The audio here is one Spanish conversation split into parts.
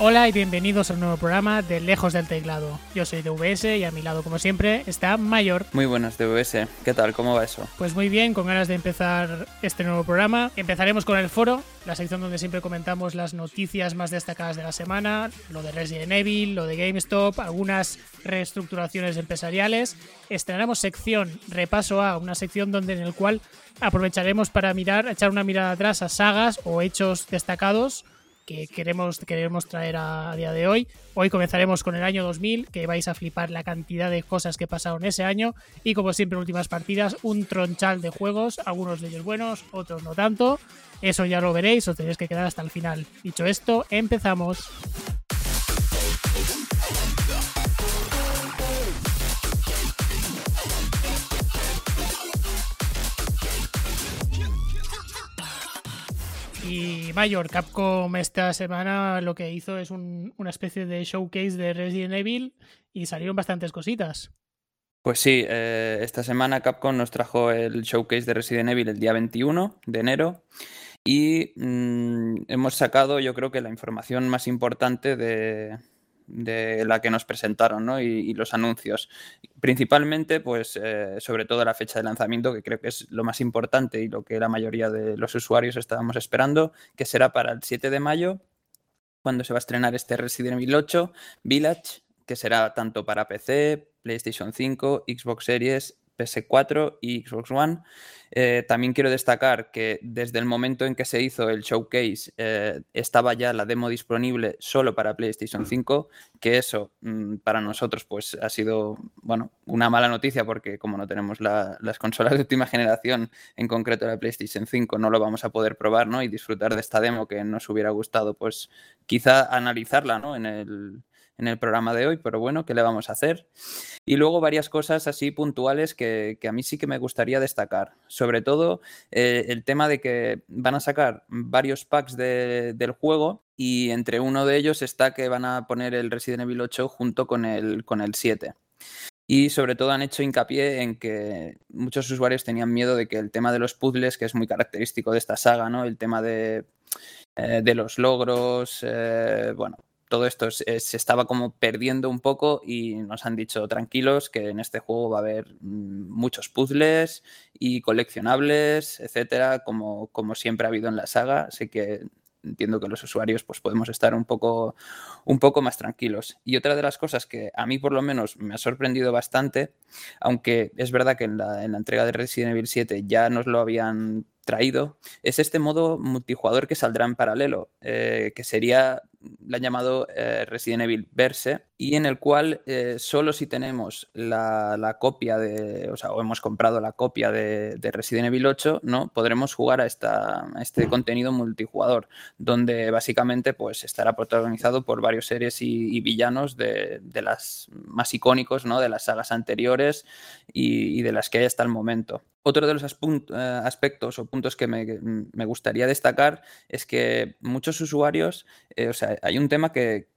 Hola y bienvenidos a un nuevo programa de Lejos del Teclado. Yo soy DVS y a mi lado, como siempre, está Mayor. Muy buenas, DVS. ¿Qué tal? ¿Cómo va eso? Pues muy bien, con ganas de empezar este nuevo programa. Empezaremos con el foro, la sección donde siempre comentamos las noticias más destacadas de la semana, lo de Resident Evil, lo de GameStop, algunas reestructuraciones empresariales. Estrenaremos sección Repaso A, una sección donde en el cual aprovecharemos para mirar, echar una mirada atrás a sagas o hechos destacados que queremos, queremos traer a, día de hoy. Hoy comenzaremos con el año 2000, que vais a flipar la cantidad de cosas que pasaron ese año. Y como siempre, últimas partidas, un tronchal de juegos, algunos de ellos buenos, otros no tanto. Eso ya lo veréis, os tenéis que quedar hasta el final. Dicho esto, empezamos. Y Mayor, Capcom esta semana lo que hizo es una especie de showcase de Resident Evil y salieron bastantes cositas. Pues sí, eh, esta semana Capcom nos trajo el showcase de Resident Evil el día 21 de enero y mm, hemos sacado yo creo que la información más importante de, de la que nos presentaron ¿no? y, los anuncios. Principalmente, pues, eh, sobre todo la fecha de lanzamiento, que creo que es lo más importante y lo que la mayoría de los usuarios estábamos esperando, que será para el 7 de mayo, cuando se va a estrenar este Resident Evil 8 Village, que será tanto para PC, PlayStation 5, Xbox Series, PS4 y Xbox One. Eh, también quiero destacar que desde el momento en que se hizo el showcase eh, estaba ya la demo disponible solo para PlayStation 5, que eso mm, para nosotros pues ha sido bueno, una mala noticia porque como no tenemos las consolas de última generación, en concreto la PlayStation 5, no lo vamos a poder probar ¿no? y disfrutar de esta demo que nos hubiera gustado pues quizá analizarla ¿no? en el en el programa de hoy, pero bueno, ¿qué le vamos a hacer? Y luego varias cosas así puntuales que, a mí sí que me gustaría destacar. Sobre todo eh, el tema de que van a sacar varios packs del juego y entre uno de ellos está que van a poner el Resident Evil 8 junto con el, con el 7. Y sobre todo han hecho hincapié en que muchos usuarios tenían miedo de que el tema de los puzzles, que es muy característico de esta saga, ¿no? El tema de, eh, de los logros, eh, bueno, todo esto se, estaba como perdiendo un poco y nos han dicho tranquilos que en este juego va a haber mm, muchos puzzles y coleccionables, etcétera, como, como siempre ha habido en la saga. Así que entiendo que los usuarios pues podemos estar un poco, un poco más tranquilos. Y otra de las cosas que a mí por lo menos me ha sorprendido bastante, aunque es verdad que en la, en la entrega de Resident Evil 7 ya nos lo habían traído, es este modo multijugador que saldrá en paralelo, eh, que sería, la han llamado eh, Resident Evil Verse, y en el cual eh, solo si tenemos la, copia de, o sea, o hemos comprado la copia de, Resident Evil 8, ¿no? Podremos jugar a, esta, este contenido multijugador, donde básicamente pues estará protagonizado por varios seres y, villanos de, las más icónicos, ¿no? De las sagas anteriores y, y de las que hay hasta el momento. Otro de los eh, aspectos o puntos que me, gustaría destacar es que muchos usuarios, eh, o sea, hay un tema que,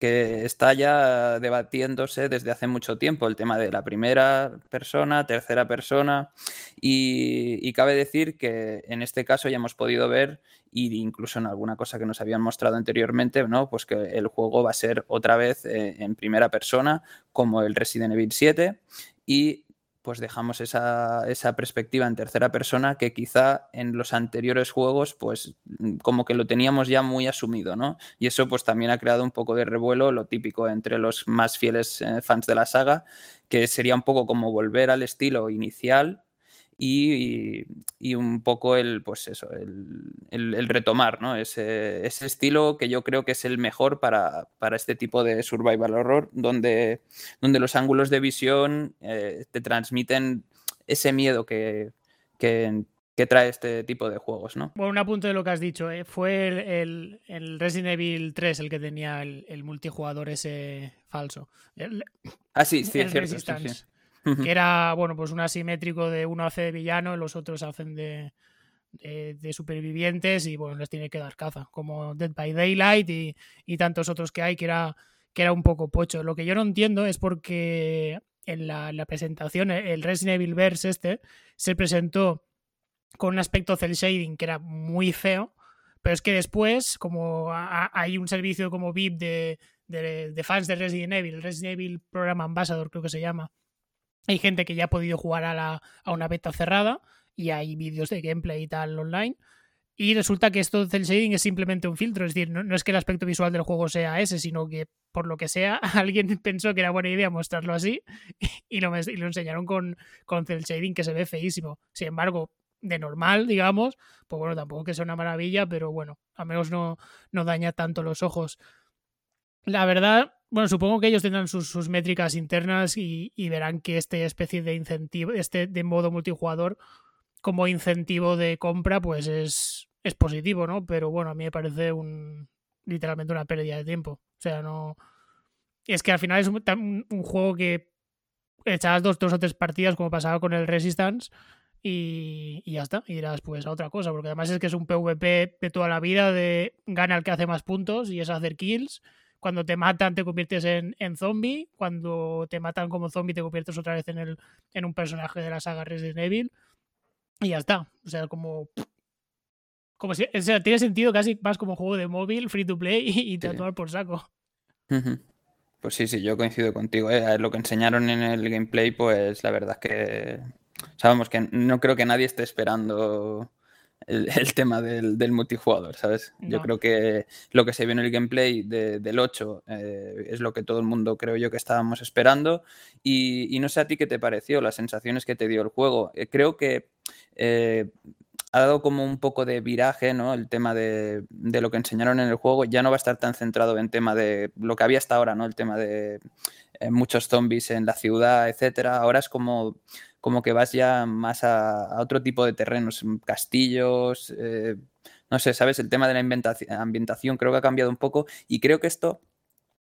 está ya debatiéndose desde hace mucho tiempo, el tema de la primera persona, tercera persona, y, cabe decir que en este caso ya hemos podido ver, y incluso en alguna cosa que nos habían mostrado anteriormente, ¿no? pues que el juego va a ser otra vez eh, en primera persona, como el Resident Evil 7, y pues dejamos esa, perspectiva en tercera persona que quizá en los anteriores juegos pues mm, como que lo teníamos ya muy asumido, ¿no? Y eso pues también ha creado un poco de revuelo, lo típico entre los más fieles eh, fans de la saga, que sería un poco como volver al estilo inicial y, un poco el, pues eso, el, retomar, ¿no? Ese, estilo que yo creo que es el mejor para, este tipo de survival horror, donde, donde los ángulos de visión eh, te transmiten ese miedo que, que, trae este tipo de juegos, ¿no? Bueno, un apunte de lo que has dicho, ¿eh? fue el, Resident Evil 3 el que tenía el, multijugador ese falso. ah, sí, sí, es cierto que era, bueno, pues un asimétrico de uno hace de villano y los otros hacen de, supervivientes y bueno, les tiene que dar caza, como Dead by Daylight y, tantos otros que hay que era, que era un poco pocho. Lo que yo no entiendo es porque en la, la presentación, el Resident Evil Verse este, se presentó con un aspecto cel shading que era muy feo, Pero es que después, como hay un servicio como VIP de, de, fans de Resident Evil, Resident Evil Program Ambassador creo que se llama, hay gente que ya ha podido jugar a, la, a una beta cerrada y hay vídeos de gameplay y tal online. Y resulta que esto del shading es simplemente un filtro, es decir, no, es que el aspecto visual del juego sea ese, sino que por lo que sea, alguien pensó que era buena idea mostrarlo así y lo, y lo enseñaron con, con cel shading que se ve feísimo. Sin embargo, de normal, digamos, pues bueno, tampoco que sea una maravilla, pero bueno, al menos no, no daña tanto los ojos. La verdad, bueno, supongo que ellos tendrán sus, métricas internas y, verán que esta especie de incentivo, este de modo multijugador, como incentivo de compra, pues es, es positivo, ¿no? Pero bueno, a mí me parece un literalmente una pérdida de tiempo. O sea, no. Es que al final es un, juego que echabas dos, dos o tres partidas, como pasaba con el Resistance, y, ya está. Y dirás, pues a otra cosa, porque además es que es un PvP de toda la vida de gana el que hace más puntos y es hacer kills. Cuando te matan te conviertes en, en zombie. Cuando te matan como zombie te conviertes otra vez en, el, en un personaje de la saga Resident Evil. Y ya está. O sea, como... como si, o sea, tiene sentido casi más como juego de móvil, free to play y, te sí. por saco. Pues sí, sí, yo coincido contigo. ¿eh? Lo que enseñaron en el gameplay, pues la verdad es que sabemos que no creo que nadie esté esperando el, tema del, multijugador, ¿sabes? Yo creo que lo que se vio en el gameplay del 8 eh, es lo que todo el mundo creo yo que estábamos esperando. Y, no sé a ti qué te pareció, las sensaciones que te dio el juego. Eh, creo que eh, ha dado como un poco de viraje, ¿no? El tema de, de, lo que enseñaron en el juego ya no va a estar tan centrado en tema de lo que había hasta ahora, ¿no? El tema de muchos zombies en la ciudad, etcétera. Ahora es como como que vas ya más a, otro tipo de terrenos, mm, castillos, eh, no sé, ¿sabes? El tema de la ambientación creo que ha cambiado un poco y creo que esto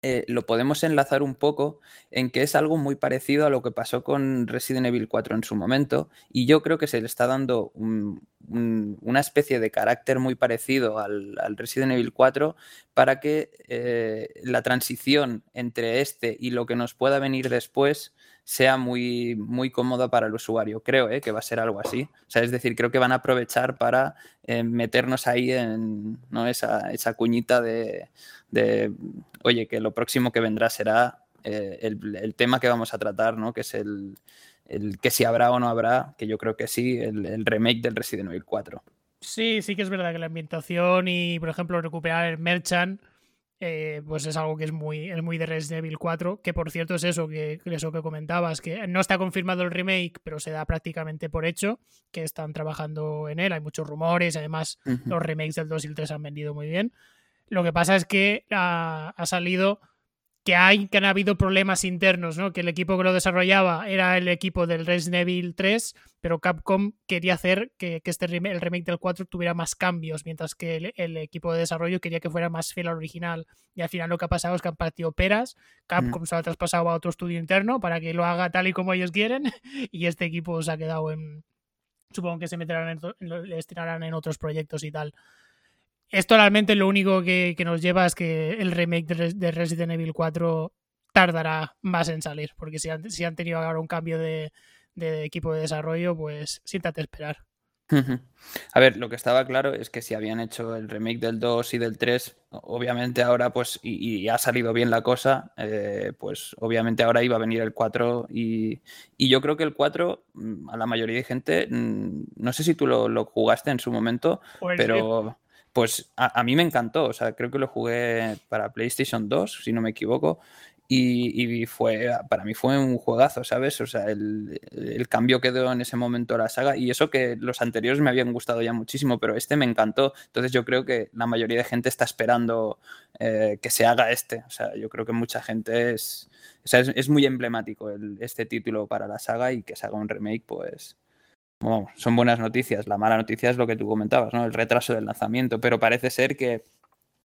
eh, lo podemos enlazar un poco en que es algo muy parecido a lo que pasó con Resident Evil 4 en su momento y yo creo que se le está dando una especie de carácter muy parecido al, Resident Evil 4 para que eh, la transición entre este y lo que nos pueda venir después sea muy, muy cómoda para el usuario. Creo ¿eh? que va a ser algo así. Es decir, creo que van a aprovechar para meternos ahí en esa, esa cuñita de, oye, que lo próximo que vendrá será eh, el, tema que vamos a tratar, ¿no? que es el, el, que si habrá o no habrá, que yo creo que sí, el, remake del Resident Evil 4. Sí, sí que es verdad que la ambientación y, por ejemplo, recuperar el Merchant eh, pues es algo que es muy, es muy de Resident Evil 4, que por cierto es eso que, eso que comentabas, que no está confirmado el remake, pero se da prácticamente por hecho que están trabajando en él, hay muchos rumores, además los remakes del 2 y el 3 han vendido muy bien. Lo que pasa es que ha salido que hay que han habido problemas internos, ¿no? Que el equipo que lo desarrollaba era el equipo del Resident Evil 3, pero Capcom quería hacer que, este el remake del 4 tuviera más cambios, mientras que el, equipo de desarrollo quería que fuera más fiel al original. Y al final lo que ha pasado es que han partido peras, Capcom se ha traspasado a otro estudio interno para que lo haga tal y como ellos quieren, y este equipo se ha quedado en... Supongo que se meterán en, destinarán en otros proyectos y tal. Esto realmente lo único que, nos lleva es que el remake de, Resident Evil 4 tardará más en salir, porque si han, si han tenido ahora un cambio de, equipo de desarrollo, pues siéntate a esperar. A ver, lo que estaba claro es que si habían hecho el remake del 2 y del 3, obviamente ahora, pues, y, ha salido bien la cosa, eh, pues obviamente ahora iba a venir el 4 y, yo creo que el 4, mm, a la mayoría de gente, mm, no sé si tú lo, jugaste en su momento, pues, pero... Pues a, mí me encantó, o sea, creo que lo jugué para PlayStation 2, si no me equivoco, y, fue, para mí fue un juegazo, ¿sabes? O sea, el, cambio que dio en ese momento la saga, y eso que los anteriores me habían gustado ya muchísimo, pero este me encantó, entonces yo creo que la mayoría de gente está esperando eh, que se haga este, o sea, yo creo que mucha gente es, o sea, es, muy emblemático este título para la saga y que se haga un remake, pues son buenas noticias. La mala noticia es lo que tú comentabas, ¿no? El retraso del lanzamiento, pero parece ser que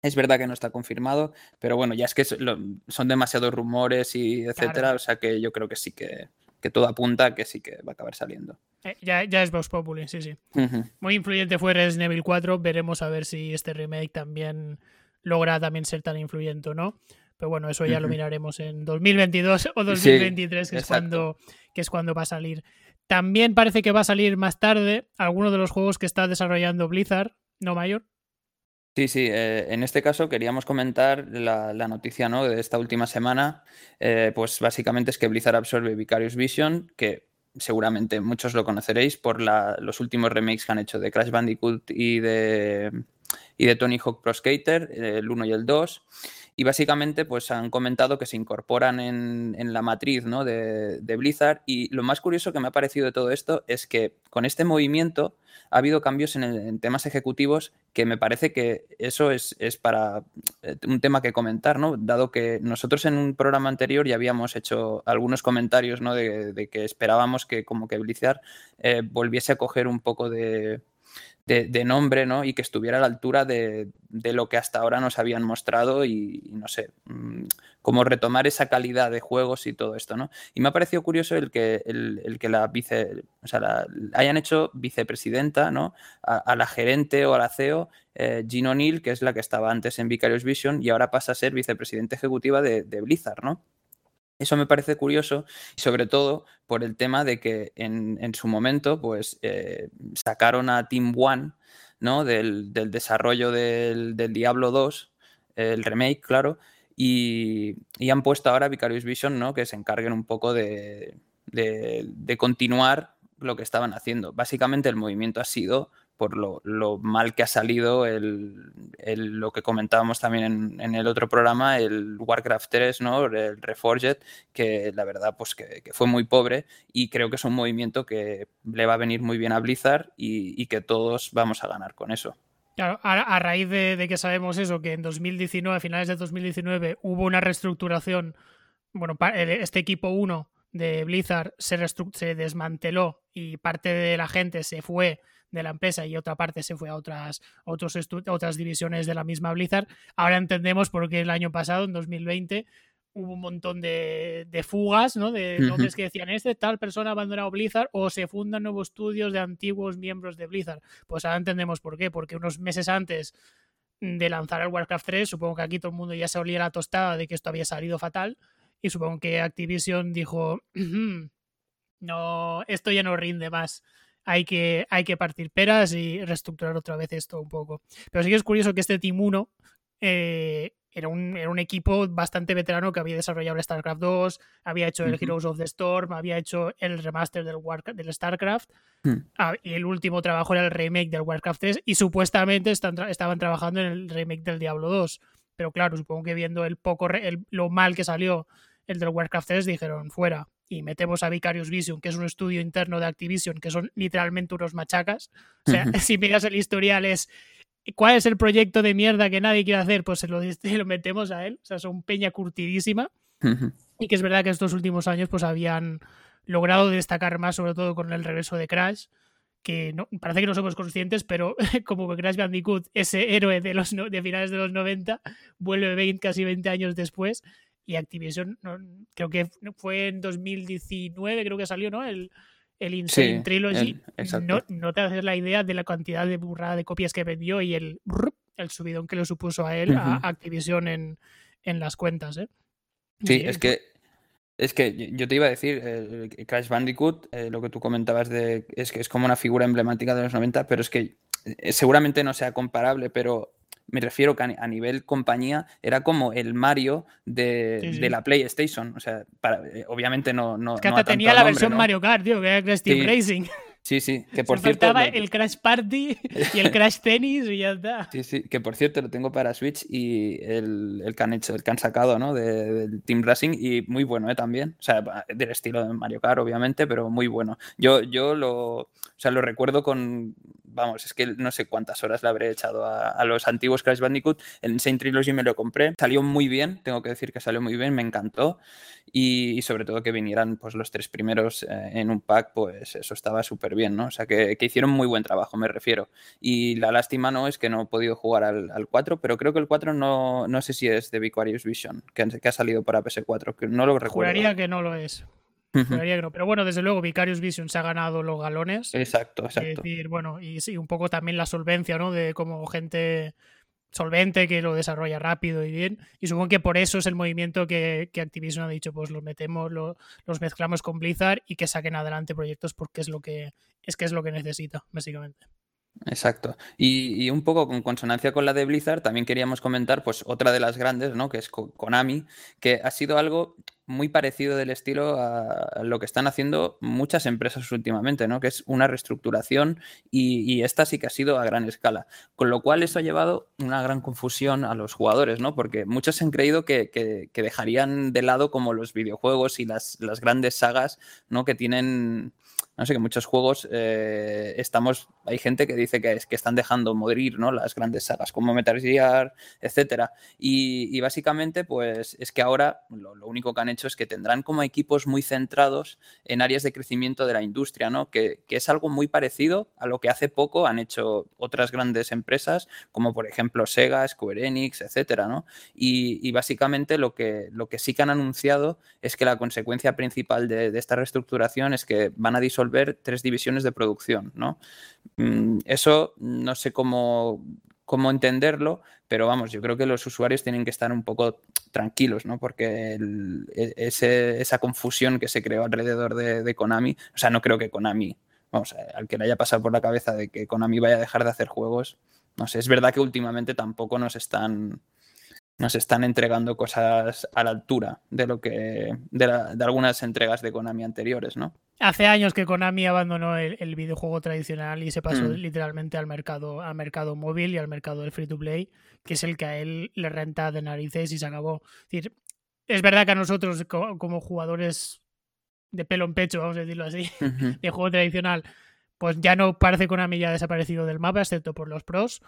es verdad que no está confirmado, pero bueno, ya es que son demasiados rumores y etcétera, o sea que yo creo que sí que, todo apunta a que sí que va a acabar saliendo. Eh, ya, ya, es Vox Populi, sí, sí. Muy influyente fue Resident Evil 4, veremos a ver si este remake también logra también ser tan influyente o no. Pero bueno, eso ya lo miraremos en 2022 o 2023, que, es cuando, que es cuando va a salir. También parece que va a salir más tarde alguno de los juegos que está desarrollando Blizzard, no mayor, Sí, sí, eh, en este caso queríamos comentar la, noticia ¿no? de esta última semana, eh, pues básicamente es que Blizzard absorbe Vicarious Vision, que seguramente muchos lo conoceréis por los últimos remakes que han hecho de Crash Bandicoot y de, y de Tony Hawk Pro Skater, el 1 y el 2. Y básicamente pues han comentado que se incorporan en, la matriz ¿no? de, Blizzard. Y lo más curioso que me ha parecido de todo esto es que con este movimiento ha habido cambios en, temas ejecutivos que me parece que eso es, para eh, un tema que comentar, ¿no? Dado que nosotros en un programa anterior ya habíamos hecho algunos comentarios, ¿no? De, que esperábamos que como que Blizzard eh, volviese a coger un poco de, de, nombre, ¿no? Y que estuviera a la altura de, lo que hasta ahora nos habían mostrado y, no sé, mm, cómo retomar esa calidad de juegos y todo esto, ¿no? Y me ha parecido curioso el que, el, que la vice, o sea, hayan hecho vicepresidenta, ¿no? A, la gerente o a la CEO, eh, Jean O'Neill, que es la que estaba antes en Vicarious Vision y ahora pasa a ser vicepresidenta ejecutiva de, de Blizzard, ¿no? Eso me parece curioso y sobre todo por el tema de que en, su momento pues eh, sacaron a Team One ¿no? del, desarrollo del, Diablo 2, el remake, claro, y, han puesto ahora Vicarious Vision ¿no? que se encarguen un poco de, de continuar lo que estaban haciendo. Básicamente el movimiento ha sido por lo, mal que ha salido el, lo que comentábamos también en, el otro programa, el Warcraft 3, ¿no? el Reforged, que la verdad pues que, fue muy pobre y creo que es un movimiento que le va a venir muy bien a Blizzard y, que todos vamos a ganar con eso. Claro, a, raíz de, que sabemos eso, que en 2019, a finales de 2019, hubo una reestructuración, bueno, este equipo 1 de Blizzard se desmanteló y parte de la gente se fue de la empresa y otra parte se fue a otras, otros otras divisiones de la misma Blizzard. Ahora entendemos por qué el año pasado, en 2020, hubo un montón de, fugas, ¿no? De nombres que decían, este tal persona ha abandonado Blizzard o se fundan nuevos estudios de antiguos miembros de Blizzard. Pues ahora entendemos por qué, porque unos meses antes de lanzar el Warcraft 3, supongo que aquí todo el mundo ya se olía la tostada de que esto había salido fatal y supongo que Activision dijo, no, esto ya no rinde más hay que, hay que partir peras y reestructurar otra vez esto un poco. Pero sí que es curioso que este Team 1 eh, era, un, era, un, equipo bastante veterano que había desarrollado el StarCraft 2, había hecho el Heroes of the Storm, había hecho el remaster del, del StarCraft, hmm. ah, y el último trabajo era el remake del Warcraft 3, y supuestamente están, estaban trabajando en el remake del Diablo 2. Pero claro, supongo que viendo el poco lo mal que salió el del Warcraft 3, dijeron fuera y metemos a Vicarious Vision, que es un estudio interno de Activision, que son literalmente unos machacas. O sea, si miras el historial es ¿cuál es el proyecto de mierda que nadie quiere hacer? Pues se lo, lo metemos a él. O sea, son peña curtidísima. y que es verdad que estos últimos años pues habían logrado destacar más, sobre todo con el regreso de Crash, que no, parece que no somos conscientes, pero como que Crash Bandicoot, ese héroe de, los, de finales de los 90, vuelve 20, casi 20 años después y Activision, creo que fue en 2019, creo que salió, ¿no? El, el Insane Trilogy. no, te haces la idea de la cantidad de burrada de copias que vendió y el, el subidón que le supuso a él, a Activision en, en, las cuentas, ¿eh? Sí, es que es que yo te iba a decir, Crash Bandicoot, eh, lo que tú comentabas de es que es como una figura emblemática de los 90, pero es que eh, seguramente no sea comparable, pero me refiero que a, nivel compañía era como el Mario de, la PlayStation. O sea, eh, obviamente no. no es que hasta tenía la versión Mario Kart, tío, que era Crash Team Racing. Sí, sí, que por Se cierto. Faltaba el Crash Party y el Crash Tennis y ya está. Sí, sí, que por cierto lo tengo para Switch y el, el que han hecho, el que han sacado, ¿no? del Team Racing y muy bueno, ¿eh? También. O sea, del estilo de Mario Kart, obviamente, pero muy bueno. Yo, yo lo, o sea, lo recuerdo con, vamos, es que no sé cuántas horas le habré echado a, los antiguos Crash Bandicoot. El Insane Trilogy me lo compré, salió muy bien, tengo que decir que salió muy bien, me encantó. Y, sobre todo que vinieran pues los tres primeros eh, en un pack, pues eso estaba súper bien, ¿no? O sea, que, hicieron muy buen trabajo, me refiero. Y la lástima no es que no he podido jugar al, al 4, pero creo que el 4 no, no sé si es de Vicarious Vision, que, que ha salido para PS4, que no lo recuerdo. Juraría que no lo es. Pero bueno, desde luego, Vicarious Vision se ha ganado los galones. Exacto, exacto. Es decir, bueno, y sí, un poco también la solvencia, ¿no? De como gente solvente que lo desarrolla rápido y bien. Y supongo que por eso es el movimiento que, que Activision ha dicho, pues los metemos, los mezclamos con Blizzard y que saquen adelante proyectos porque es lo que es que es lo que necesita, básicamente. Exacto. Y, un poco con consonancia con la de Blizzard, también queríamos comentar, pues, otra de las grandes, ¿no? Que es Konami, que ha sido algo muy parecido del estilo a lo que están haciendo muchas empresas últimamente, ¿no? Que es una reestructuración y, esta sí que ha sido a gran escala. Con lo cual eso ha llevado una gran confusión a los jugadores, ¿no? Porque muchos han creído que, dejarían de lado como los videojuegos y las, las grandes sagas, ¿no? Que tienen no sé, que muchos juegos eh, estamos, hay gente que dice que, es, que están dejando morir, ¿no? Las grandes sagas como Metal Gear, etcétera. Y, básicamente, pues es que ahora lo, único que han hecho es que tendrán como equipos muy centrados en áreas de crecimiento de la industria, ¿no? Que, es algo muy parecido a lo que hace poco han hecho otras grandes empresas, como por ejemplo Sega, Square Enix, etcétera, ¿no? Y, básicamente lo que, lo que sí que han anunciado es que la consecuencia principal de, de esta reestructuración es que van a disolver ver tres divisiones de producción, ¿no? Mm, eso no sé cómo, cómo entenderlo, pero vamos, yo creo que los usuarios tienen que estar un poco tranquilos, ¿no? Porque e, esa confusión que se creó alrededor de, Konami, o sea, no creo que Konami, vamos, al que le haya pasado por la cabeza de que Konami vaya a dejar de hacer juegos, no sé, es verdad que últimamente tampoco nos están nos están entregando cosas a la altura de lo que de, algunas entregas de Konami anteriores, ¿no? Hace años que Konami abandonó el, videojuego tradicional y se pasó mm. literalmente al mercado, al mercado móvil y al mercado del free to play, que es el que a él le renta de narices y se acabó. Es, decir, es verdad que a nosotros como jugadores de pelo en pecho, vamos a decirlo así, de juego tradicional, pues ya no parece Konami ya desaparecido del mapa, excepto por los pros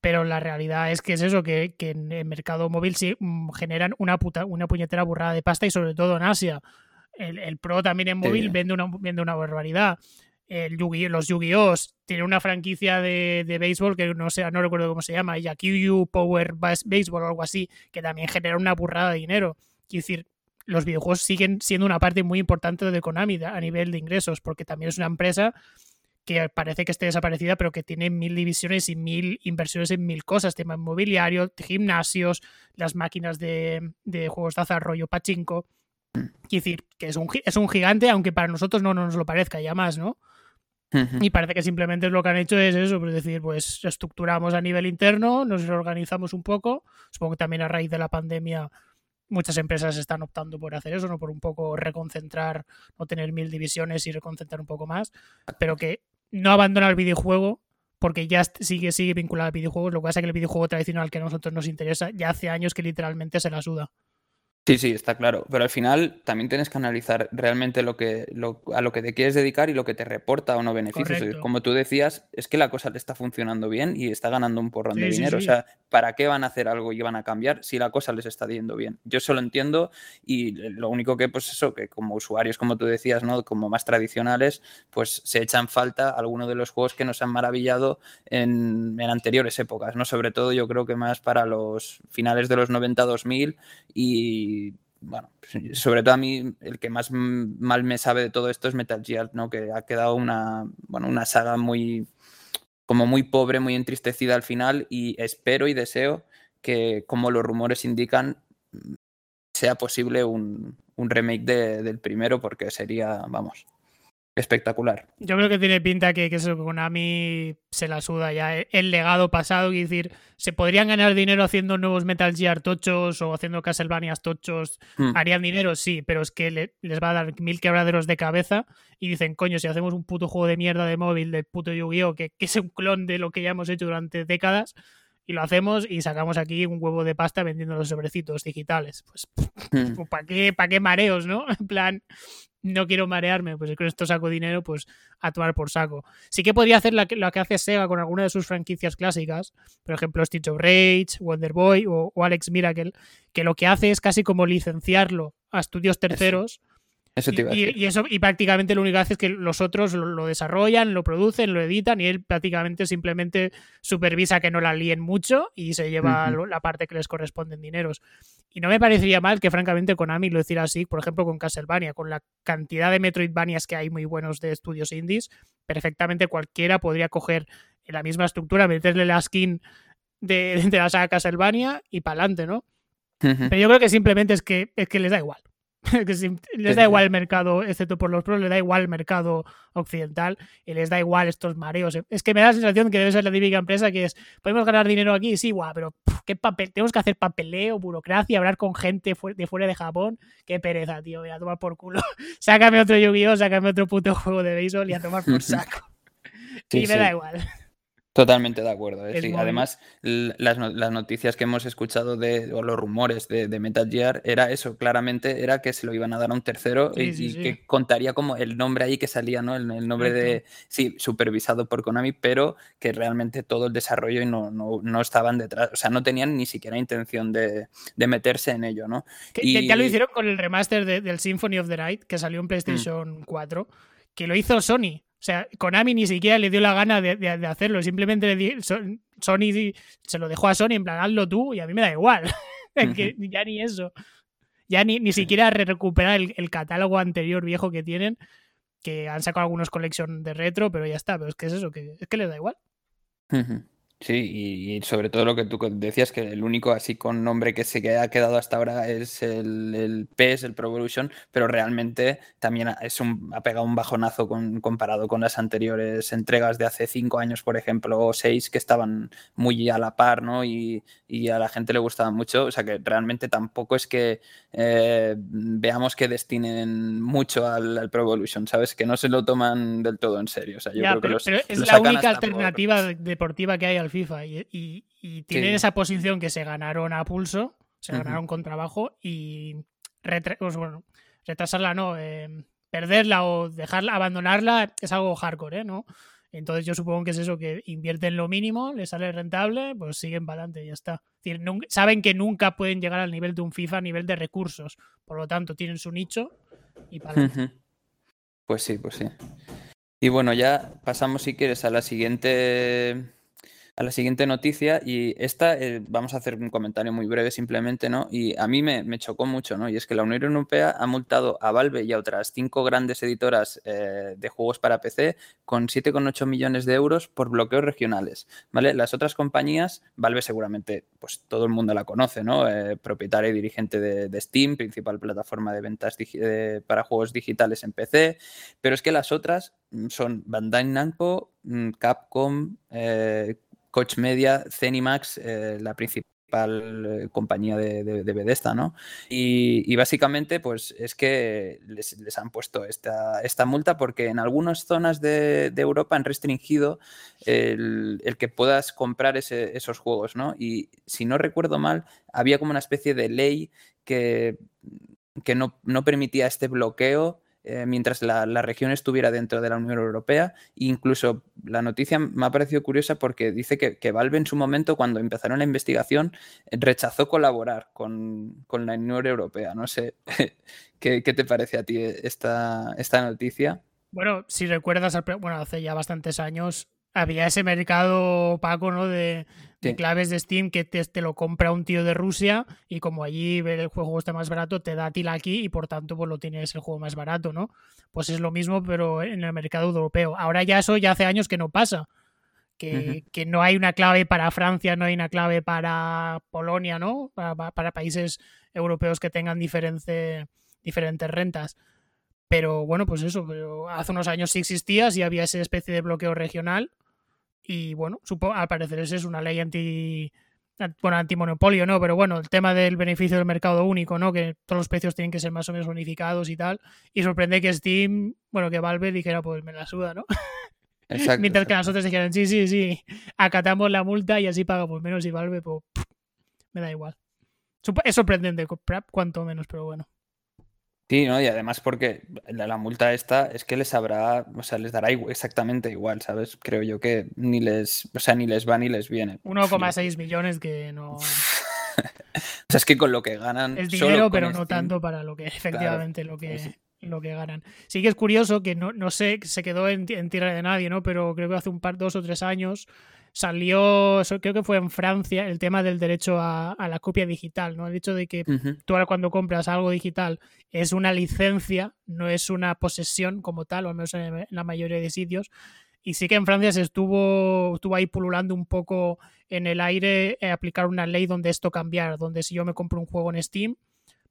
pero la realidad es que es eso, que, en el mercado móvil sí mm, generan una, puta, una puñetera burrada de pasta y sobre todo en Asia. El, Pro también en móvil vende, una, vende una barbaridad. El los Yu-Gi-Oh! tiene una franquicia de, de, béisbol que no sé, no recuerdo cómo se llama, Yakuyu Power Baseball o algo así, que también genera una burrada de dinero. Quiero decir, los videojuegos siguen siendo una parte muy importante de Konami a nivel de ingresos, porque también es una empresa que parece que esté desaparecida, pero que tiene mil divisiones y mil inversiones en mil cosas, tema inmobiliario, gimnasios, las máquinas de, juegos de azar, rollo pachinko. Quiero decir, que es un, es un gigante, aunque para nosotros no, nos lo parezca ya más, ¿no? Y parece que simplemente lo que han hecho es eso, es decir, pues estructuramos a nivel interno, nos reorganizamos un poco. Supongo que también a raíz de la pandemia muchas empresas están optando por hacer eso, ¿no? Por un poco reconcentrar, no tener mil divisiones y reconcentrar un poco más, pero que no abandona el videojuego porque ya sigue, sigue vinculado al videojuego. Lo que pasa es que el videojuego tradicional que a nosotros nos interesa ya hace años que literalmente se la suda. Sí, sí, está claro. Pero al final también tienes que analizar realmente lo que, a lo que te quieres dedicar y lo que te reporta o no beneficios. Como tú decías, es que la cosa le está funcionando bien y está ganando un porrón de dinero. O sea, ¿para qué van a hacer algo y van a cambiar si la cosa les está yendo bien? Yo eso lo entiendo y lo único que, pues eso, que como usuarios, como tú decías, ¿no? Como más tradicionales, pues se echan falta algunos de los juegos que nos han maravillado en, en anteriores épocas, ¿no? Sobre todo yo creo que más para los finales de los 90-2000 y bueno, sobre todo a mí el que más mal me sabe de todo esto es Metal Gear, ¿no? Que ha quedado una, bueno, una saga muy, como muy pobre, muy entristecida al final y espero y deseo que, como los rumores indican, sea posible un, remake del primero porque sería, vamos, espectacular. Yo creo que tiene pinta que, que eso, Konami se la suda ya el legado pasado, y decir, se podrían ganar dinero haciendo nuevos Metal Gear tochos o haciendo Castlevanias tochos, hmm. harían dinero, sí, pero es que les va a dar mil quebraderos de cabeza y dicen, coño, si hacemos un puto juego de mierda de móvil de puto Yu-Gi-Oh! Que, que es un clon de lo que ya hemos hecho durante décadas, y lo hacemos y sacamos aquí un huevo de pasta vendiendo los sobrecitos digitales. Pues, hmm. pues ¿para qué, para qué mareos, no? En plan, no quiero marearme, pues con esto saco dinero, pues a tomar por saco. Sí que podría hacer lo que, que hace Sega con alguna de sus franquicias clásicas, por ejemplo Stitch of Rage, Wonder Boy o, Alex Miracle, que lo que hace es casi como licenciarlo a estudios terceros. Y, eso, y prácticamente lo único que hace es que los otros lo, desarrollan, lo producen, lo editan y él prácticamente simplemente supervisa que no la líen mucho y se lleva la parte que les corresponde en dineros. Y no me parecería mal que, francamente, Konami lo hiciera así, por ejemplo, con Castlevania, con la cantidad de Metroidvanias que hay muy buenos de estudios indies, perfectamente cualquiera podría coger en la misma estructura, meterle la skin de, de la saga Castlevania y para adelante, ¿no? Pero yo creo que simplemente es que, es que les da igual. les da igual el mercado, excepto por los pros, les da igual el mercado occidental y les da igual estos mareos. Es que me da la sensación que debe ser la típica empresa que es, podemos ganar dinero aquí, sí, guau, pero qué papel, tenemos que hacer papeleo, burocracia, hablar con gente de fuera de Japón, qué pereza, tío, voy a tomar por culo. sácame otro Yu-Gi-Oh, sácame otro puto juego de béisbol y a tomar por saco. y me da igual. Totalmente de acuerdo. ¿eh? además, las, noticias que hemos escuchado de, o los rumores de, Metal Gear era eso, claramente era que se lo iban a dar a un tercero y, que contaría como el nombre ahí que salía, ¿no? El, nombre de, sí, supervisado por Konami, pero que realmente todo el desarrollo y no, no, estaban detrás, o sea, no tenían ni siquiera intención de, meterse en ello, ¿no? y... ya lo hicieron con el remaster del Symphony of the Night, que salió en mm. PlayStation 4, que lo hizo Sony. O sea, Konami ni siquiera le dio la gana de, hacerlo, simplemente le di, Sony se lo dejó a Sony en plan, hazlo tú y a mí me da igual. que ya ni eso. Ya ni, ni siquiera recuperar el, catálogo anterior viejo que tienen, que han sacado algunos collection de retro, pero ya está. Pero es que es eso, que es que les da igual. Sí, y, sobre todo lo que tú decías, que el único así con nombre que se ha quedado hasta ahora es el, el PES, el Pro Evolution, pero realmente también es un, ha pegado un bajonazo con, comparado con las anteriores entregas de hace cinco años, por ejemplo, o seis, que estaban muy a la par, ¿no? Y, a la gente le gustaba mucho, o sea que realmente tampoco es que eh, veamos que destinen mucho al, Pro Evolution, ¿sabes? Que no se lo toman del todo en serio. O sea, yo creo que los, es la única alternativa deportiva que hay al FIFA y, tienen esa posición que se ganaron a pulso, se ganaron con trabajo y pues bueno, retrasarla no, em, perderla o dejarla, abandonarla es algo hardcore, ¿eh? ¿no? Entonces yo supongo que es eso, que invierten lo mínimo, les sale rentable, pues siguen para adelante y ya está. saben que nunca pueden llegar al nivel de un FIFA a nivel de recursos, por lo tanto tienen su nicho y para Pues sí, pues sí. Y bueno, ya pasamos si quieres a la siguiente a la siguiente noticia y esta, eh, vamos a hacer un comentario muy breve simplemente, ¿no? Y a mí me, chocó mucho, ¿no? Y es que la Unión Europea ha multado a Valve y a otras cinco grandes editoras eh, de juegos para PC con 7,8 millones de euros por bloqueos regionales, ¿vale? Las otras compañías, Valve seguramente, pues todo el mundo la conoce, ¿no? Eh, propietaria y dirigente de, Steam, principal plataforma de ventas para juegos digitales en PC, pero es que las otras mm, son Bandai Namco, mm, Capcom, Coach Media, Zenimax, eh, la principal eh, compañía de, de, Bethesda, ¿no? Y, básicamente, pues es que les, han puesto esta, esta, multa porque en algunas zonas de, Europa han restringido el, que puedas comprar esos juegos, ¿no? Y si no recuerdo mal, había como una especie de ley que, que no, no permitía este bloqueo eh, mientras la, región estuviera dentro de la Unión Europea. incluso la noticia me ha parecido curiosa porque dice que, Valve en su momento, cuando empezaron la investigación, rechazó colaborar con, la Unión Europea. No sé, ¿qué, te parece a ti esta, esta noticia? Bueno, si recuerdas, bueno, hace ya bastantes años había ese mercado opaco, ¿no? De, claves de Steam que te, lo compra un tío de Rusia y como allí el juego está más barato, te da a ti la aquí y por tanto pues lo tienes el juego más barato, ¿no? Pues es lo mismo pero en el mercado europeo. Ahora ya eso ya hace años que no pasa. Que, no hay una clave para Francia, no hay una clave para Polonia, ¿no? Para, países europeos que tengan diferentes rentas. Pero bueno, pues eso, pero hace unos años sí existía, sí había esa especie de bloqueo regional y bueno, supongo, al parecer esa es una ley anti bueno, antimonopolio, ¿no? Pero bueno, el tema del beneficio del mercado único, ¿no? Que todos los precios tienen que ser más o menos unificados y tal. Y sorprende que Steam, bueno, que Valve dijera, pues me la suda, ¿no? Exacto, Mientras que nosotros dijeran, sí, sí, sí, acatamos la multa y así pagamos menos y Valve, pues me da igual. Es sorprendente, cuanto menos, pero bueno. Sí, ¿no? Y además porque la, multa esta es que les habrá, o sea, les dará exactamente igual, ¿sabes? Creo yo que ni les, o sea, ni les va ni les viene. 1,6 millones que no... o sea, es que con lo que ganan... Es dinero, pero no tanto para lo que efectivamente lo que... lo que ganan. Sí que es curioso que no, no sé, se quedó en, en, tierra de nadie, ¿no? Pero creo que hace un par, dos o tres años salió, creo que fue en Francia, el tema del derecho a, la copia digital, ¿no? El hecho de que tú ahora cuando compras algo digital es una licencia, no es una posesión como tal, o al menos en la mayoría de sitios. Y sí que en Francia se estuvo, estuvo ahí pululando un poco en el aire eh, aplicar una ley donde esto cambiara, donde si yo me compro un juego en Steam,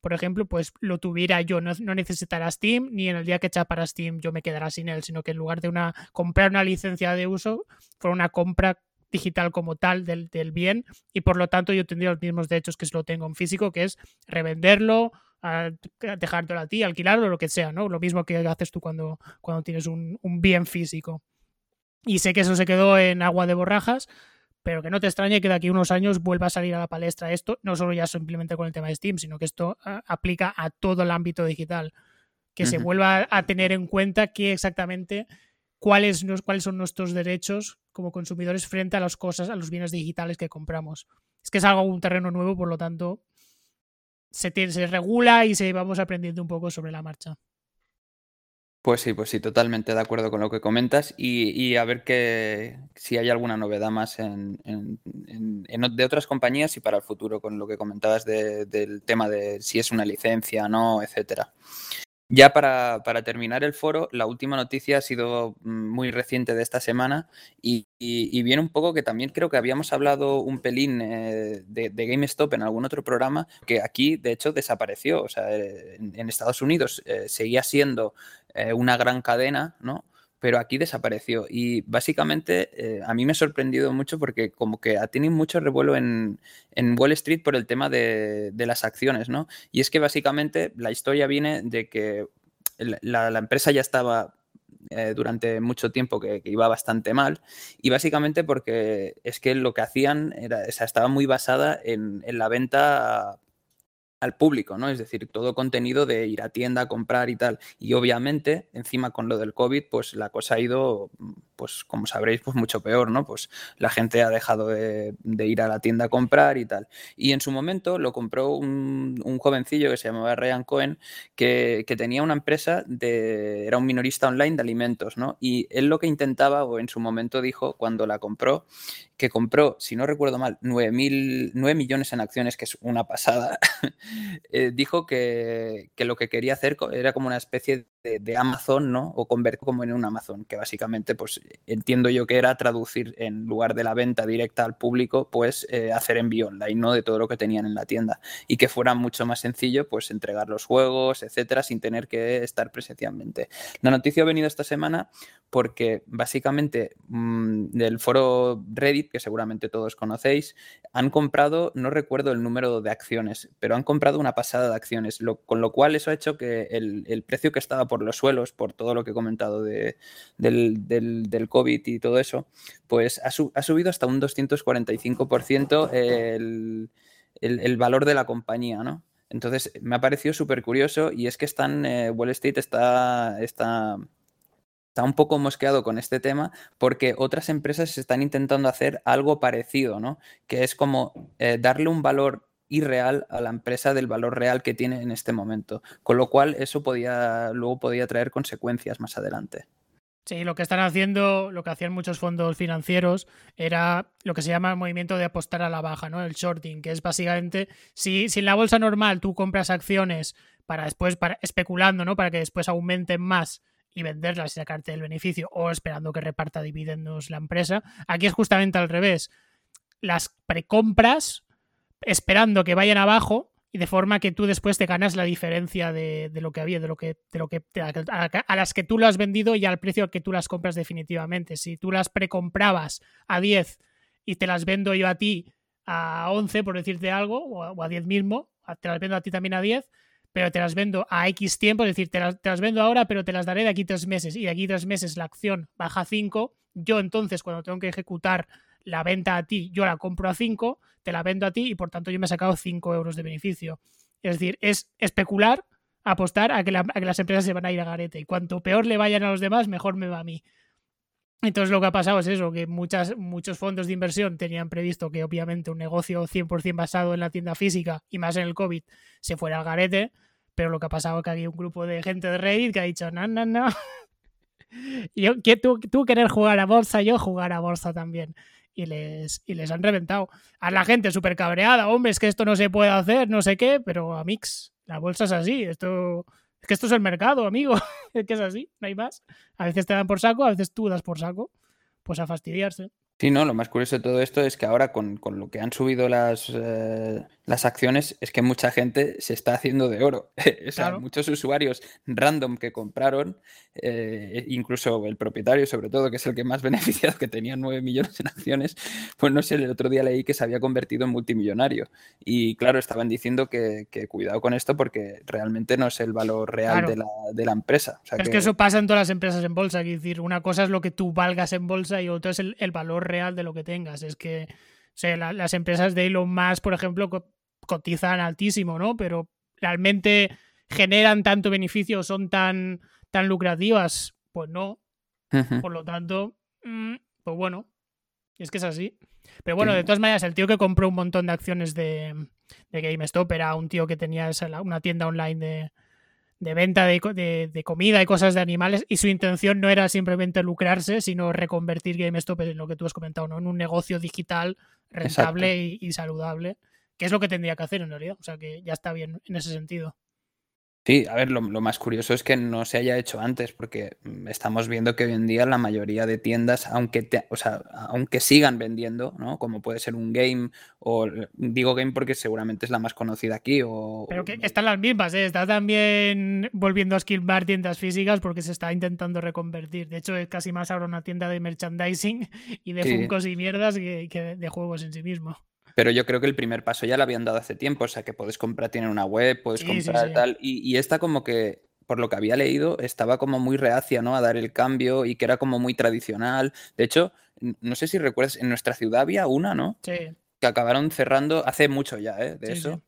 por ejemplo, pues lo tuviera yo, no, no necesitara Steam, ni en el día que para Steam yo me quedara sin él, sino que en lugar de una comprar una licencia de uso, fuera una compra digital como tal del, del, bien y por lo tanto yo tendría los mismos derechos que si lo tengo en físico, que es revenderlo, a dejártelo a ti, alquilarlo, lo que sea, ¿no? Lo mismo que haces tú cuando, cuando tienes un, un bien físico. Y sé que eso se quedó en agua de borrajas, pero que no te extrañe que de aquí a unos años vuelva a salir a la palestra esto, no solo ya simplemente con el tema de Steam, sino que esto uh, aplica a todo el ámbito digital. Que uh -huh. se vuelva a tener en cuenta que exactamente cuáles, cuáles son nuestros derechos como consumidores frente a las cosas, a los bienes digitales que compramos. Es que es algo, un terreno nuevo, por lo tanto, se, tiene, se regula y se vamos aprendiendo un poco sobre la marcha. Pues sí, pues sí, totalmente de acuerdo con lo que comentas y, a ver que, si hay alguna novedad más en, en, en, de otras compañías y para el futuro con lo que comentabas de, del tema de si es una licencia o no, etcétera. Ya para, terminar el foro, la última noticia ha sido mm, muy reciente de esta semana y, viene un poco que también creo que habíamos hablado un pelín eh, de, GameStop en algún otro programa, que aquí de hecho desapareció. O sea, en, en Estados Unidos eh, seguía siendo eh, una gran cadena, ¿no? Pero aquí desapareció. Y básicamente eh, a mí me ha sorprendido mucho porque como que ha tenido mucho revuelo en, en Wall Street por el tema de, de, las acciones, ¿no? Y es que básicamente la historia viene de que la, la empresa ya estaba eh, durante mucho tiempo que, que, iba bastante mal y básicamente porque es que lo que hacían era, o sea, estaba muy basada en, en la venta al público, ¿no? Es decir, todo contenido de ir a tienda a comprar y tal. Y obviamente, encima con lo del COVID, pues la cosa ha ido, pues como sabréis, pues mucho peor, ¿no? Pues la gente ha dejado de, ir a la tienda a comprar y tal. Y en su momento lo compró un, un jovencillo que se llamaba Ryan Cohen, que, que, tenía una empresa de, era un minorista online de alimentos, ¿no? Y él lo que intentaba, o en su momento dijo, cuando la compró, que compró, si no recuerdo mal, 9, mil, 9 millones en acciones, que es una pasada, eh, dijo que, que, lo que quería hacer era como una especie de, de, Amazon, ¿no? O convertir como en un Amazon, que básicamente, pues entiendo yo que era traducir en lugar de la venta directa al público, pues eh, hacer envío online, ¿no? De todo lo que tenían en la tienda. Y que fuera mucho más sencillo, pues entregar los juegos, etcétera, sin tener que estar presencialmente. La noticia ha venido esta semana porque básicamente mmm, del foro Reddit, que seguramente todos conocéis, han comprado, no recuerdo el número de acciones, pero han comprado una pasada de acciones, con lo cual eso ha hecho que el, precio que estaba por los suelos, por todo lo que he comentado de, del, COVID y todo eso, pues ha, su, ha subido hasta un 245% el, el, el valor de la compañía, ¿no? Entonces me ha parecido súper curioso y es que están, eh, Wall Street está, está está un poco mosqueado con este tema porque otras empresas están intentando hacer algo parecido, ¿no? Que es como eh, darle un valor irreal a la empresa del valor real que tiene en este momento. Con lo cual, eso podía, luego podía traer consecuencias más adelante. Sí, lo que están haciendo, lo que hacían muchos fondos financieros, era lo que se llama el movimiento de apostar a la baja, ¿no? El shorting, que es básicamente, si, si en la bolsa normal tú compras acciones para después, para, especulando, ¿no? Para que después aumenten más y venderlas y sacarte el beneficio o esperando que reparta dividendos la empresa. Aquí es justamente al revés. Las precompras esperando que vayan abajo y de forma que tú después te ganas la diferencia de, de lo que había, de lo que, de lo que a, las que tú lo has vendido y al precio al que tú las compras definitivamente. Si tú las precomprabas a 10 y te las vendo yo a ti a 11, por decirte algo, o a, o a 10 mismo, te las vendo a ti también a 10, pero te las vendo a X tiempo, es decir, te las, te las, vendo ahora, pero te las daré de aquí tres meses, y de aquí tres meses la acción baja a 5, yo entonces cuando tengo que ejecutar la venta a ti, yo la compro a 5, te la vendo a ti y por tanto yo me he sacado 5 euros de beneficio. Es decir, es especular, apostar a que, las empresas se van a ir a garete, y cuanto peor le vayan a los demás, mejor me va a mí. Entonces lo que ha pasado es eso, que muchas, muchos fondos de inversión tenían previsto que obviamente un negocio 100% basado en la tienda física y más en el COVID se fuera al garete, pero lo que ha pasado es que había un grupo de gente de Reddit que ha dicho, no, no, no, yo, tú, tú querer jugar a bolsa, yo jugar a bolsa también. Y les, y les han reventado. A la gente súper cabreada, hombre, es que esto no se puede hacer, no sé qué, pero a Mix, la bolsa es así, esto... Es que esto es el mercado, amigo. es que es así, no hay más. A veces te dan por saco, a veces tú das por saco. Pues a fastidiarse. Sí, no, lo más curioso de todo esto es que ahora con, con lo que han subido las, eh, las acciones es que mucha gente se está haciendo de oro. o sea, muchos usuarios random que compraron, eh, incluso el propietario, sobre todo, que es el que más beneficiado, que tenía 9 millones en acciones, pues no sé, el otro día leí que se había convertido en multimillonario. Y claro, estaban diciendo que, cuidado con esto porque realmente no es el valor real de, la, empresa. es que... eso pasa en todas las empresas en bolsa. Es decir, una cosa es lo que tú valgas en bolsa y otra es el, valor real de lo que tengas. Es que las empresas de Elon Musk, por ejemplo, cotizan altísimo, ¿no? Pero realmente generan tanto beneficio, son tan, tan lucrativas, pues no. Por lo tanto, mm, pues bueno, es que es así. Pero bueno, de todas maneras, el tío que compró un montón de acciones de, de GameStop era un tío que tenía esa, una tienda online de, de venta de, de, comida y cosas de animales y su intención no era simplemente lucrarse, sino reconvertir GameStop en lo que tú has comentado, ¿no? En un negocio digital rentable y, saludable que es lo que tendría que hacer en realidad. O sea que ya está bien en ese sentido. Sí, a ver, lo, más curioso es que no se haya hecho antes, porque mm, estamos viendo que hoy en día la mayoría de tiendas, aunque, o sea, aunque sigan vendiendo, ¿no? Como puede ser un game, o digo game porque seguramente es la más conocida aquí. O, Pero que están las mismas, ¿eh? Está también volviendo a skillbar tiendas físicas porque se está intentando reconvertir. De hecho, es casi más ahora una tienda de merchandising y de funcos y mierdas que de juegos en sí mismo. Pero yo creo que el primer paso ya lo habían dado hace tiempo, o sea, que puedes comprar, tienen una web, puedes comprar tal. Y, y, esta como que, por lo que había leído, estaba como muy reacia, ¿no? A dar el cambio y que era como muy tradicional. De hecho, no sé si recuerdas, en nuestra ciudad había una, ¿no? Sí. Que acabaron cerrando hace mucho ya, ¿eh? De eso.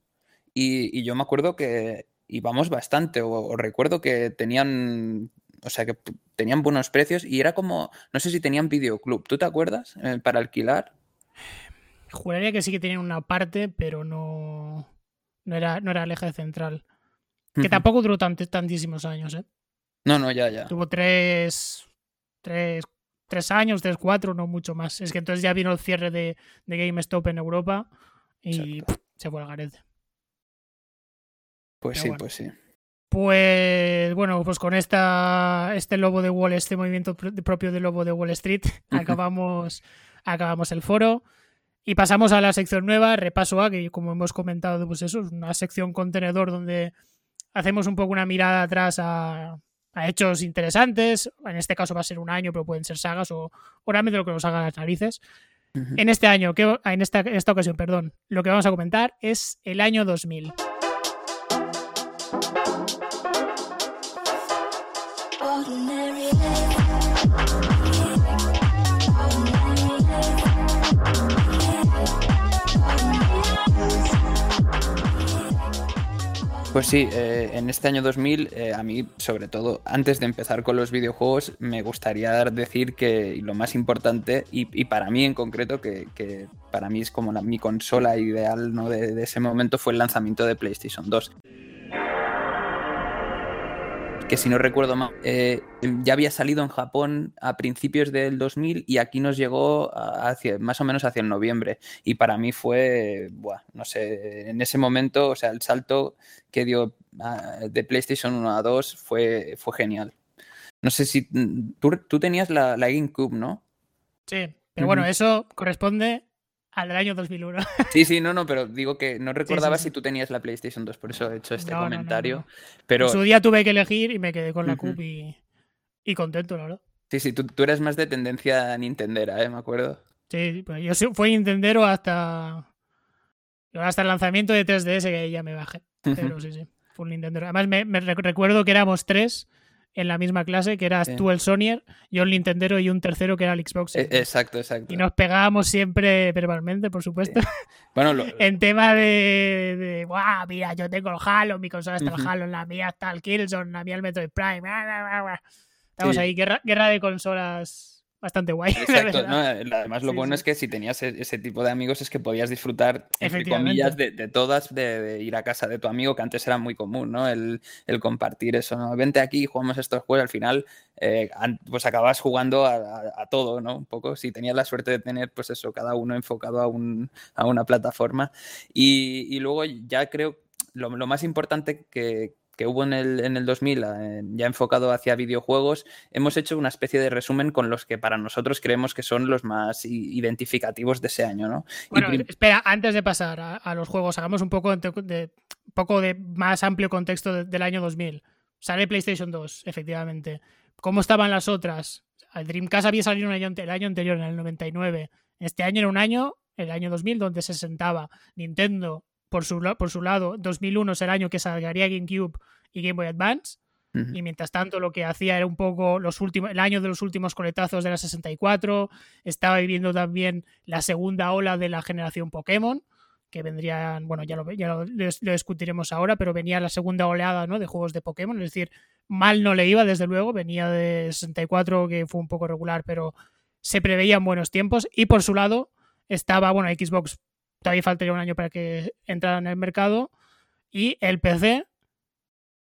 Y, y, yo me acuerdo que íbamos bastante, o, recuerdo que tenían o sea, que tenían buenos precios y era como, no sé si tenían videoclub, ¿tú te acuerdas? Eh, para alquilar. Juraría que sí que tenían una parte, pero no, no, era, no era el eje central. Que tampoco duró tantísimos años, ¿eh? No, no, ya, ya. Tuvo tres, tres, tres años, tres, cuatro, no mucho más. Es que entonces ya vino el cierre de, de GameStop en Europa y se fue al garete. Pues sí, pues sí. Pues bueno, pues con esta, este lobo de Wall, este movimiento propio del lobo de Wall Street, acabamos, acabamos el foro. Y pasamos a la sección nueva, repaso A, que como hemos comentado, pues eso, es una sección contenedor donde hacemos un poco una mirada atrás a, hechos interesantes. En este caso va a ser un año, pero pueden ser sagas o, realmente lo que nos haga las narices. En este año, que, en, esta, en esta ocasión, perdón, lo que vamos a comentar es el año 2000. Pues sí, eh, en este año 2000, eh, a mí, sobre todo, antes de empezar con los videojuegos, me gustaría decir que lo más importante, y, para mí en concreto, que, para mí es como mi consola ideal ¿no? de, de, ese momento, fue el lanzamiento de PlayStation 2 que si no recuerdo mal, eh, ya había salido en Japón a principios del 2000 y aquí nos llegó hacia, más o menos hacia el noviembre. Y para mí fue, no sé, en ese momento, o sea, el salto que dio ah, de PlayStation 1 a 2 fue, fue genial. No sé si tú, tenías la, la GameCube, ¿no? Sí, pero bueno, eso corresponde al del año 2001. Sí, sí, no, no, pero digo que no recordaba si tú tenías la PlayStation 2, por eso he hecho este comentario. pero... En su día tuve que elegir y me quedé con la CUP y, contento, la verdad. Sí, sí, tú, tú, eres más de tendencia Nintendera, ¿eh? Me acuerdo. Sí, pues yo fui Nintendero hasta, hasta el lanzamiento de 3DS que ya me bajé. Pero sí, sí, fue un Nintendero. Además, me, me recuerdo que éramos tres en la misma clase, que eras tú el Sonyer, yo el Nintendero y un tercero que era el Xbox. E, exacto, exacto. Y nos pegábamos siempre verbalmente, por supuesto. Bueno, en tema de, de mira, yo tengo el Halo, mi consola está el Halo, la mía está el Killzone, la mía el Metroid Prime. Estamos ahí, guerra, guerra de consolas bastante guay. Exacto, además lo bueno es que si tenías e-, ese tipo de amigos es que podías disfrutar, entre comillas, de, todas, de, ir a casa de tu amigo, que antes era muy común, ¿no? El, compartir eso, ¿no? Vente aquí, jugamos estos juegos, al final eh, pues acabas jugando a, todo, ¿no? Un poco, si tenías la suerte de tener, pues eso, cada uno enfocado a, un, a una plataforma. Y, luego ya creo, lo, lo más importante que, que hubo en el, en el 2000, eh, ya enfocado hacia videojuegos, hemos hecho una especie de resumen con los que para nosotros creemos que son los más identificativos de ese año, ¿no? Bueno, espera, antes de pasar a, los juegos, hagamos un poco de, poco de más amplio contexto del año 2000. Sale PlayStation 2, efectivamente. ¿Cómo estaban las otras? El Dreamcast había salido el año anterior, en el 99. Este año era un año, el año 2000, donde se sentaba Nintendo por su, por su lado. 2001 es el año que salgaría GameCube y Game Boy Advance. Y mientras tanto lo que hacía era un poco los últimos, el año de los últimos coletazos de la 64. Estaba viviendo también la segunda ola de la generación Pokémon que vendrían, bueno, ya lo, ya lo, discutiremos ahora, pero venía la segunda oleada ¿no? de juegos de Pokémon, es decir, mal no le iba, desde luego, venía de 64, que fue un poco regular, pero se preveían buenos tiempos, y por su lado estaba, bueno, Xbox todavía faltaría un año para que entrara en el mercado, y el PC,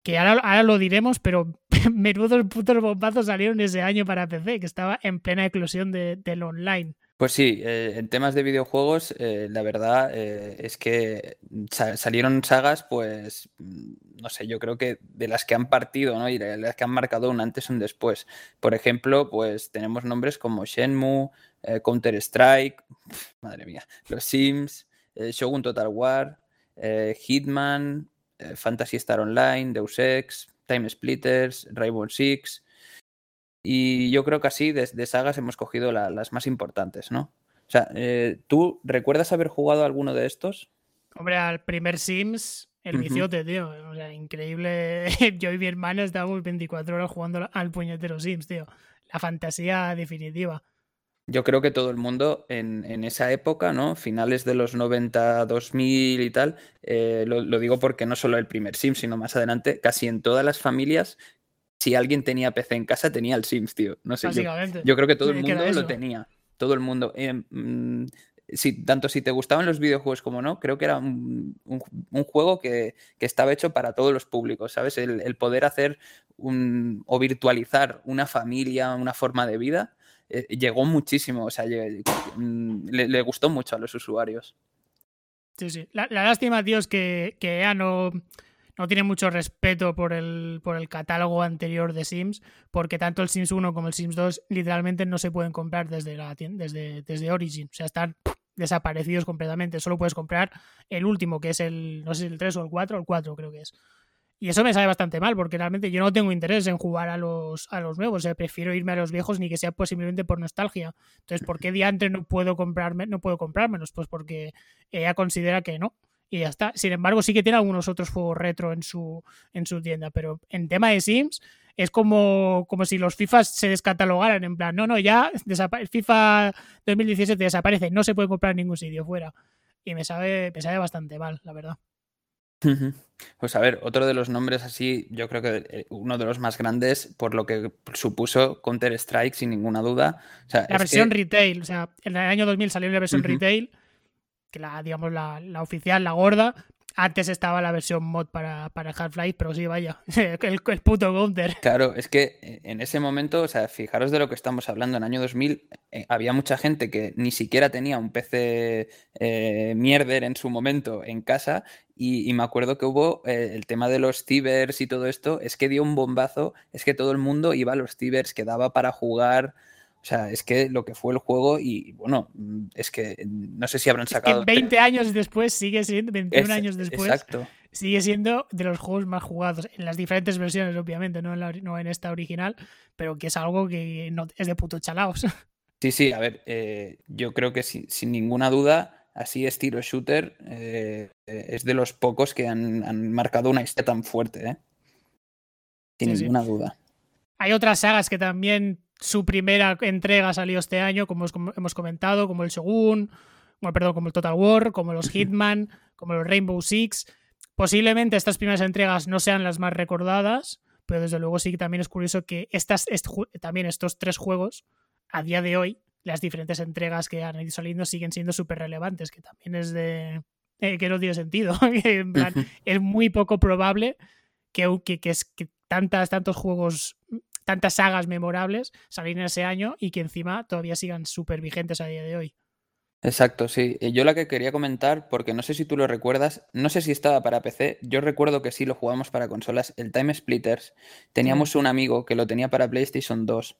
que ahora, ahora lo diremos, pero menudos putos bombazos salieron ese año para PC, que estaba en plena eclosión de, del online. Pues sí, eh, en temas de videojuegos, eh, la verdad eh, es que salieron sagas, pues, mm, no sé, yo creo que de las que han partido, ¿no? Y de las que han marcado un antes y un después. Por ejemplo, pues tenemos nombres como Shenmue, Counter-Strike, madre mía, los Sims, Shogun Total War, Hitman, Fantasy Star Online, Deus Ex, Time Splitters, Rainbow Six, y yo creo que así, de, sagas, hemos cogido las más importantes, ¿no? O sea, eh, ¿tú recuerdas haber jugado alguno de estos? Hombre, al primer Sims, el viciote, tío. O sea, increíble. Yo y mi hermana estábamos 24 horas jugando al puñetero Sims, tío. La fantasía definitiva. Yo creo que todo el mundo en, esa época, ¿no? Finales de los 90, 2000 y tal, eh, lo, lo, digo porque no solo el primer Sims, sino más adelante, casi en todas las familias si alguien tenía PC en casa, tenía el Sims, tío. No sé. Yo, creo que todo el mundo lo tenía. Todo el mundo. Eh, mm, si, tanto si te gustaban los videojuegos como no, creo que era un, juego que, estaba hecho para todos los públicos, ¿sabes? El, poder hacer un, o virtualizar una familia, una forma de vida, eh, llegó muchísimo, o sea, mm, le, gustó mucho a los usuarios. Sí, sí. La, lástima, tío, es que, que ya no no tiene mucho respeto por el, por el catálogo anterior de Sims, porque tanto el Sims 1 como el Sims 2 literalmente no se pueden comprar desde, la, desde, desde Origin. O sea, están desaparecidos completamente. Solo puedes comprar el último, que es el, no sé el 3 o el 4, el 4 creo que es. Y eso me sabe bastante mal, porque realmente yo no tengo interés en jugar a los, a los nuevos. Prefiero irme a los viejos ni que sea posiblemente por nostalgia. Entonces, ¿por qué diantre no puedo comprarme, no puedo comprármelos? Pues porque ella considera que no y ya está. Sin embargo, sí que tiene algunos otros juegos retro en su, en su tienda, pero en tema de Sims es como, como si los FIFA se descatalogaran en plan, no, no, ya el FIFA 2017 desaparece, no se puede comprar en ningún sitio fuera. Y me sabe, me sabe bastante mal, la verdad. Pues a ver, otro de los nombres así, yo creo que eh, uno de los más grandes, por lo que supuso Counter-Strike, sin ninguna duda. la versión retail, o sea, en el año 2000 salió la versión retail que la, digamos, la, oficial, la gorda, antes estaba la versión mod para, para Half-Life, pero sí, vaya, el, puto Counter. Claro, es que eh, en ese momento, o sea, fijaros de lo que estamos hablando, en el año 2000 eh, había mucha gente que ni siquiera tenía un PC eh, mierder en su momento en casa y, me acuerdo que hubo el tema de los cibers y todo esto, es que dio un bombazo, es que todo el mundo iba a los cibers, que daba para jugar o sea, es que lo que fue el juego y bueno, mm, es que no sé si habrán sacado... Es que 20 años después sigue siendo, 21 años después, exacto. sigue siendo de los juegos más jugados en las diferentes versiones, obviamente, no en, la, no en esta original, pero que es algo que no, es de puto chalaos. Sí, sí, a ver, eh, yo creo que sin, ninguna duda, así estilo shooter, eh, es de los pocos que han, marcado una historia tan fuerte, ¿eh? Sin ninguna duda. Hay otras sagas que también su primera entrega salió este año, como hemos comentado, como el Shogun, como, perdón, como el Total War, como los Hitman, como los Rainbow Six. Posiblemente estas primeras entregas no sean las más recordadas, pero desde luego sí que también es curioso que estas, también estos tres juegos, a día de hoy, las diferentes entregas que han ido saliendo siguen siendo súper relevantes, que también es de... Eh, que no tiene sentido. en plan, es muy poco probable que, que, que, es, que tantas, tantos juegos tantas sagas memorables salir en ese año y que encima todavía sigan súper vigentes a día de hoy. Exacto, sí. Yo la que quería comentar, porque no sé si tú lo recuerdas, no sé si estaba para PC, yo recuerdo que sí lo jugamos para consolas, el Time Splitters, teníamos un amigo que lo tenía para PlayStation 2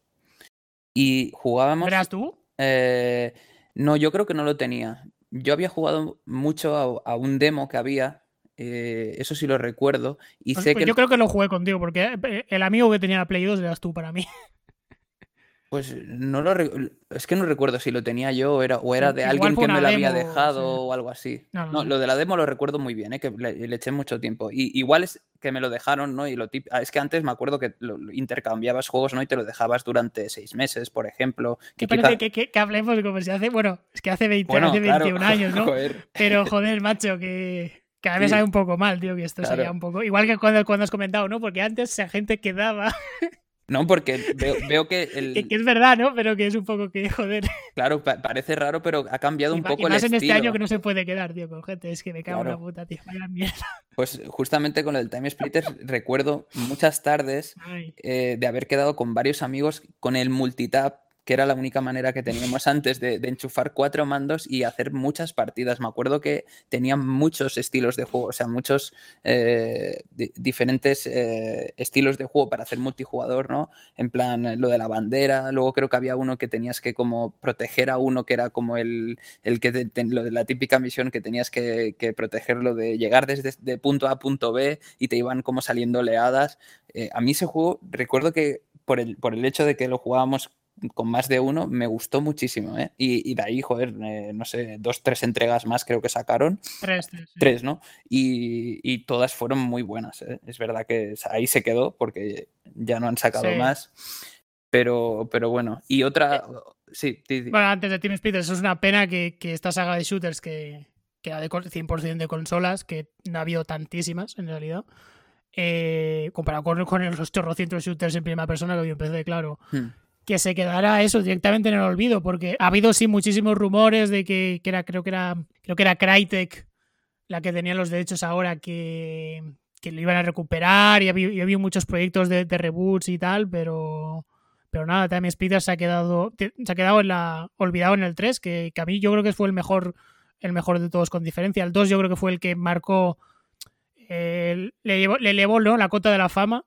y jugábamos... ¿Eras tú? Eh, no, yo creo que no lo tenía. Yo había jugado mucho a, un demo que había, eh, eso sí lo recuerdo, y pues, sé pues que... Yo creo que lo jugué contigo, porque eh, el amigo que tenía Play 2 eras tú para mí. Pues no lo es que no recuerdo si lo tenía yo o era, o era de alguien que me lo había dejado o algo así. No, lo de la demo lo recuerdo muy bien, ¿eh? que le, eché mucho tiempo. Y igual es que me lo dejaron, ¿no? Y lo ah, es que antes me acuerdo que lo, intercambiabas juegos, ¿no? Y te lo dejabas durante seis meses, por ejemplo. Que parece que, que, hablemos como si hace, bueno, es que hace, 20, hace 21 años, ¿no? Pero joder, macho, que cada vez sabe un poco mal, tío, que esto sería un poco. Igual que cuando, cuando has comentado, ¿no? Porque antes la gente quedaba no, porque veo, que, el... que, es verdad, ¿no? Pero que es un poco que, joder. Claro, parece raro, pero ha cambiado un poco y más en este año que no se puede quedar, tío, con gente. Es que me cago en la puta, tío. Vaya mierda. Pues justamente con el Time Splitters recuerdo muchas tardes eh, de haber quedado con varios amigos con el multitap que era la única manera que teníamos antes de, enchufar cuatro mandos y hacer muchas partidas. Me acuerdo que tenían muchos estilos de juego, o sea, muchos eh, diferentes eh, estilos de juego para hacer multijugador, ¿no? En plan, eh, lo de la bandera, luego creo que había uno que tenías que como proteger a uno, que era como el, el que, lo de la típica misión que tenías que, protegerlo de llegar desde punto A a punto B y te iban como saliendo oleadas. a mí ese juego, recuerdo que por el, por el hecho de que lo jugábamos con más de uno, me gustó muchísimo, ¿eh? Y, de ahí, joder, eh, no sé, dos, tres entregas más creo que sacaron. Tres, tres. ¿no? Y, todas fueron muy buenas, ¿eh? Es verdad que ahí se quedó porque ya no han sacado más. Pero, pero bueno, y otra... Sí, Bueno, antes de Team Speed, eso es una pena que, esta saga de shooters que, que era de 100% de consolas, que no ha habido tantísimas en realidad, eh, comparado con, con los 800 shooters en primera persona que había empecé, claro. Hmm que se quedara eso directamente en el olvido, porque ha habido sí muchísimos rumores de que, era, creo que era, creo que era Crytek la que tenía los derechos ahora que, que lo iban a recuperar y había, había muchos proyectos de, reboots y tal, pero pero nada, también Speeder se ha quedado se ha quedado en la olvidado en el 3, que, a mí yo creo que fue el mejor el mejor de todos con diferencia. El 2 yo creo que fue el que marcó le, le elevó ¿no? la cota de la fama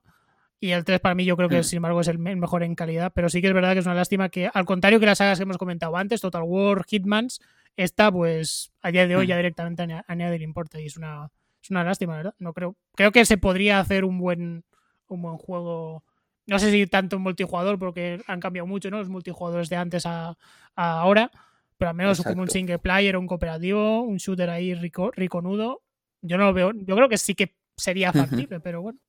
y el 3 para mí yo creo que, mm. sin embargo, es el mejor en calidad. Pero sí que es verdad que es una lástima que, al contrario que las sagas que hemos comentado antes, Total War, Hitmans, esta, pues, a día de hoy ya mm. directamente a, nadie le importa. Y es una, es una lástima, ¿verdad? No creo. Creo que se podría hacer un buen, un buen juego. No sé si tanto un multijugador, porque han cambiado mucho, ¿no? Los multijugadores de antes a, ahora. Pero al menos como un single player, un cooperativo, un shooter ahí rico, riconudo. Yo no lo veo. Yo creo que sí que sería factible, pero bueno.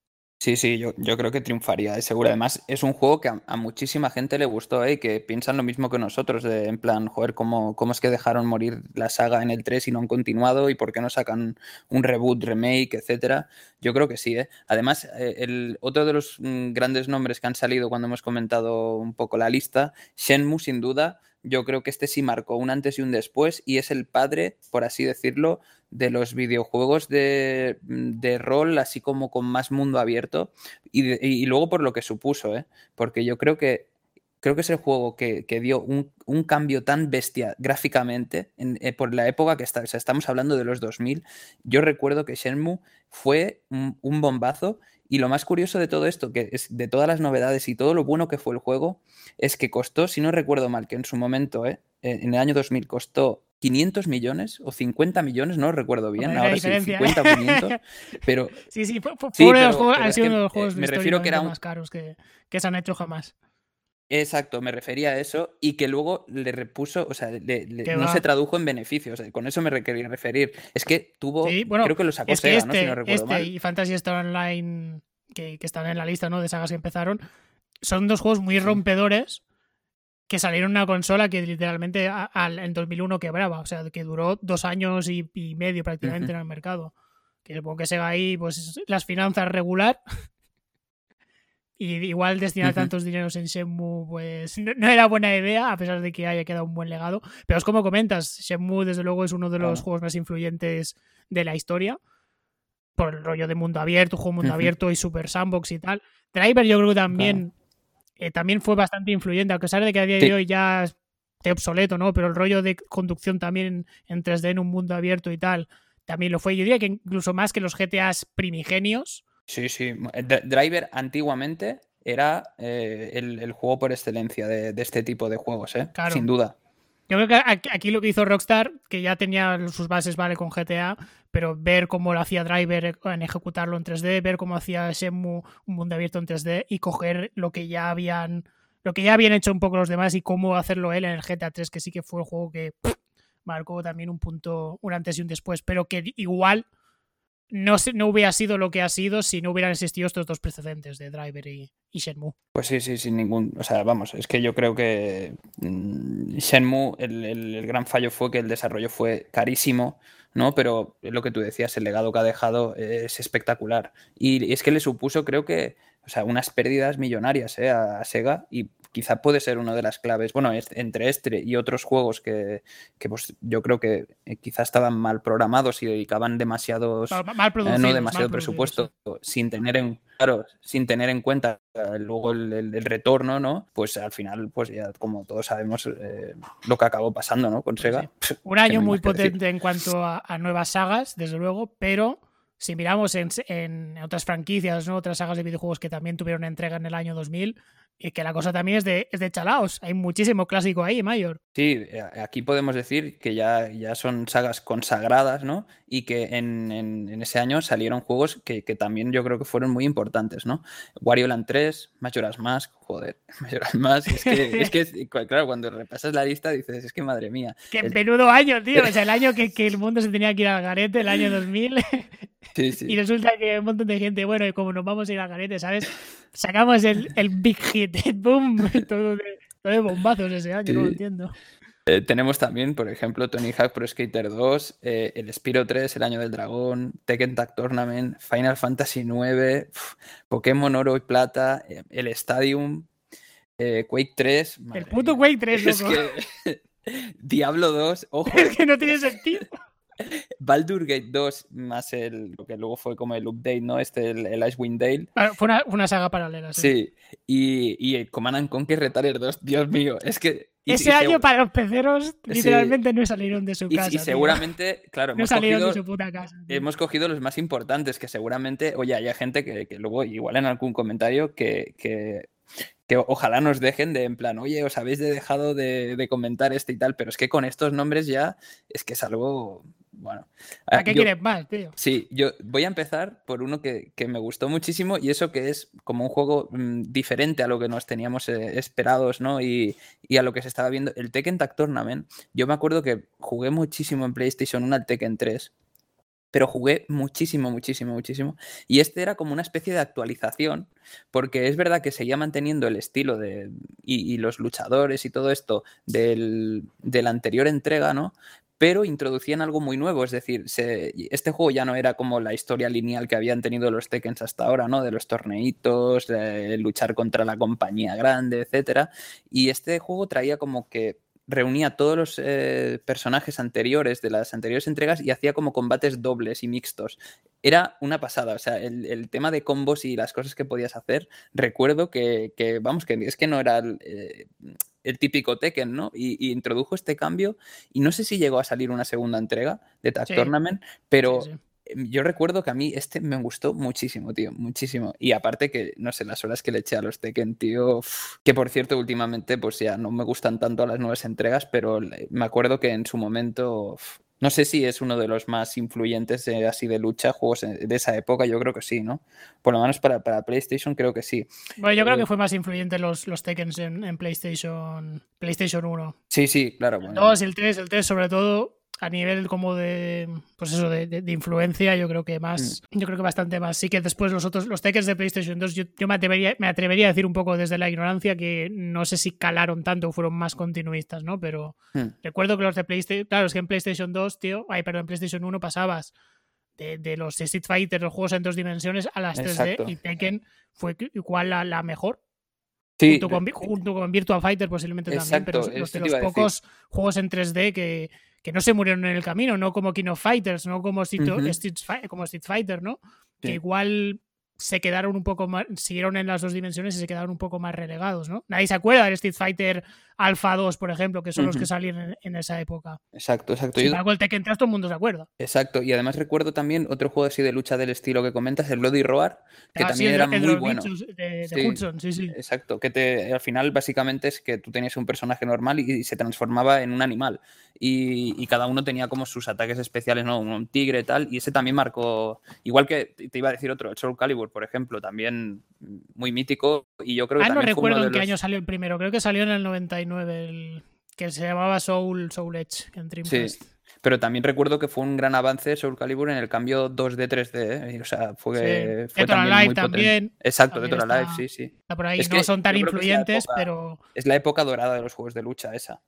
Sí, sí, yo, yo creo que triunfaría, de seguro. Además, es un juego que a, muchísima gente le gustó ¿eh? y que piensan lo mismo que nosotros, de, en plan, joder, ¿cómo, ¿cómo es que dejaron morir la saga en el 3 y no han continuado? ¿Y por qué no sacan un reboot, remake, etcétera? Yo creo que sí, ¿eh? Además, eh, el, otro de los mm, grandes nombres que han salido cuando hemos comentado un poco la lista, Shenmue, sin duda, yo creo que este sí marcó un antes y un después y es el padre, por así decirlo, de los videojuegos de, rol, así como con más mundo abierto, y, luego por lo que supuso, ¿eh? porque yo creo que creo que es el juego que, dio un, cambio tan bestia gráficamente eh, por la época que está, estamos hablando de los 2000. Yo recuerdo que Shenmue fue un, un, bombazo y lo más curioso de todo esto, que es de todas las novedades y todo lo bueno que fue el juego, es que costó, si no recuerdo mal, que en su momento, ¿eh? en el año 2000 costó 500 millones o 50 millones, no recuerdo bien, ahora sí, 50 o 500, pero... Sí, sí, fue, uno de los juegos, ha sido uno de los juegos me refiero que era más caros que, que, se han hecho jamás. Exacto, me refería a eso y que luego le repuso, o sea, no se tradujo en beneficios, con eso me quería referir. Es que tuvo, creo que lo sacó es Sega, ¿no? Si no recuerdo este mal. y Fantasy Star Online, que, que están en la lista ¿no? de sagas que empezaron, son dos juegos muy rompedores que salieron una consola que literalmente en 2001 quebraba, o sea, que duró dos años y, medio prácticamente en el mercado. Que supongo que se va ahí, pues, las finanzas regular. y igual destinar tantos dineros en Shenmue, pues, no, era buena idea, a pesar de que haya quedado un buen legado. Pero es como comentas, Shenmue, desde luego, es uno de los juegos más influyentes de la historia. Por el rollo de mundo abierto, juego mundo abierto y super sandbox y tal. Driver, yo creo que también eh, también fue bastante influyente, a pesar de que a día de hoy ya obsoleto, ¿no? Pero el rollo de conducción también en 3D en un mundo abierto y tal, también lo fue. Yo diría que incluso más que los GTAs primigenios. Sí, sí. Driver antiguamente era eh, el, juego por excelencia de, este tipo de juegos, ¿eh? Sin duda. Yo creo que aquí lo que hizo Rockstar, que ya tenía sus bases, vale, con GTA, pero ver cómo lo hacía Driver en ejecutarlo en 3D, ver cómo hacía Shenmue un mundo abierto en 3D y coger lo que ya habían lo que ya habían hecho un poco los demás y cómo hacerlo él en el GTA 3, que sí que fue el juego que marcó también un punto, un antes y un después, pero que igual no, no hubiera sido lo que ha sido si no hubieran existido estos dos precedentes de Driver y, Shenmue. Pues sí, sí, sin ningún. O sea, vamos, es que yo creo que mm, Shenmue, el, gran fallo fue que el desarrollo fue carísimo, ¿no? Pero lo que tú decías, el legado que ha dejado es espectacular. Y es que le supuso, creo que, o sea, unas pérdidas millonarias ¿eh? a, Sega y quizá puede ser una de las claves. Bueno, entre este y otros juegos que, pues, yo creo que eh, quizá estaban mal programados y dedicaban demasiados, mal eh, no demasiado presupuesto sin tener en claro, sin tener en cuenta luego el, retorno, ¿no? Pues al final, pues ya como todos sabemos lo que acabó pasando, ¿no? Con Sega. Un año muy potente en cuanto a, a nuevas sagas, desde luego, pero si miramos en, otras franquicias, ¿no? otras sagas de videojuegos que también tuvieron entrega en el año 2000, y que la cosa también es de, es de chalaos. Hay muchísimo clásico ahí, Mayor. Sí, eh, aquí podemos decir que ya, ya son sagas consagradas, ¿no? Y que en, ese año salieron juegos que, también yo creo que fueron muy importantes, ¿no? Wario Land 3, Majora's Mask, joder, Majora's Mask, es que, es que, claro, cuando repasas la lista dices, es que madre mía. Qué peludo año, tío, o sea, el año que, que, el mundo se tenía que ir al garete, el año 2000. Y resulta que un montón de gente, bueno, y como nos vamos a ir al garete, ¿sabes? Sacamos el, el Big Hit, boom, todo de, bombazos ese año, no lo entiendo. Eh, tenemos también, por ejemplo, Tony Hawk Pro Skater 2, eh, el Spiro 3, el Año del Dragón, Tekken Tag Tournament, Final Fantasy 9, Pokémon Oro y Plata, eh, el Stadium, Quake 3. El puto Quake 3, Es que. Diablo 2, ojo. Es que no tiene sentido. Baldur Gate 2 más el lo que luego fue como el update, ¿no? Este, el, Icewind Dale. fue una, saga paralela, sí. Sí, y, y el Command and Conquer Retaler 2, Dios mío, es que... Ese año para los peceros literalmente no salieron de su casa. Y, seguramente, claro, no salieron de su puta casa. Hemos cogido los más importantes, que seguramente, oye, hay gente que, que luego, igual en algún comentario, que, que que ojalá nos dejen de en plan, oye, os habéis dejado de, de, comentar este y tal, pero es que con estos nombres ya es que es algo, bueno. ¿A qué quieres más, tío? Sí, yo voy a empezar por uno que, me gustó muchísimo y eso que es como un juego mm, diferente a lo que nos teníamos eh, esperados, ¿no? Y, a lo que se estaba viendo. El Tekken Tag Tournament, yo me acuerdo que jugué muchísimo en PlayStation 1 al Tekken 3 pero jugué muchísimo, muchísimo, muchísimo. Y este era como una especie de actualización, porque es verdad que seguía manteniendo el estilo de, y, los luchadores y todo esto del, de la anterior entrega, ¿no? Pero introducían algo muy nuevo, es decir, este juego ya no era como la historia lineal que habían tenido los Tekkens hasta ahora, ¿no? De los torneitos, luchar contra la compañía grande, etcétera, y este juego traía como que reunía todos los eh, personajes anteriores de las anteriores entregas y hacía como combates dobles y mixtos. Era una pasada, o sea, el, tema de combos y las cosas que podías hacer, recuerdo que, vamos, que es que no era eh, el típico Tekken, ¿no? Y, introdujo este cambio y no sé si llegó a salir una segunda entrega de Tag Tournament, pero em, yo recuerdo que a mí este me gustó muchísimo, tío, muchísimo. Y aparte que, no sé, las horas que le eché a los Tekken, tío, que por cierto últimamente pues ya no me gustan tanto las nuevas entregas, pero me acuerdo que en su momento... No sé si es uno de los más influyentes así de lucha, juegos de esa época, yo creo que sí, ¿no? Por lo menos para, para PlayStation creo que sí. Bueno, yo creo que eh, fue más influyente los, los Tekken en, PlayStation, PlayStation 1. Sí, sí, claro. Bueno. El 2, el 3, el 3 sobre todo, a nivel como de pues eso de, influencia yo creo que más mm. yo creo que bastante más. Sí que después los otros los Tekken de PlayStation 2 yo, me, atrevería, me atrevería a decir un poco desde la ignorancia que no sé si calaron tanto o fueron más continuistas no pero mm. recuerdo que los de PlayStation claro es que en PlayStation 2 tío ay perdón en PlayStation 1 pasabas de, los Street Fighter los juegos en dos dimensiones a las 3D y Tekken fue igual la, la mejor. Sí, junto, con, Virtua Fighter posiblemente también, pero los de los pocos juegos en 3D que, que no se murieron en el camino, no como King of Fighters, no como Street, como Street Fighter, ¿no? Que igual se quedaron un poco más, siguieron en las dos dimensiones y se quedaron un poco más relegados, ¿no? Nadie se acuerda del Street Fighter Alpha 2, por ejemplo, que son los que salieron en, esa época. Exacto, exacto. Sin embargo, el Tekken 3 todo el mundo se acuerda. Exacto, y además recuerdo también otro juego así de lucha del estilo que comentas, el Bloody Roar, que ah, también era muy bueno. De, de Hudson, sí, sí. Exacto, que te, al final básicamente es que tú tenías un personaje normal y, se transformaba en un animal. Y, cada uno tenía como sus ataques especiales, ¿no? Un, tigre tal, y ese también marcó, igual que te iba a decir otro, el Soul Calibur, por ejemplo, también muy mítico, y yo creo que... Ah, no recuerdo en qué año salió el primero, creo que salió en el 99, el que se llamaba Soul, Soul Edge en Dreamcast. Sí. Pero también recuerdo que fue un gran avance Soul Calibur en el cambio 2D 3D. ¿eh? O sea, fue, fue también Live también. Exacto, Dead Live, sí, sí. por ahí. no son tan influyentes, pero. Es la época dorada de los juegos de lucha esa.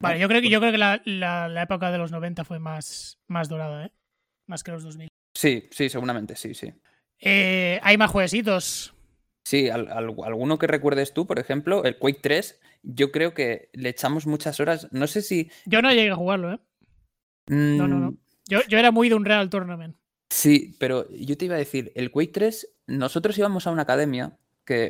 Vale, yo creo que, yo creo que la, la, época de los 90 fue más, más dorada, ¿eh? Más que los 2000. Sí, sí, seguramente, sí, sí. Eh, hay más jueguecitos. Sí, alguno que recuerdes tú, por ejemplo, el Quake 3, yo creo que le echamos muchas horas. No sé si. Yo no llegué a jugarlo, ¿eh? No, no, no. Mm. Yo, yo era muy de un Real Tournament. Sí, pero yo te iba a decir, el Quake 3, nosotros íbamos a una academia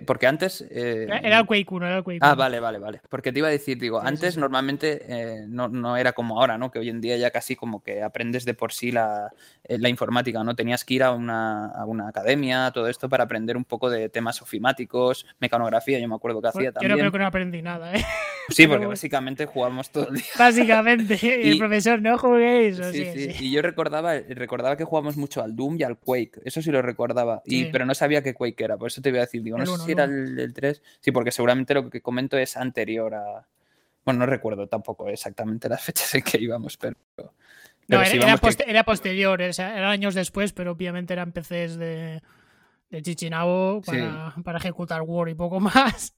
porque antes. Eh, era el Quake 1, era el Quake 1. Ah, vale, vale, vale. Porque te iba a decir, digo, antes normalmente eh, no, era como ahora, ¿no? Que hoy en día ya casi como que aprendes de por sí la, eh, la informática, ¿no? Tenías que ir a una, a una, academia, todo esto para aprender un poco de temas ofimáticos, mecanografía, yo me acuerdo que hacía también. Yo no creo que no aprendí nada, ¿eh? Sí, porque básicamente jugábamos todo el día. Básicamente, y, el profesor, no juguéis. Sí, sí, Y yo recordaba, recordaba que jugábamos mucho al Doom y al Quake, eso sí lo recordaba, y, pero no sabía qué Quake era, por eso te voy a decir, digo, no sé si era el, 3. Sí, porque seguramente lo que comento es anterior a. Bueno, no recuerdo tampoco exactamente las fechas en que íbamos, pero. no, era, posterior, eran años después, pero obviamente eran PCs de, de Chichinabo para, ejecutar War y poco más.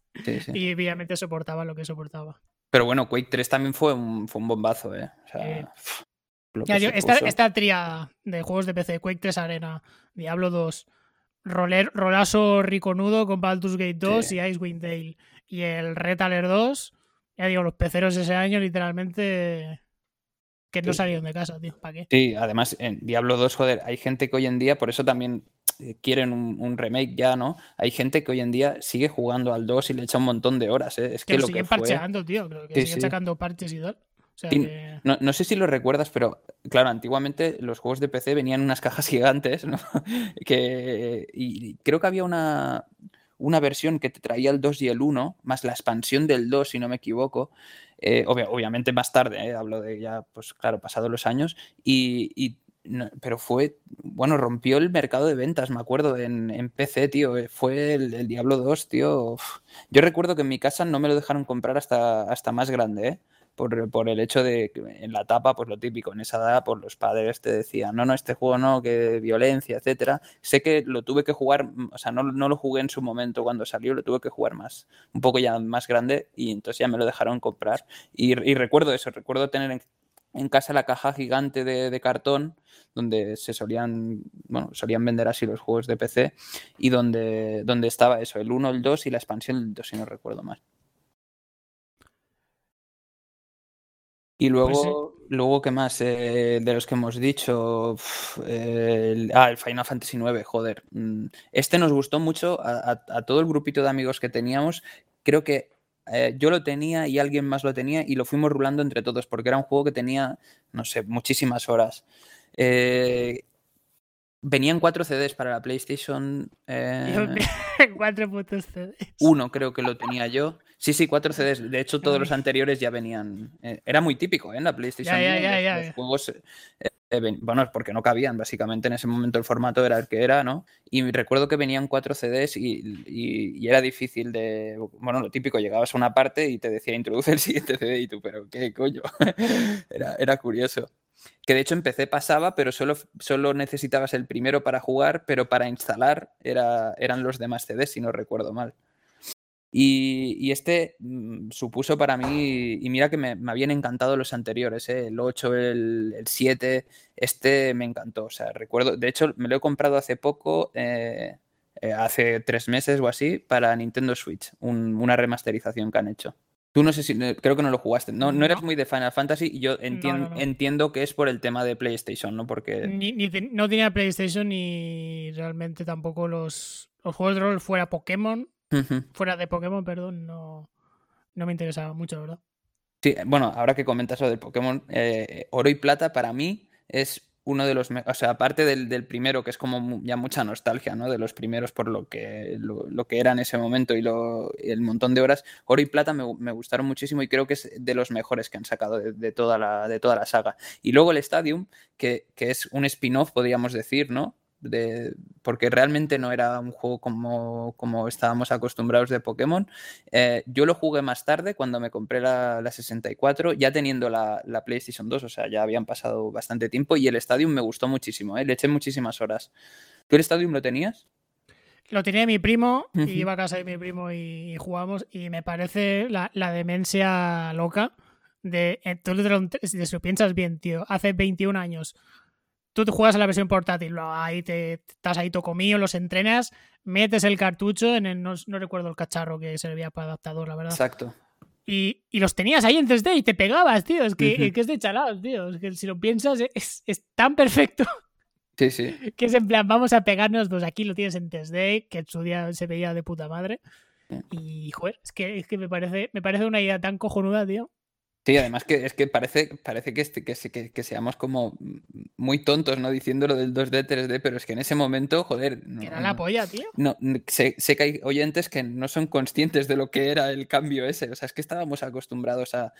Y obviamente soportaba lo que soportaba. Pero bueno, Quake 3 también fue un, fue un bombazo, ¿eh? esta, esta tríada de juegos de PC, Quake 3 Arena, Diablo 2, roler, rolazo riconudo con Baldur's Gate 2 y Icewind Dale. Y el Retaler 2, ya digo, los peceros ese año literalmente que no salieron de casa, tío. ¿Para qué? Sí, además en Diablo 2, joder, hay gente que hoy en día, por eso también eh, quieren un, remake ya, ¿no? Hay gente que hoy en día sigue jugando al 2 y le echa un montón de horas, ¿eh? Es que, lo, siguen parcheando, tío. Creo que siguen sacando parches y tal no, sé si lo recuerdas, pero claro, antiguamente los juegos de PC venían en unas cajas gigantes, ¿no? que, y creo que había una, una versión que te traía el 2 y el 1, más la expansión del 2, si no me equivoco. Eh, obviamente más tarde, ¿eh? hablo de ya, pues claro, pasados los años. Y, pero fue, bueno, rompió el mercado de ventas, me acuerdo, en, PC, tío. Eh, fue el, Diablo 2, tío. Yo recuerdo que en mi casa no me lo dejaron comprar hasta, hasta más grande, ¿eh? Por, el hecho de que en la etapa, pues lo típico, en esa edad, pues los padres te decían, no, no, este juego no, que violencia, etcétera. Sé que lo tuve que jugar, mm, o sea, no, no, lo jugué en su momento cuando salió, lo tuve que jugar más, un poco ya más grande, y entonces ya me lo dejaron comprar. Y, recuerdo eso, recuerdo tener en, casa la caja gigante de, cartón donde se solían, bueno, solían vender así los juegos de PC y donde, donde estaba eso, el 1, el 2 y la expansión del 2, si no recuerdo mal. Y pues luego, luego ¿qué más? Eh, de los que hemos dicho. el, ah, el Final Fantasy IX, joder. Mm, este nos gustó mucho a, todo el grupito de amigos que teníamos. Creo que eh, yo lo tenía y alguien más lo tenía y lo fuimos rulando entre todos porque era un juego que tenía, no sé, muchísimas horas. Eh, venían cuatro CDs para la PlayStation. cuatro putos CDs. Uno creo que lo tenía yo. Sí, sí, cuatro CDs. De hecho, todos los anteriores ya venían. Eh, era muy típico ¿eh? en la PlayStation. los, juegos. Eh, bueno, porque no cabían, básicamente en ese momento el formato era el que era, ¿no? Y recuerdo que venían cuatro CDs y, era difícil de. Bueno, lo típico, llegabas a una parte y te decía introduce el siguiente CD y tú, pero qué coño. era, era curioso. Que de hecho en PC pasaba, pero solo, solo necesitabas el primero para jugar, pero para instalar era, eran los demás CDs, si no recuerdo mal. Y, este mm, supuso para mí, y mira que me, habían encantado los anteriores, ¿eh? el 8, el, 7, este me encantó. O sea, recuerdo, de hecho me lo he comprado hace poco, eh, eh, hace tres meses o así, para Nintendo Switch, una remasterización que han hecho. Tú no sé si, creo que no lo jugaste. No, no eres muy de Final Fantasy y yo entiendo que es por el tema de PlayStation, ¿no? Porque... no tenía PlayStation ni realmente tampoco los, los juegos de rol fuera Pokémon. Fuera de Pokémon, perdón, no, no me interesaba mucho, ¿verdad? Sí, bueno, ahora que comentas lo del Pokémon, eh, Oro y Plata para mí es uno de los, o sea, aparte del, primero, que es como ya mucha nostalgia, ¿no? De los primeros por lo que, lo, que era en ese momento y lo, el montón de horas, Oro y Plata me, gustaron muchísimo y creo que es de los mejores que han sacado de, toda, la, de toda la saga. Y luego el Stadium, que, que es un spin-off, podríamos decir, ¿no? Porque realmente no era un juego como, como estábamos acostumbrados de Pokémon. Eh, yo lo jugué más tarde, cuando me compré la, 64, ya teniendo la, PlayStation 2, o sea, ya habían pasado bastante tiempo y el Stadium me gustó muchísimo, ¿eh? le eché muchísimas horas. ¿Tú el Stadium lo tenías? Lo tenía mi primo, y iba a casa de mi primo y, jugamos, y me parece la, demencia loca de... Eh, tú si lo piensas bien, tío, hace 21 años tú te juegas a la versión portátil, ahí te estás ahí tocomío, los entrenas, metes el cartucho en el, no, recuerdo el cacharro que servía para adaptador, la verdad. Exacto. Y, los tenías ahí en 3D y te pegabas, tío. Es que, es de chalados, tío. Es que si lo piensas, es, tan perfecto. Sí, sí. Que es en plan, vamos a pegarnos, pues aquí lo tienes en 3D, que en su día se veía de puta madre. Y, joder, es que, es que me, parece, me parece una idea tan cojonuda, tío. Sí, además que es que parece, parece que, este, que, que, seamos como muy tontos, ¿no? Diciendo lo del 2D, 3D, pero es que en ese momento, joder. era la polla, tío. No, sé, que hay oyentes que no son conscientes de lo que era el cambio ese. O sea, es que estábamos acostumbrados a,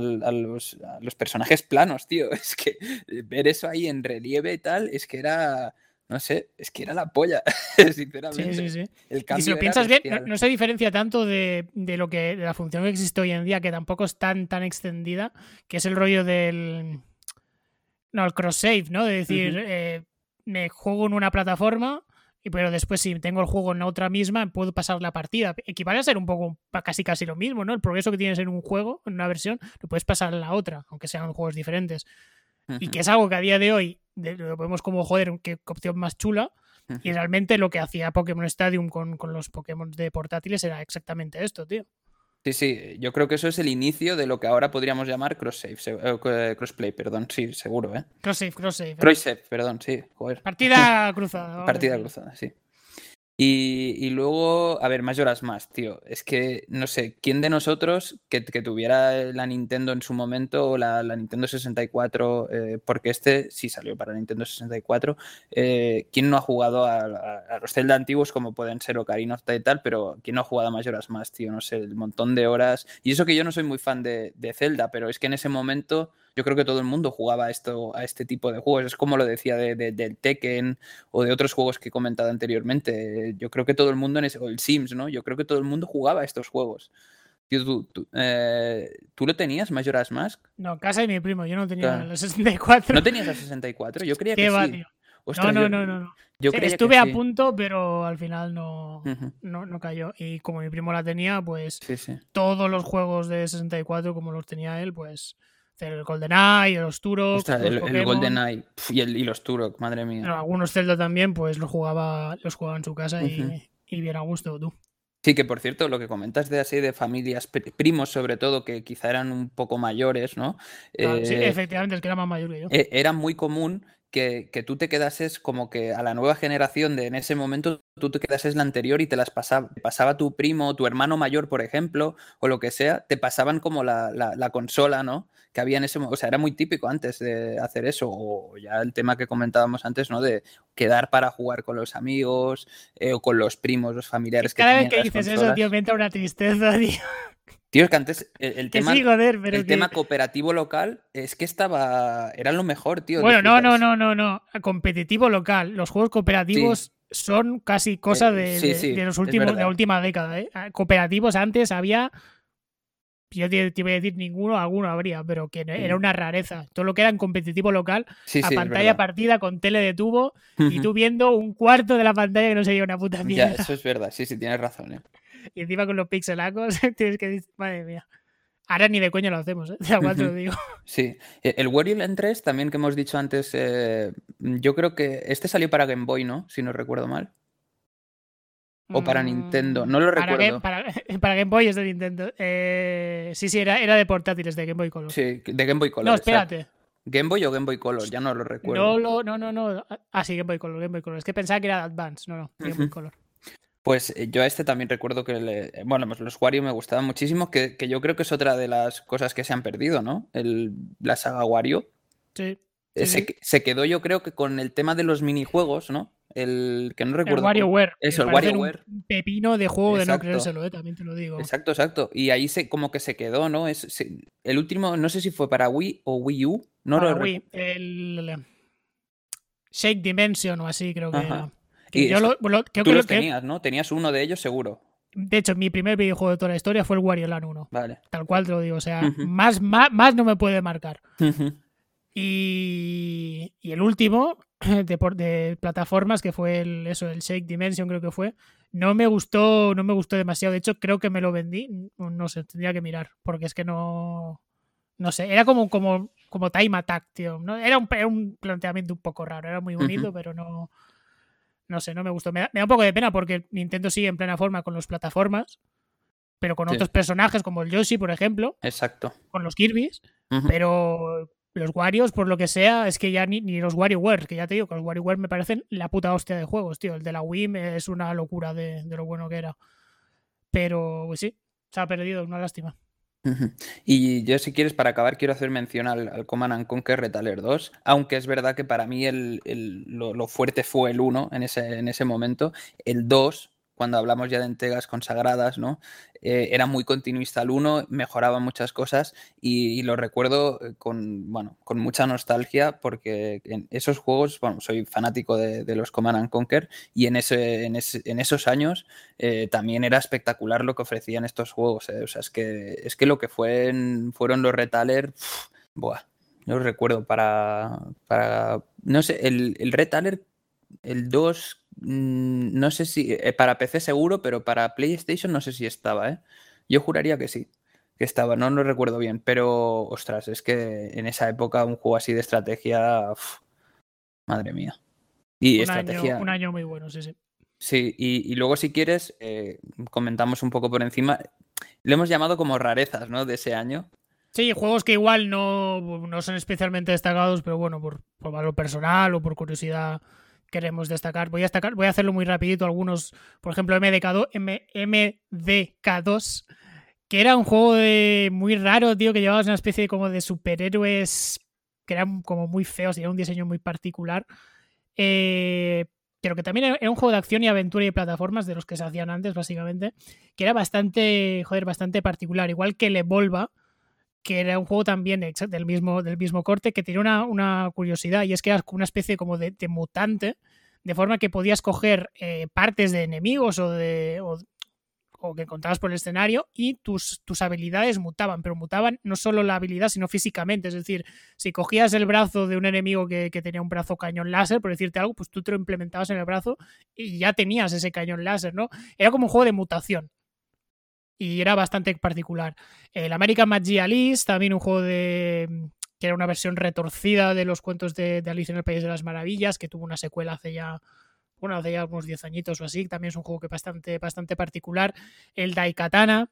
los, a los personajes planos, tío. Es que ver eso ahí en relieve y tal, es que era no sé, es que era la polla, sinceramente. Sí, sí, sí. y si lo piensas bien, no, se diferencia tanto de, lo que de la función que existe hoy en día, que tampoco es tan, tan extendida, que es el rollo del. No, el cross-save, ¿no? De decir, eh, me juego en una plataforma, y pero después si tengo el juego en otra misma, puedo pasar la partida. Equivale a ser un poco casi casi lo mismo, ¿no? El progreso que tienes en un juego, en una versión, lo puedes pasar en la otra, aunque sean juegos diferentes. Y que es algo que a día de hoy lo vemos como, joder, qué opción más chula. Y realmente lo que hacía Pokémon Stadium con, los Pokémon de portátiles era exactamente esto, tío. Sí, sí, yo creo que eso es el inicio de lo que ahora podríamos llamar cross-save, eh, eh, crossplay, perdón, sí, seguro, ¿eh? Cross-save, cross-save. ¿eh? Cross-save, perdón, sí, joder. Partida cruzada. Partida cruzada, sí. Y, luego, a ver, más horas más, tío. Es que, no sé, ¿quién de nosotros que, tuviera la Nintendo en su momento o la, Nintendo 64, eh, porque este sí salió para Nintendo 64, eh, ¿quién no ha jugado a, los Zelda antiguos como pueden ser Ocarina of Time y tal, pero ¿quién no ha jugado a más horas más, tío? No sé, el montón de horas. Y eso que yo no soy muy fan de, de Zelda, pero es que en ese momento yo creo que todo el mundo jugaba esto, a este tipo de juegos. Es como lo decía de, del Tekken o de otros juegos que he comentado anteriormente. Yo creo que todo el mundo, en ese, o el Sims, ¿no? Yo creo que todo el mundo jugaba a estos juegos. Tío, ¿tú, eh, lo tenías, Majora's Mask? No, casa de mi primo, yo no tenía la 64. ¿No tenías la 64? Yo creía que sí. no, no, no, no, Yo estuve a punto, pero al final no, no, no, cayó. Y como mi primo la tenía, pues todos los juegos de 64, como los tenía él, pues el GoldenEye, los Turok. el, el, GoldenEye y, y los Turok, madre mía. algunos Zelda también, pues los jugaba, los jugaba en su casa y, bien a gusto tú. Sí, que por cierto, lo que comentas de así de familias, primos sobre todo, que quizá eran un poco mayores, ¿no? sí, eh, efectivamente, es que era más mayor que yo. E, era muy común que, que, tú te quedases como que a la nueva generación de en ese momento tú te quedases la anterior y te las pasaba, pasaba tu primo, tu hermano mayor, por ejemplo, o lo que sea, te pasaban como la, la, la consola, ¿no? que había en ese momento, o sea, era muy típico antes de hacer eso, o ya el tema que comentábamos antes, ¿no? De quedar para jugar con los amigos eh, o con los primos, los familiares. que Cada vez que dices eso, tío, me entra una tristeza, tío. Tío, es que antes el, tema, el tema cooperativo local es que estaba. Era lo mejor, tío. Bueno, no, no, no, no, no. Competitivo local. Los juegos cooperativos son casi cosa eh, de, de, los últimos, de la última década. ¿eh? Cooperativos antes había yo te, te, voy a decir ninguno, alguno habría, pero que era una rareza. Todo lo que era en competitivo local, a pantalla partida con tele de tubo y tú viendo un cuarto de la pantalla que no sería una puta mierda. Ya, eso es verdad, sí, sí, tienes razón. ¿eh? Y encima con los pixelacos, tienes que decir, madre mía. Ahora ni de coño lo hacemos, ¿eh? De lo digo. Sí. E, el Wario Land 3, también que hemos dicho antes, eh, yo creo que este salió para Game Boy, ¿no? Si no recuerdo mal. O para Nintendo, no lo para recuerdo. Game, para, Game Boy es de Nintendo. Eh, sí, sí, era, era de portátiles de Game Boy Color. Sí, de Game Boy Color. No, espérate. ¿Game Boy o Game Boy Color? Ya no lo recuerdo. No, no, no, no. Ah, sí, Game Boy Color, Game Boy Color. Es que pensaba que era Advance. No, no, Game Boy Color. Pues eh, yo a este también recuerdo que, le, bueno, pues los Wario me gustaban muchísimo, que, que, yo creo que es otra de las cosas que se han perdido, ¿no? El, la saga Wario. Sí. Eh, se, se, quedó yo creo que con el tema de los minijuegos, ¿no? El que no recuerdo. El WarioWare. Eso, el WarioWare. Un pepino de juego exacto. de no creérselo, ¿eh? también te lo digo. Exacto, exacto. Y ahí se como que se quedó, ¿no? Es, se, el último, no sé si fue para Wii o Wii U. No para lo Wii. El Shake Dimension o así, creo que era. Yo lo, lo- creo Tú que, los que- tenías, ¿no? Tenías uno de ellos seguro. de hecho, mi primer videojuego de toda la historia fue el Wario Land 1. Vale. Tal cual te lo digo. O sea, más, más, más no me puede marcar. Y, y el último de, de plataformas, que fue el, eso, el Shake Dimension, creo que fue, no me gustó, no me gustó demasiado. De hecho, creo que me lo vendí. No, sé, tendría que mirar. Porque es que no. No sé, era como, como, como Time Attack, tío. ¿no? Era, un, era un planteamiento un poco raro. Era muy bonito, pero no. No sé, no me gustó. Me da, me da un poco de pena porque Nintendo sigue en plena forma con las plataformas. Pero con Sí. otros personajes como el Yoshi, por ejemplo, Exacto. con los Kirby's. Pero los Warios, por lo que sea, es que ya ni, ni los WarioWare, que ya te digo que los WarioWare me parecen la puta hostia de juegos, tío. El de la Wii es una locura de, de lo bueno que era. Pero, pues sí, se ha perdido, una lástima. Y yo, si quieres, para acabar, quiero hacer mención al, al Command and Conquer Retaler 2, aunque es verdad que para mí el, lo fuerte fue el 1 en ese, en ese momento. El 2, cuando hablamos ya de entregas consagradas, ¿no? Eh, era muy continuista el 1, mejoraba muchas cosas y, lo recuerdo eh, con, bueno, con mucha nostalgia porque en esos juegos, bueno, soy fanático de, los Command and Conquer y en, ese, en, ese- en esos años eh, también era espectacular lo que ofrecían estos juegos. eh. O sea, es que, es que lo que fue fueron los Retaler, pf, buah, no recuerdo para, para, no sé, el, el Retaler, el 2, mm, no sé si, eh, para PC seguro, pero para PlayStation no sé si estaba, ¿eh? Yo juraría que sí, que estaba, no lo recuerdo bien, pero, ostras, es que en esa época un juego así de estrategia, uf, madre mía. Y Un estrategia... año, un año muy bueno, sí, sí. Sí, y, y luego si quieres, eh, comentamos un poco por encima. Le hemos llamado como rarezas, ¿no? De ese año. Sí, juegos que igual no, no son especialmente destacados, pero bueno, por, por valor personal o por curiosidad queremos destacar. Voy a destacar, voy a hacerlo muy rapidito. Algunos, por ejemplo, MDK2, M- MDK2, que era un juego de, muy raro, tío, que llevabas una especie de, como de superhéroes que eran como muy feos, tenía un diseño muy particular. Eh, pero que también era era un juego de acción y aventura y plataformas de los que se hacían antes, básicamente, que era bastante, joder, bastante particular. Igual que el Evolva, que era un juego también del mismo, del mismo corte, que tenía una, una curiosidad, y es que era una especie como de, mutante, de forma que podías coger eh, partes de enemigos o de. O, o que encontrabas por el escenario y tus, tus habilidades mutaban, pero mutaban no solo la habilidad, sino físicamente. Es decir, si cogías el brazo de un enemigo que, que tenía un brazo cañón láser, por decirte algo, pues tú te lo implementabas en el brazo y ya tenías ese cañón láser, ¿no? Era como un juego de mutación. Y era bastante particular. El American Magia List, también un juego de que era una versión retorcida de los cuentos de, Alicia en el País de las Maravillas, que tuvo una secuela hace ya, bueno, hace ya unos 10 añitos o así, también es un juego que bastante, bastante particular. El Daikatana,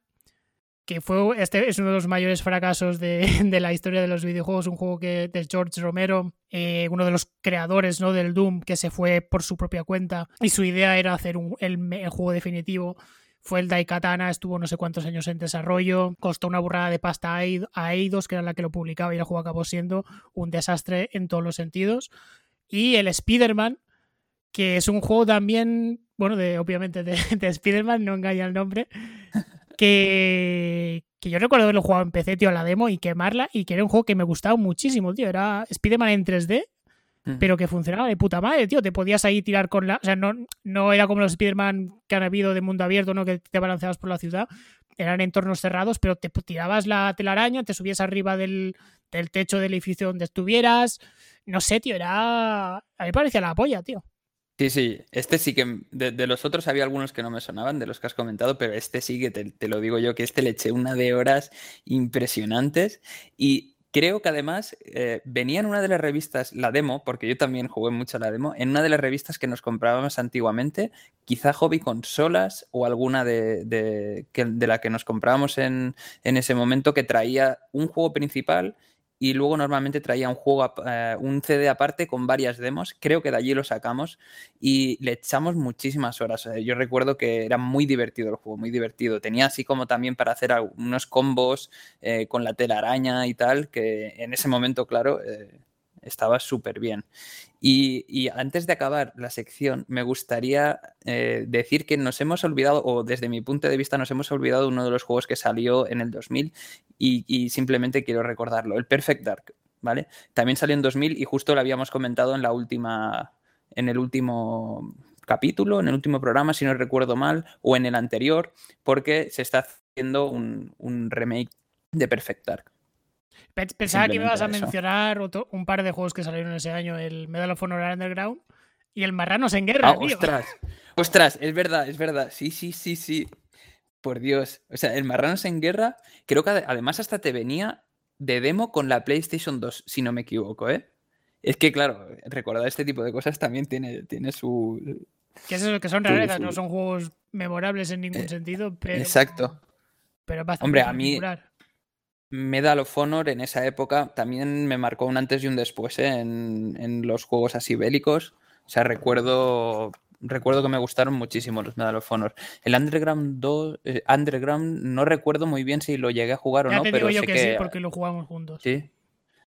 que fue este es uno de los mayores fracasos de, de la historia de los videojuegos, un juego que de George Romero, eh, uno de los creadores ¿no? del Doom, que se fue por su propia cuenta y su idea era hacer un, el, el juego definitivo. Fue el Daikatana, estuvo no sé cuántos años en desarrollo, costó una burrada de pasta a Eid- a Eidos, que era la que lo publicaba y el juego acabó siendo un desastre en todos los sentidos. Y el Spider-Man, que es un juego también, bueno, de, obviamente de, de Spider-Man, no engaña el nombre, que, yo recuerdo haberlo jugado en PC, tío, a la demo y quemarla, y que era un juego que me gustaba muchísimo, tío. Era Spider-Man en 3D, Ujú. pero que funcionaba de puta madre, tío. Te podías ahí tirar con la. O sea, no, no era como los Spider-Man que han habido de mundo abierto, ¿no? Que te balanceabas por la ciudad. Eran entornos cerrados, pero te tirabas la telaraña, te subías arriba del, del techo del edificio donde estuvieras. No sé, tío, era. A mí me parecía la polla, tío. Sí, sí, este sí que de, de los otros había algunos que no me sonaban, de los que has comentado, pero este sí que te, te lo digo yo, que este le eché una de horas impresionantes y creo que además eh, venía en una de las revistas, la demo, porque yo también jugué mucho la demo, en una de las revistas que nos comprábamos antiguamente, quizá Hobby Consolas o alguna de, de, de la que nos comprábamos en, en, ese momento, que traía un juego principal y luego normalmente traía un juego, uh, un CD aparte con varias demos. Creo que de allí lo sacamos y le echamos muchísimas horas. Yo recuerdo que era muy divertido el juego, muy divertido. Tenía así como también para hacer unos combos eh, con la telaraña y tal, que en ese momento, claro, eh, estaba súper bien. Y, antes de acabar la sección, me gustaría eh, decir que nos hemos olvidado, o desde mi punto de vista, nos hemos olvidado uno de los juegos que salió en el 2000 y, simplemente quiero recordarlo, el Perfect Dark, ¿vale? También salió en 2000 y justo lo habíamos comentado en la última, en el último capítulo, en el último programa, si no recuerdo mal, o en el anterior, porque se está haciendo un remake de Perfect Dark. Pensaba que ibas a mencionar otro, un par de juegos que salieron ese año, el Medal of Honor Underground y el Marranos en Guerra. Ah, ostras, ostras, es verdad, es verdad. Sí, sí, sí, sí. Por Dios. O sea, el Marranos en Guerra, creo que además hasta te venía de demo con la PlayStation 2, si no me equivoco, ¿eh? Es que, claro, recordar este tipo de cosas también tiene, tiene su. Que es eso, que son raras, no son juegos memorables en ningún eh, sentido, pero. Exacto. Pero Hombre, a mí. Particular. Medal of Honor en esa época también me marcó un antes y un después ¿eh? en, en, los juegos así bélicos. O sea, recuerdo, recuerdo que me gustaron muchísimo los Medal of Honor. El Underground 2, eh, Underground no recuerdo muy bien si lo llegué a jugar o ya no, te pero digo yo sé que, que sí, porque lo jugamos juntos. Sí.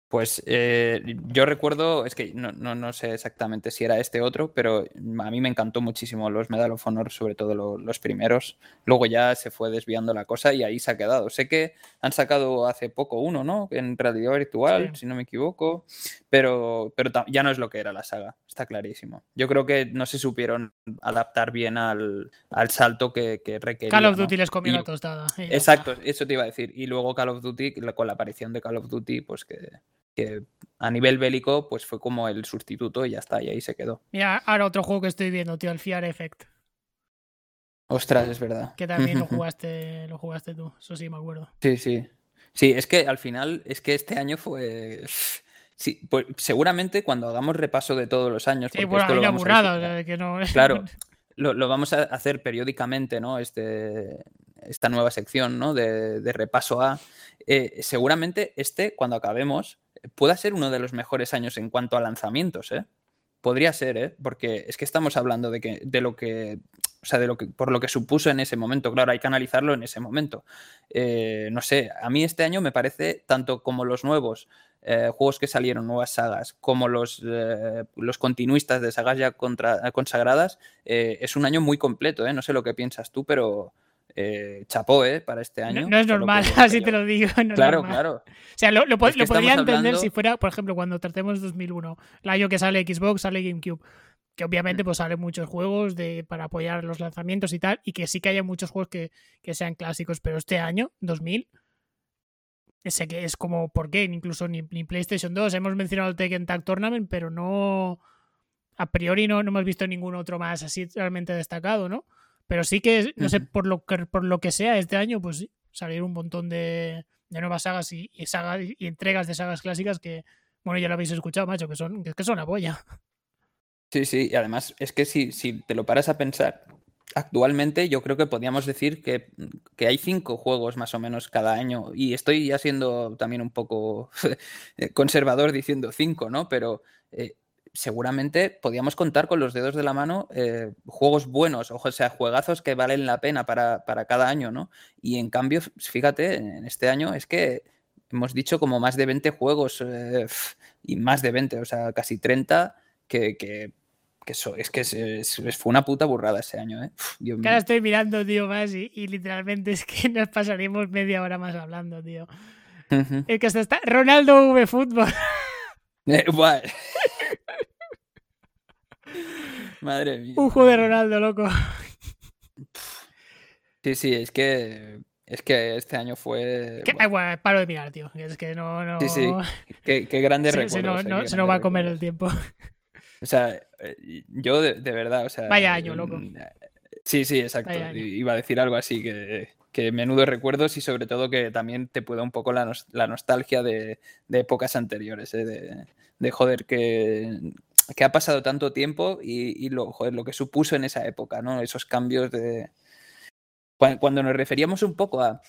Pues eh, yo recuerdo, es que no, no, no, sé exactamente si era este otro, pero a mí me encantó muchísimo los Medal of Honor, sobre todo lo, los primeros. Luego ya se fue desviando la cosa y ahí se ha quedado. Sé que han sacado hace poco uno, ¿no? En realidad virtual, sí. si no me equivoco, pero, pero ya no es lo que era la saga, está clarísimo. Yo creo que no se supieron adaptar bien al, al salto que, que, requería. Call of Duty ¿no? les comió y, la tostada. Exacto, eso te iba a decir. Y luego Call of Duty, con la aparición de Call of Duty, pues que que a nivel bélico pues fue como el sustituto y ya está, y ahí se quedó. Mira, ahora otro juego que estoy viendo, tío, el Fear Effect. Ostras, es verdad. Que también lo jugaste, lo jugaste tú, eso sí me acuerdo. Sí, sí. Sí, es que al final, es que este año fue... Sí, pues seguramente cuando hagamos repaso de todos los años. Sí, bueno, hay una burrada, o sea, que no... Claro, lo, lo, vamos a hacer periódicamente, ¿no? Este, esta nueva sección, ¿no? De, repaso a... Eh, seguramente este, cuando acabemos, pueda ser uno de los mejores años en cuanto a lanzamientos, ¿eh? Podría ser, ¿eh? Porque es que estamos hablando de, que, de lo que, o sea, de lo que, por lo que supuso en ese momento. Claro, hay que analizarlo en ese momento. Eh, no sé, a mí este año me parece, tanto como los nuevos eh, juegos que salieron, nuevas sagas, como los, los continuistas de sagas ya contra, consagradas, es un año muy completo. No sé lo que piensas tú, pero eh, chapó, ¿eh? Para este año. No, no es normal, así te lo digo. No claro, claro. O sea, lo, lo, Es que lo podría entender hablando- si fuera, por ejemplo, cuando tratemos 2001, el año que sale Xbox, sale GameCube. Que obviamente pues salen muchos juegos de, para apoyar los lanzamientos y tal, y que sí que haya muchos juegos que, que sean clásicos, pero este año, 2000, ese que es como, ¿por qué? Incluso ni, ni PlayStation 2, hemos mencionado el Tekken Tag Tournament, pero no, a priori no, no hemos visto ningún otro más así realmente destacado, ¿no? Pero sí que, no sé, por lo que, por lo que sea, este año, pues sí, salieron un montón de, de nuevas sagas y, y sagas y entregas de sagas clásicas que, bueno, ya lo habéis escuchado, macho, que son, que, son la polla. Sí, sí, y además es que si, si te lo paras a pensar, actualmente yo creo que podríamos decir que, que hay cinco juegos más o menos cada año, y estoy ya siendo también un poco conservador diciendo cinco, ¿no? Pero eh, seguramente podíamos contar con los dedos de la mano eh, juegos buenos, o sea, juegazos que valen la pena para, para cada año, ¿no? Y en cambio, fíjate, en este año es que hemos dicho como más de 20 juegos eh, y más de 20, o sea, casi 30 que, que, es que es, es- es- fue una puta burrada ese año, ¿eh? Dios ahora estoy mirando, tío, más y, y literalmente es que nos pasaríamos media hora más hablando, tío. El que hasta está Ronaldo V Fútbol. Eh. Madre mía. Un juego de Ronaldo, loco. Sí, sí, es que es que este año fue. Que- bueno, paro de mirar, tío. Es que no, no. Sí, sí, qué, qué grandes se, no- no- qué se nos va a comer el tiempo. O sea, eh, yo de, de verdad, o sea. Vaya año, loco. mm, Sí, sí, exacto. Iba a decir algo así, que, que menudos recuerdos y sobre todo que también te pueda un poco la, nostalgia de, épocas anteriores, ¿eh? de, joder, que, que, ha pasado tanto tiempo y, lo, que supuso en esa época, ¿no? Esos cambios de... Cuando nos referíamos un poco a,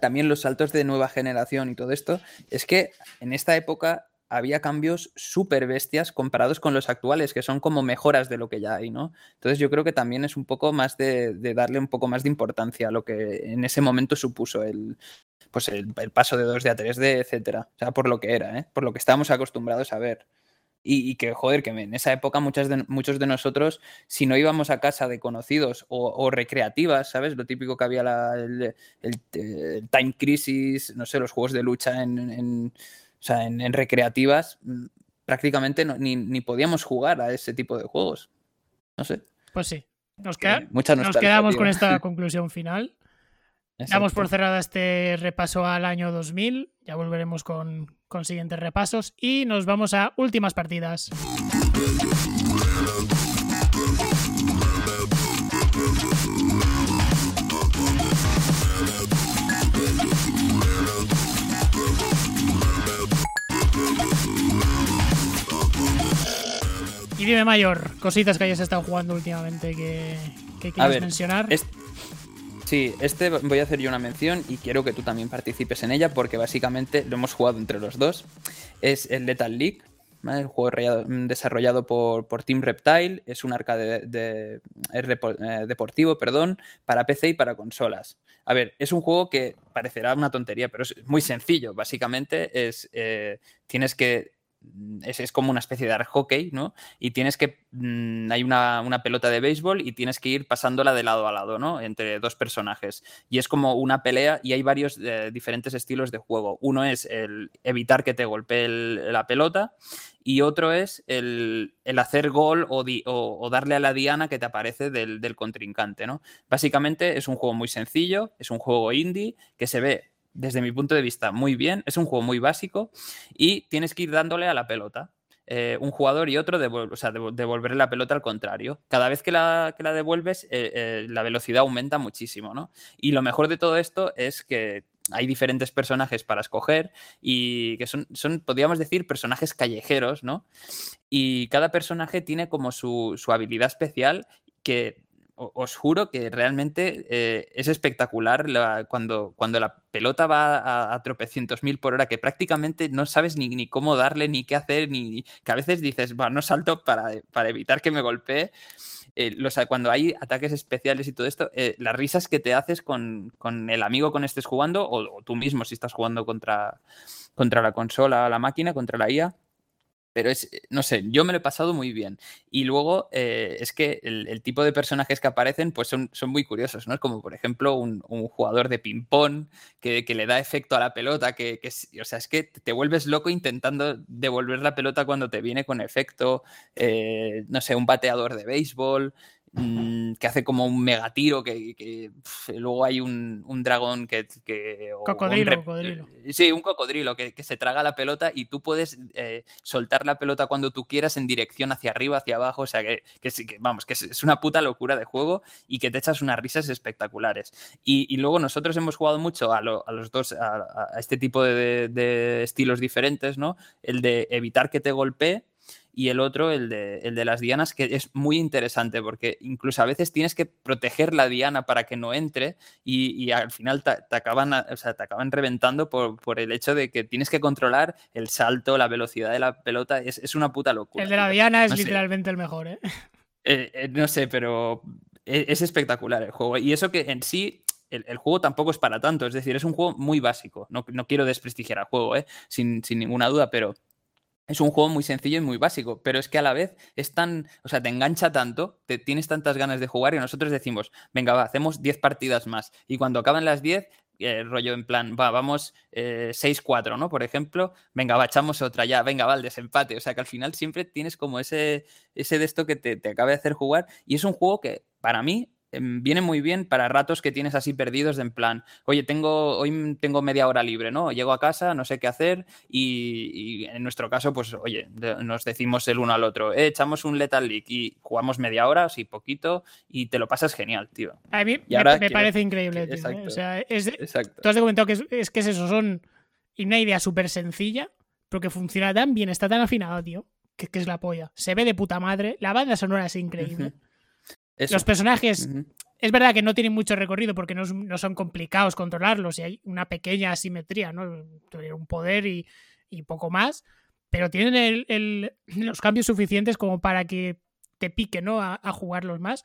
también los saltos de nueva generación y todo esto, es que en esta época había cambios súper bestias comparados con los actuales, que son como mejoras de lo que ya hay, ¿no? Entonces yo creo que también es un poco más de, darle un poco más de importancia a lo que en ese momento supuso el, pues el, paso de 2D a 3D, etcétera. O sea, por lo que era, ¿eh? Por lo que estábamos acostumbrados a ver. Y, que, joder, que en esa época muchas de, muchos de nosotros, si no íbamos a casa de conocidos o, recreativas, ¿sabes? Lo típico que había el, Time Crisis, no sé, los juegos de lucha en o sea, en, recreativas mm, prácticamente ni, podíamos jugar a ese tipo de juegos. No sé. Pues sí. Nos, nos quedamos con esta conclusión final. Damos por cerrada este repaso al año 2000. Ya volveremos con, con siguientes repasos. Y nos vamos a últimas partidas. Y dime, Mayor, cositas que hayas estado jugando últimamente que, que quieras mencionar. Sí, este voy a hacer yo una mención y quiero que tú también participes en ella porque básicamente lo hemos jugado entre los dos. Es el Lethal League, el juego desarrollado por, Team Reptile. Es un arcade de, eh, deportivo perdón, para PC y para consolas. A ver, es un juego que parecerá una tontería, pero es muy sencillo. Básicamente es, eh, tienes que Mm, es, como una especie de hockey, ¿no? Y tienes que. Mm, hay una, pelota de béisbol y tienes que ir pasándola de lado a lado, ¿no? Entre dos personajes. Y es como una pelea y hay varios eh, diferentes estilos de juego. Uno es el evitar que te golpee la pelota y otro es el, hacer gol o, darle a la diana que te aparece del, del contrincante, ¿no? Básicamente es un juego muy sencillo, es un juego indie que se ve desde mi punto de vista, muy bien. Es un juego muy básico y tienes que ir dándole a la pelota. Eh, un jugador y otro, o sea, devolverle la pelota al contrario. Cada vez que la, la devuelves, eh, eh, la velocidad aumenta muchísimo, ¿no? Y lo mejor de todo esto es que hay diferentes personajes para escoger y que son, son podríamos decir, personajes callejeros, ¿no? Y cada personaje tiene como su, su habilidad especial que os juro que realmente eh, es espectacular cuando, cuando la pelota va a, tropecientos mil por hora, que prácticamente no sabes ni, ni, cómo darle, ni qué hacer, ni que a veces dices, bueno, no salto para, para evitar que me golpee. Eh, cuando hay ataques especiales y todo esto, eh, las risas que te haces con, con, el amigo con estés jugando, o, o, tú mismo si estás jugando contra, contra la consola, la máquina, contra la IA, pero es, eh, no sé, yo me lo he pasado muy bien. Y luego eh, es que el, tipo de personajes que aparecen pues son, son muy curiosos, ¿no? Como por ejemplo un, jugador de ping-pong que, le da efecto a la pelota, que, o sea, es que te vuelves loco intentando devolver la pelota cuando te viene con efecto, eh, no sé, un bateador de béisbol, Mm, que hace como un megatiro, que, que luego hay un, dragón que... cocodrilo, Sí, un cocodrilo que, se traga la pelota y tú puedes eh, soltar la pelota cuando tú quieras en dirección hacia arriba, hacia abajo, o sea que, que, vamos, que es una puta locura de juego y que te echas unas risas espectaculares. Y, luego nosotros hemos jugado mucho a, los dos, a, este tipo de, de estilos diferentes, ¿no? El de evitar que te golpee y el otro, el de, el de las dianas, que es muy interesante porque incluso a veces tienes que proteger la diana para que no entre y, al final te, acaban, o sea, te acaban reventando por, por, el hecho de que tienes que controlar el salto, la velocidad de la pelota. Es, es una puta locura. El de la diana es literalmente el mejor, ¿eh? Eh, ¿eh? no sé, pero e, es, espectacular el juego. Y eso que en sí el, el, juego tampoco es para tanto. Es decir, es un juego muy básico. No, no quiero desprestigiar al juego, ¿eh? sin, sin, ninguna duda, pero es un juego muy sencillo y muy básico, pero es que a la vez es tan, o sea, te engancha tanto, te tienes tantas ganas de jugar y nosotros decimos, venga, va, hacemos 10 partidas más. Y cuando acaban las 10, eh, rollo en plan, va, vamos 6-4, eh, ¿no? Por ejemplo, venga, va, echamos otra ya, venga, va, el desempate. O sea, que al final siempre tienes como ese, ese de esto que te, te acaba de hacer jugar y es un juego que para mí viene muy bien para ratos que tienes así perdidos de en plan, oye, tengo, hoy tengo media hora libre, ¿no? Llego a casa, no sé qué hacer y, en nuestro caso, pues, oye, nos decimos el uno al otro, eh, echamos un Lethal League y jugamos media hora, así poquito, y te lo pasas genial, tío. A mí me, parece increíble, tío, ¿eh? O sea, es, tú has comentado que es, que es eso, son una idea súper sencilla, pero que funciona tan bien, está tan afinado, tío, que, que, es la polla. Se ve de puta madre, la banda sonora es increíble. Los personajes, es verdad que no tienen mucho recorrido porque no, son complicados controlarlos y hay una pequeña asimetría, ¿no? Un poder y, poco más, pero tienen los cambios suficientes como para que te pique, ¿no? A, jugarlos más.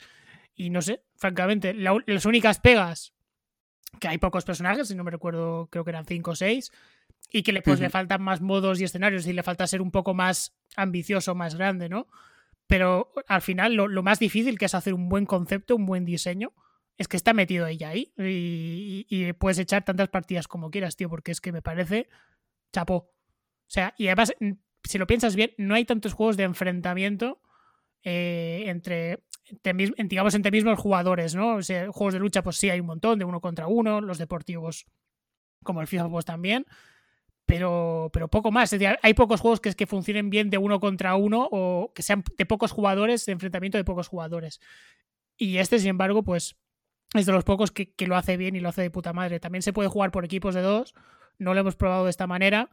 Y no sé, francamente, las únicas pegas, que hay pocos personajes, si no me recuerdo, creo que eran 5 o 6, y que le, pues, le faltan más modos y escenarios y le falta ser un poco más ambicioso, más grande, ¿no? Pero al final lo, más difícil que es hacer un buen concepto, un buen diseño, es que está metido ella ahí y, puedes echar tantas partidas como quieras, tío, porque es que me parece chapó. O sea, y además, si lo piensas bien, no hay tantos juegos de enfrentamiento eh, entre, digamos, entre mismos jugadores, ¿no? O sea, juegos de lucha, pues sí, hay un montón, de uno contra uno, los deportivos como el FIFA, pues también pero, pero poco más. Es decir, hay pocos juegos que, es que funcionen bien de uno contra uno o que sean de pocos jugadores, de enfrentamiento de pocos jugadores. Y este, sin embargo, pues es de los pocos que, lo hace bien y lo hace de puta madre. También se puede jugar por equipos de dos. No lo hemos probado de esta manera.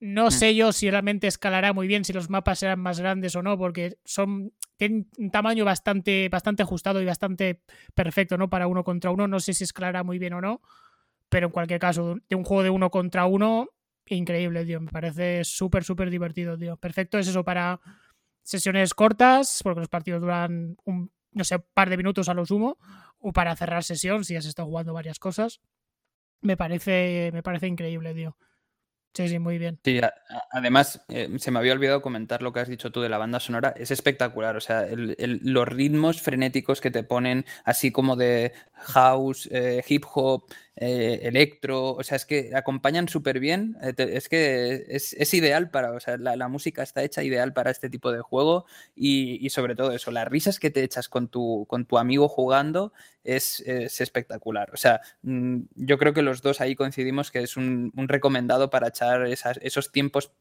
No hmm. sé yo si realmente escalará muy bien, si los mapas serán más grandes o no, porque son tienen un tamaño bastante, bastante ajustado y bastante perfecto, ¿no? Para uno contra uno. No sé si escalará muy bien o no. Pero en cualquier caso, de un juego de uno contra uno, increíble, tío. Me parece súper, súper divertido, tío. Perfecto es eso para sesiones cortas, porque los partidos duran un, no sé, par de minutos a lo sumo, o para cerrar sesión si has estado jugando varias cosas. Me parece, me parece increíble, tío. Sí, sí, muy bien. Sí, además, eh, se me había olvidado comentar lo que has dicho tú de la banda sonora. Es espectacular. O sea, los ritmos frenéticos que te ponen, así como de house, eh, hip hop, eh, electro, o sea, es que acompañan súper bien, es que es, ideal para, o sea, la, música está hecha ideal para este tipo de juego y, sobre todo eso, las risas que te echas con tu, con tu amigo jugando es, espectacular. O sea, mm, yo creo que los dos ahí coincidimos que es un, recomendado para esos tiempos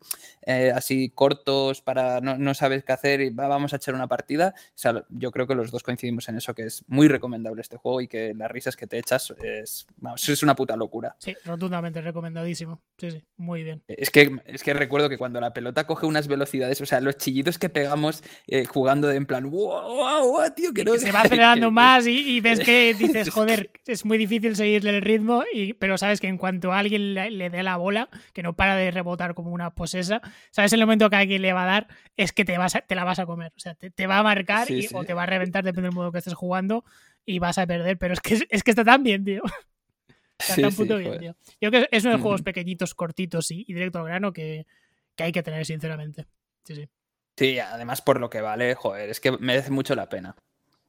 eh, así cortos, para no, no, sabes qué hacer y vamos a echar una partida. O sea, yo creo que los dos coincidimos en eso, que es muy recomendable este juego y que las risas que te echas es, es una puta locura. Sí, rotundamente recomendadísimo. Sí, sí, muy bien. Es que, es que recuerdo que cuando la pelota coge unas velocidades, o sea, los chillidos que pegamos eh, jugando de en plan, wow, wow, tío, que no. se va acelerando más y, ves que dices, joder, es muy difícil seguirle el ritmo, y, pero sabes que en cuanto a alguien le, dé la bola, que no para de rebotar como una posesa, sabes el momento que alguien le va a dar, es que te, vas te la vas a comer. O sea, te, va a marcar o te va a reventar, depende del modo que estés jugando, y vas a perder. Pero es que, es que está tan bien, tío. Está puto bien, tío. Yo creo que es uno de los juegos pequeñitos, cortitos y, directo al grano que, hay que tener, sinceramente. Sí, sí. Sí, además por lo que vale, joder, es que merece mucho la pena.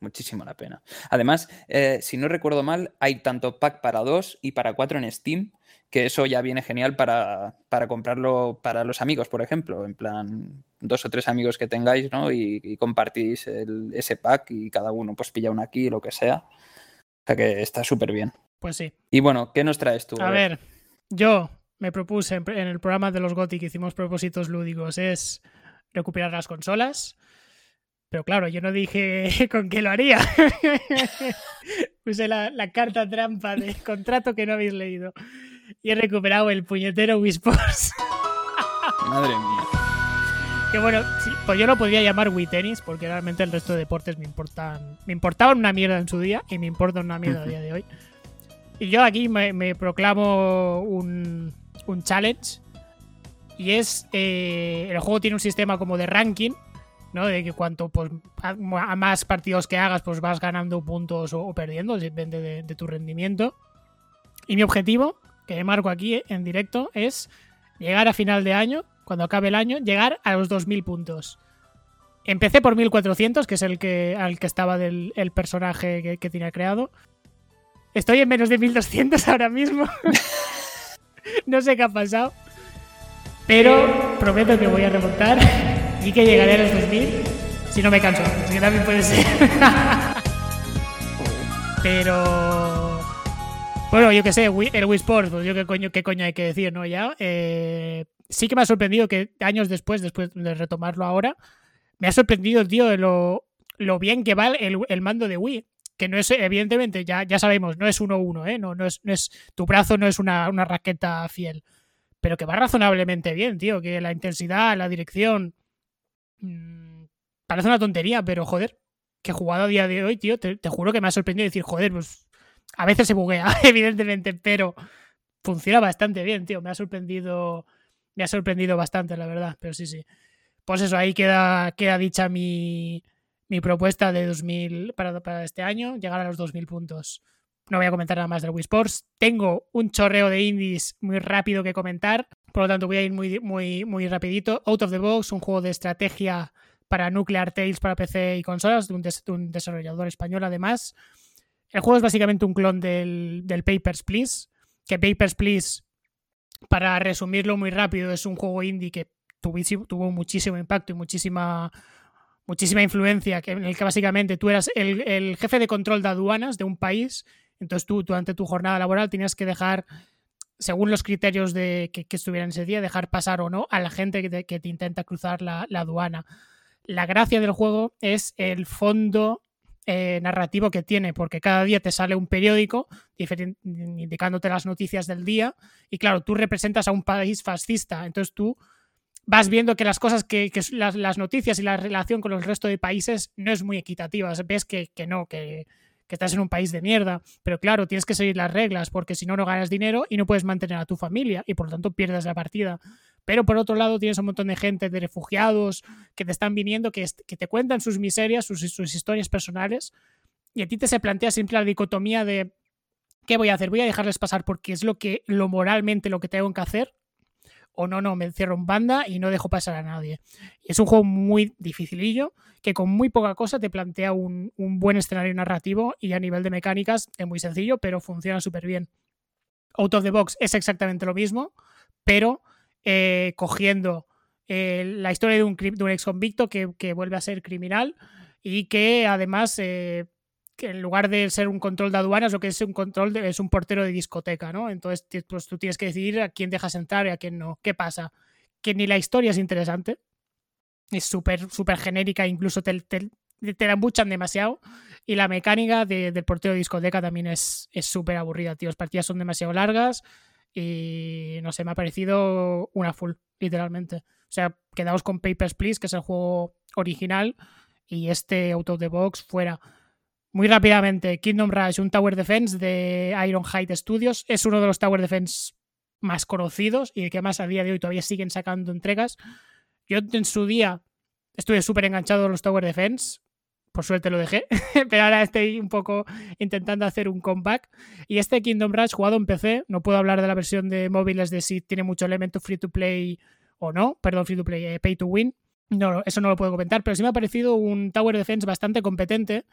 Muchísimo la pena. Además, eh, si no recuerdo mal, hay tanto pack para 2 y para 4 en Steam, que eso ya viene genial para, comprarlo para los amigos, por ejemplo. En plan, dos o tres amigos que tengáis, ¿no? Y, compartís ese pack y cada uno pues pilla una aquí, lo que sea. O sea que está súper bien. Pues sí. Y bueno, ¿qué nos traes tú? A, ver. yo me propuse en el programa de los GOTI que hicimos propósitos lúdicos es recuperar las consolas. Pero claro, yo no dije con qué lo haría. Puse la, carta trampa de contrato que no habéis leído. Y he recuperado el puñetero Wii Sports. Madre mía. Que bueno, pues yo lo podría llamar Wii Tennis porque realmente el resto de deportes me importan. Me importaban una mierda en su día y me importan una mierda a día de hoy. Y yo aquí me, proclamo un, challenge. Y es. Eh, el juego tiene un sistema como de ranking. ¿no? De que cuanto pues, a, más partidos que hagas, pues vas ganando puntos o, perdiendo, depende de, tu rendimiento. Y mi objetivo, que marco aquí en directo, es llegar a final de año, cuando acabe el año, llegar a los 2.000 puntos. Empecé por 1400, que es el que al que estaba del el personaje que, que tenía creado. Estoy en menos de 1200 ahora mismo. no sé qué ha pasado. Pero prometo que voy a remontar y que llegaré a los 2000 si no me canso. Así que también puede ser. Pero. Bueno, yo qué sé, el Wii Sports, pues yo qué coño, qué coño hay que decir, ¿no? Ya. Eh, sí que me ha sorprendido que años después, después de retomarlo ahora, me ha sorprendido, tío, lo, lo bien que va el, el, mando de Wii. Que no es, evidentemente, ya, ya sabemos, no es 1-1, ¿eh? No, no, es, no es, tu brazo no es una, una raqueta fiel. Pero que va razonablemente bien, tío. Que la intensidad, la dirección. Mmm, parece una tontería, pero joder, que jugado a día de hoy, tío, te, juro que me ha sorprendido decir, joder, pues a veces se buguea, evidentemente, pero funciona bastante bien, tío. Me ha sorprendido, me ha sorprendido bastante, la verdad, pero sí, sí. Pues eso, ahí queda, queda dicha mi, mi propuesta de 2000 para, para este año, llegar a los 2000 puntos. No voy a comentar nada más del Wii Sports. Tengo un chorreo de indies muy rápido que comentar, por lo tanto voy a ir muy, muy, muy rapidito. Out of the Box, un juego de estrategia para Nuclear Tales para PC y consolas, de un, desarrollador español además. El juego es básicamente un clon del, Papers, Please, que Papers, Please, para resumirlo muy rápido, es un juego indie que tuvo, muchísimo impacto y muchísima, muchísima influencia, que, en el que básicamente tú eras el, jefe de control de aduanas de un país, entonces tú durante tu jornada laboral tenías que dejar según los criterios de que, estuvieran ese día, dejar pasar o no a la gente que te, intenta cruzar la, aduana. La gracia del juego es el fondo eh, narrativo que tiene, porque cada día te sale un periódico indicándote las noticias del día y claro, tú representas a un país fascista, entonces tú vas viendo que las cosas que, las, noticias y la relación con el resto de países no es muy equitativa, ves que, que no, que, que estás en un país de mierda, pero claro, tienes que seguir las reglas porque si no, no ganas dinero y no puedes mantener a tu familia y por lo tanto pierdes la partida. Pero por otro lado tienes un montón de gente, de refugiados, que te están viniendo, que, te cuentan sus miserias, sus, sus historias personales, y a ti te se plantea siempre la dicotomía de ¿qué voy a hacer? ¿Voy a dejarles pasar porque es lo que lo moralmente lo que tengo que hacer? O no, no, me encierro en banda y no dejo pasar a nadie. Es un juego muy dificilillo, que con muy poca cosa te plantea un, un buen escenario narrativo y a nivel de mecánicas es muy sencillo, pero funciona súper bien. Out of the Box es exactamente lo mismo, pero eh, cogiendo eh, la historia de un, de un ex convicto que, vuelve a ser criminal y que además, eh, que en lugar de ser un control de aduanas, lo que es un control es un portero de discoteca, ¿no? Entonces, pues tú tienes que decidir a quién dejas entrar y a quién no. ¿Qué pasa? Que ni la historia es interesante, es súper, súper genérica, incluso te, te, te, la embuchan demasiado. Y la mecánica del portero de discoteca también es súper aburrida, tío. Las partidas son demasiado largas y no sé, me ha parecido una full, literalmente. O sea, quedaos con Papers, Please, que es el juego original, y este Out of the Box fuera. Muy rápidamente, Kingdom Rush, un Tower Defense de Ironhide Studios, es uno de los Tower Defense más conocidos y que más a día de hoy todavía siguen sacando entregas. Yo en su día estuve súper enganchado a los Tower Defense, por suerte lo dejé, pero ahora estoy un poco intentando hacer un comeback. Y este Kingdom Rush jugado en PC, no puedo hablar de la versión de móviles de si tiene mucho elemento free to play o no, perdón, free to play, eh, pay to win. No, eso no lo puedo comentar, pero sí me ha parecido un Tower Defense bastante competente.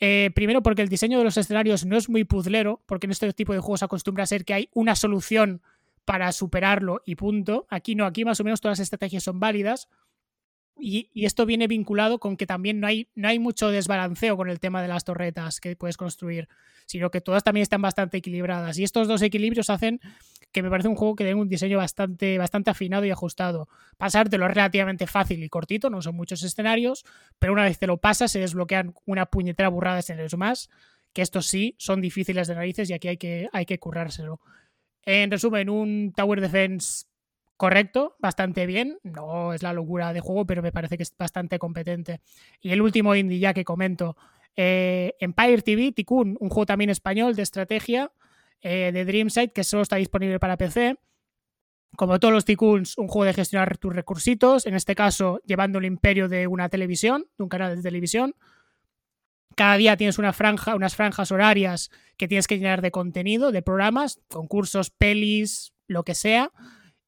Eh, primero porque el diseño de los escenarios no es muy puzlero, porque en este tipo de juegos acostumbra a ser que hay una solución para superarlo y punto. Aquí no, aquí más o menos todas las estrategias son válidas. Y, esto viene vinculado con que también no hay, no hay mucho desbalanceo con el tema de las torretas que puedes construir, sino que todas también están bastante equilibradas. Y estos dos equilibrios hacen que me parece un juego que tenga un diseño bastante, bastante afinado y ajustado. Pasártelo es relativamente fácil y cortito, no son muchos escenarios, pero una vez te lo pasas se desbloquean una puñetera burrada de escenarios más, que estos sí son difíciles de narices y aquí hay que, hay que currárselo. En resumen, un Tower Defense correcto, bastante bien. No es la locura de juego, pero me parece que es bastante competente. Y el último indie ya que comento, eh, Empire TV, Tikkun, un juego también español de estrategia eh, de Dreamside que solo está disponible para PC. Como todos los Tikkuns, un juego de gestionar tus recursitos, en este caso llevando el imperio de una televisión, de un canal de televisión. Cada día tienes una franja, unas franjas horarias que tienes que llenar de contenido, de programas, concursos, pelis, lo que sea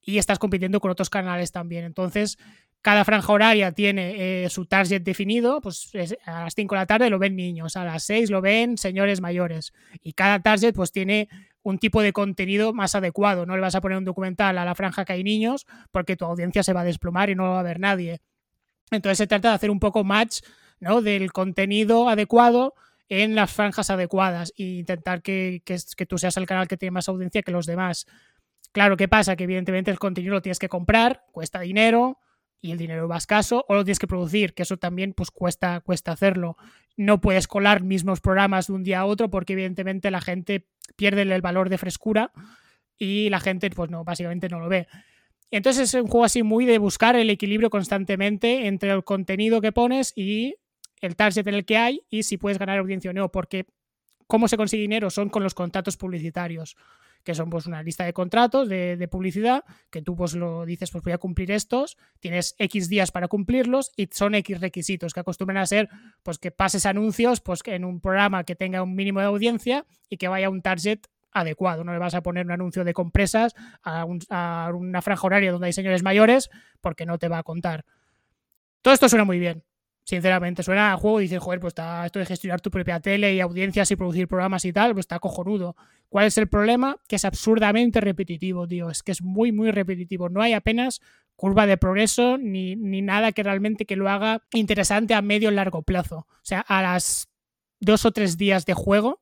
y estás compitiendo con otros canales también. Entonces, cada franja horaria tiene eh, su target definido, pues a las 5 de la tarde lo ven niños, a las 6 lo ven señores mayores y cada target pues tiene un tipo de contenido más adecuado, no le vas a poner un documental a la franja que hay niños porque tu audiencia se va a desplomar y no va a ver nadie. Entonces se trata de hacer un poco match ¿no? del contenido adecuado en las franjas adecuadas e intentar que, que, que tú seas el canal que tiene más audiencia que los demás. Claro, ¿qué pasa? Que evidentemente el contenido lo tienes que comprar, cuesta dinero y el dinero va escaso, o lo tienes que producir, que eso también pues cuesta, cuesta hacerlo. No puedes colar mismos programas de un día a otro porque evidentemente la gente pierde el valor de frescura y la gente pues no, básicamente no lo ve. Entonces es un juego así muy de buscar el equilibrio constantemente entre el contenido que pones y el target en el que hay y si puedes ganar audiencia o no, porque cómo se consigue dinero son con los contratos publicitarios que son pues una lista de contratos de, publicidad, que tú pues lo dices, pues voy a cumplir estos, tienes X días para cumplirlos y son X requisitos que acostumbran a ser pues que pases anuncios pues en un programa que tenga un mínimo de audiencia y que vaya a un target adecuado. No le vas a poner un anuncio de compresas a, a una franja horaria donde hay señores mayores porque no te va a contar. Todo esto suena muy bien. Sinceramente, suena a juego y dices, joder, pues está esto de gestionar tu propia tele y audiencias y producir programas y tal, pues está cojonudo. ¿Cuál es el problema? Que es absurdamente repetitivo, tío. Es que es muy, muy repetitivo. No hay apenas curva de progreso ni, ni nada que realmente que lo haga interesante a medio largo plazo. O sea, a las dos o tres días de juego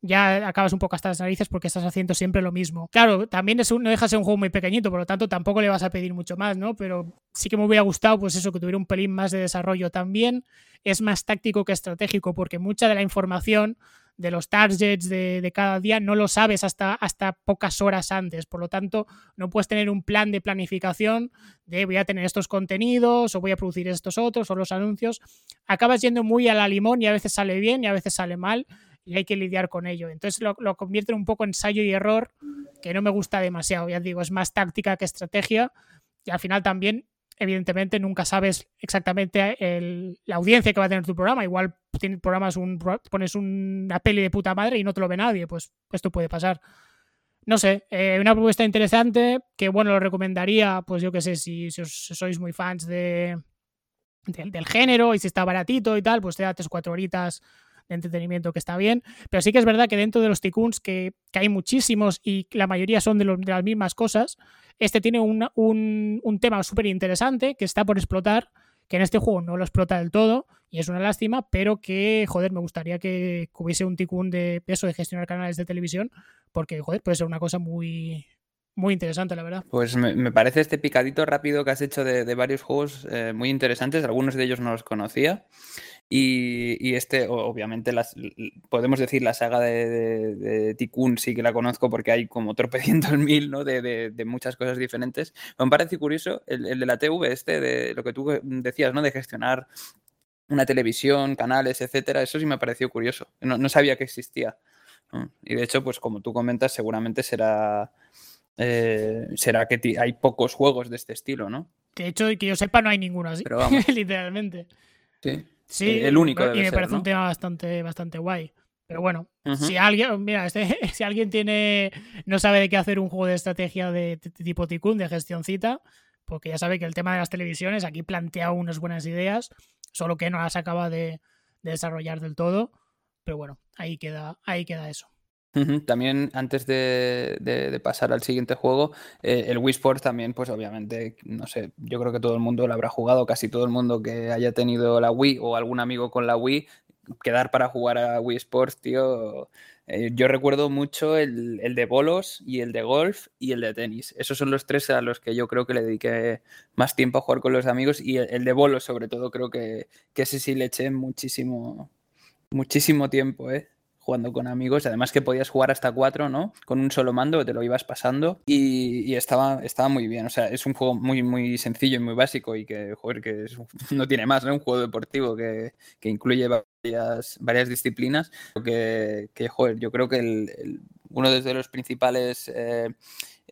ya acabas un poco hasta las narices porque estás haciendo siempre lo mismo. Claro, también es un, no deja un juego muy pequeñito, por lo tanto tampoco le vas a pedir mucho más, ¿no? Pero sí que me hubiera gustado, pues eso, que tuviera un pelín más de desarrollo también. Es más táctico que estratégico porque mucha de la información de los targets de, de, cada día no lo sabes hasta, hasta pocas horas antes. Por lo tanto, no puedes tener un plan de planificación de voy a tener estos contenidos o voy a producir estos otros o los anuncios. Acabas yendo muy a la limón y a veces sale bien y a veces sale mal y hay que lidiar con ello. Entonces lo, lo convierte un poco en ensayo y error que no me gusta demasiado. Ya digo, es más táctica que estrategia y al final también, evidentemente, nunca sabes exactamente la audiencia que va a tener tu programa. Igual programas, pones una peli de puta madre y no te lo ve nadie, pues esto puede pasar. No sé, eh, una propuesta interesante que, bueno, lo recomendaría, pues yo que sé, si, sois muy fans de, de, del género y si está baratito y tal, pues te da tres o cuatro horitas de entretenimiento que está bien, pero sí que es verdad que dentro de los Tickuns, que, que hay muchísimos y la mayoría son de, de las mismas cosas, este tiene un, un, un tema súper interesante que está por explotar, que en este juego no lo explota del todo y es una lástima, pero que, joder, me gustaría que hubiese un Tikkun de peso de gestionar canales de televisión, porque, joder, puede ser una cosa muy, muy interesante, la verdad. Pues me, me, parece este picadito rápido que has hecho de, de varios juegos eh, muy interesantes. Algunos de ellos no los conocía. Y, y, este, obviamente, las, podemos decir la saga de, de, de Tikkun sí que la conozco porque hay como tropecientos mil, ¿no? De, de, de, muchas cosas diferentes. Me parece curioso el, el, de la TV, este, de lo que tú decías, ¿no? De gestionar una televisión, canales, etcétera. Eso sí me pareció curioso. No, no sabía que existía. Y de hecho, pues como tú comentas, seguramente será. Eh, será que hay pocos juegos de este estilo, ¿no? De hecho, que yo sepa, no hay ninguno así. Pero vamos. literalmente. Sí. Sí, el único. y me ser, parece ¿no? un tema bastante, bastante guay. Pero bueno, uh. -huh. si alguien, mira, este, si alguien tiene, no sabe de qué hacer un juego de estrategia de, tipo Tikkun, de gestioncita, porque ya sabe que el tema de las televisiones aquí plantea unas buenas ideas, solo que no las acaba de, de desarrollar del todo. Pero bueno, ahí queda, ahí queda eso. También antes de, pasar al siguiente juego, eh, el Wii Sports también, pues obviamente, no sé, yo creo que todo el mundo lo habrá jugado, casi todo el mundo que haya tenido la Wii o algún amigo con la Wii, quedar para jugar a Wii Sports, tío. Eh, yo recuerdo mucho el, de bolos y el de golf y el de tenis. Esos son los tres a los que yo creo que le dediqué más tiempo a jugar con los amigos y el, el de bolos sobre todo creo que, que ese sí le eché muchísimo, muchísimo tiempo, ¿eh? Jugando con amigos, además que podías jugar hasta cuatro, ¿no? Con un solo mando, te lo ibas pasando y, estaba, estaba muy bien, o sea, es un juego muy, muy sencillo y muy básico y que, joder, que no tiene más, ¿no? Un juego deportivo que, que incluye varias, varias disciplinas, que, que, joder, yo creo que el, uno de los principales... Eh,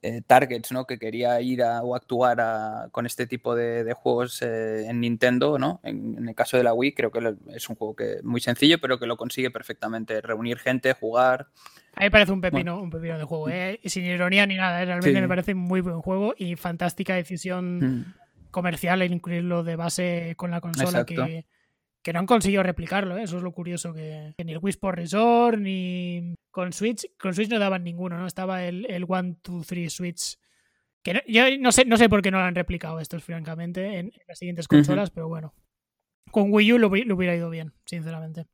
eh, targets ¿no? que quería ir a, o actuar a, con este tipo de, de juegos eh, en Nintendo, ¿no? En, en, el caso de la Wii, creo que es un juego que muy sencillo, pero que lo consigue perfectamente. Reunir gente, jugar. A mí me parece un pepino, bueno. un pepino de juego, ¿eh? sin ironía ni nada. Realmente sí. me parece muy buen juego y fantástica decisión mm. comercial el incluirlo de base con la consola que, que no han conseguido replicarlo, ¿eh? eso es lo curioso, que, que, ni el Wii Sport Resort ni con Switch, con Switch no daban ninguno, ¿no? Estaba el, el One, Two, Three Switch. Que no, yo no sé, no sé por qué no lo han replicado estos, francamente, en, en las siguientes consolas, uh -huh. pero bueno. Con Wii U lo, lo, hubiera ido bien, sinceramente.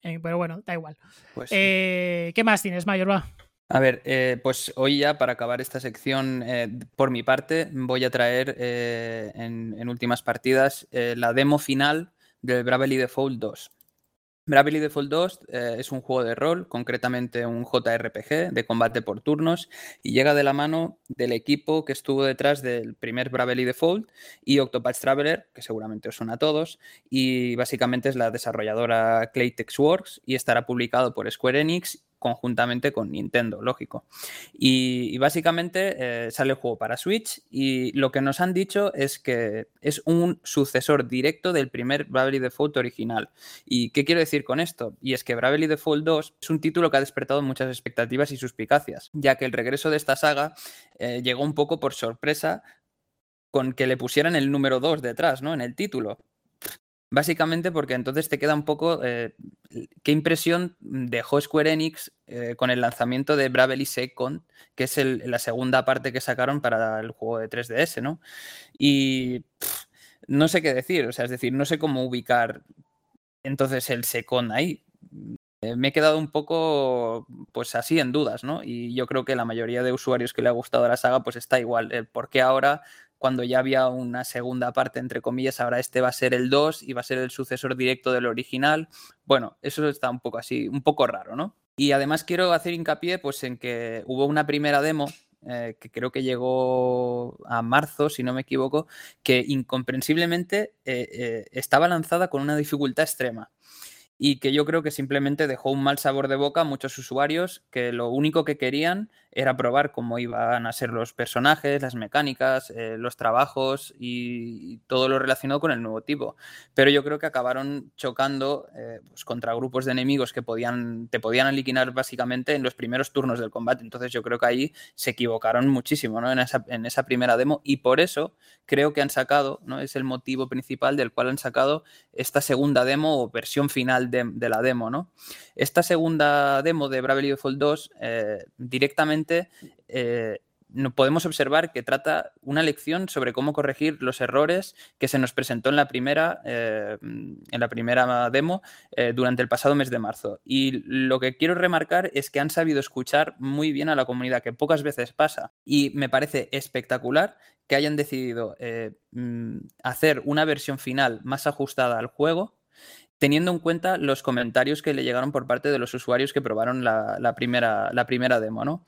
pero bueno, da igual. Pues ¿Qué más tienes, Mayor? Va. A ver, eh, pues hoy ya para acabar esta sección, eh, por mi parte, voy a traer eh, en, últimas partidas la demo final del Bravely Default 2. Bravely Default 2 es un juego de rol, concretamente un JRPG de combate por turnos, y llega de la mano del equipo que estuvo detrás del primer Bravely Default y Octopath Traveler, que seguramente os suena a todos, y básicamente es la desarrolladora Claytex Works y estará publicado por Square Enix conjuntamente con Nintendo, lógico. Y, básicamente eh, sale el juego para Switch y lo que nos han dicho es que es un sucesor directo del primer Bravely Default original. ¿Y qué quiero decir con esto? Y es que Bravely Default 2 es un título que ha despertado muchas expectativas y suspicacias, ya que el regreso de esta saga eh, llegó un poco por sorpresa con que le pusieran el número 2 detrás, ¿no? En el título. Básicamente porque entonces te queda un poco eh, qué impresión dejó Square Enix eh, con el lanzamiento de Bravely Second, que es la segunda parte que sacaron para el juego de 3DS, ¿no? Y no sé qué decir, o sea, es decir, no sé cómo ubicar entonces el Second ahí. Eh, me he quedado un poco, pues así en dudas, ¿no? Y yo creo que la mayoría de usuarios que le ha gustado la saga, pues está igual. ¿Por qué ahora cuando ya había una segunda parte, entre comillas, ahora este va a ser el 2 y va a ser el sucesor directo del original. Bueno, eso está un poco así, un poco raro, ¿no? Y además quiero hacer hincapié pues, en que hubo una primera demo eh, que creo que llegó a marzo, si no me equivoco, que incomprensiblemente eh, eh, estaba lanzada con una dificultad extrema y que yo creo que simplemente dejó un mal sabor de boca a muchos usuarios que lo único que querían era probar cómo iban a ser los personajes, las mecánicas, eh, los trabajos y, todo lo relacionado con el nuevo tipo. Pero yo creo que acabaron chocando eh, pues contra grupos de enemigos que podían, te podían aliquinar básicamente en los primeros turnos del combate. Entonces yo creo que ahí se equivocaron muchísimo ¿no? en, esa, primera demo y por eso creo que han sacado, ¿no? es el motivo principal del cual han sacado esta segunda demo o versión final de, la demo. ¿no? Esta segunda demo de Bravely Default 2 eh, directamente eh, podemos observar que trata una lección sobre cómo corregir los errores que se nos presentó en la primera, eh, en la primera demo durante el pasado mes de marzo. Y lo que quiero remarcar es que han sabido escuchar muy bien a la comunidad, que pocas veces pasa. Y me parece espectacular que hayan decidido mm, hacer una versión final más ajustada al juego teniendo en cuenta los comentarios que le llegaron por parte de los usuarios que probaron la, primera, la primera, demo.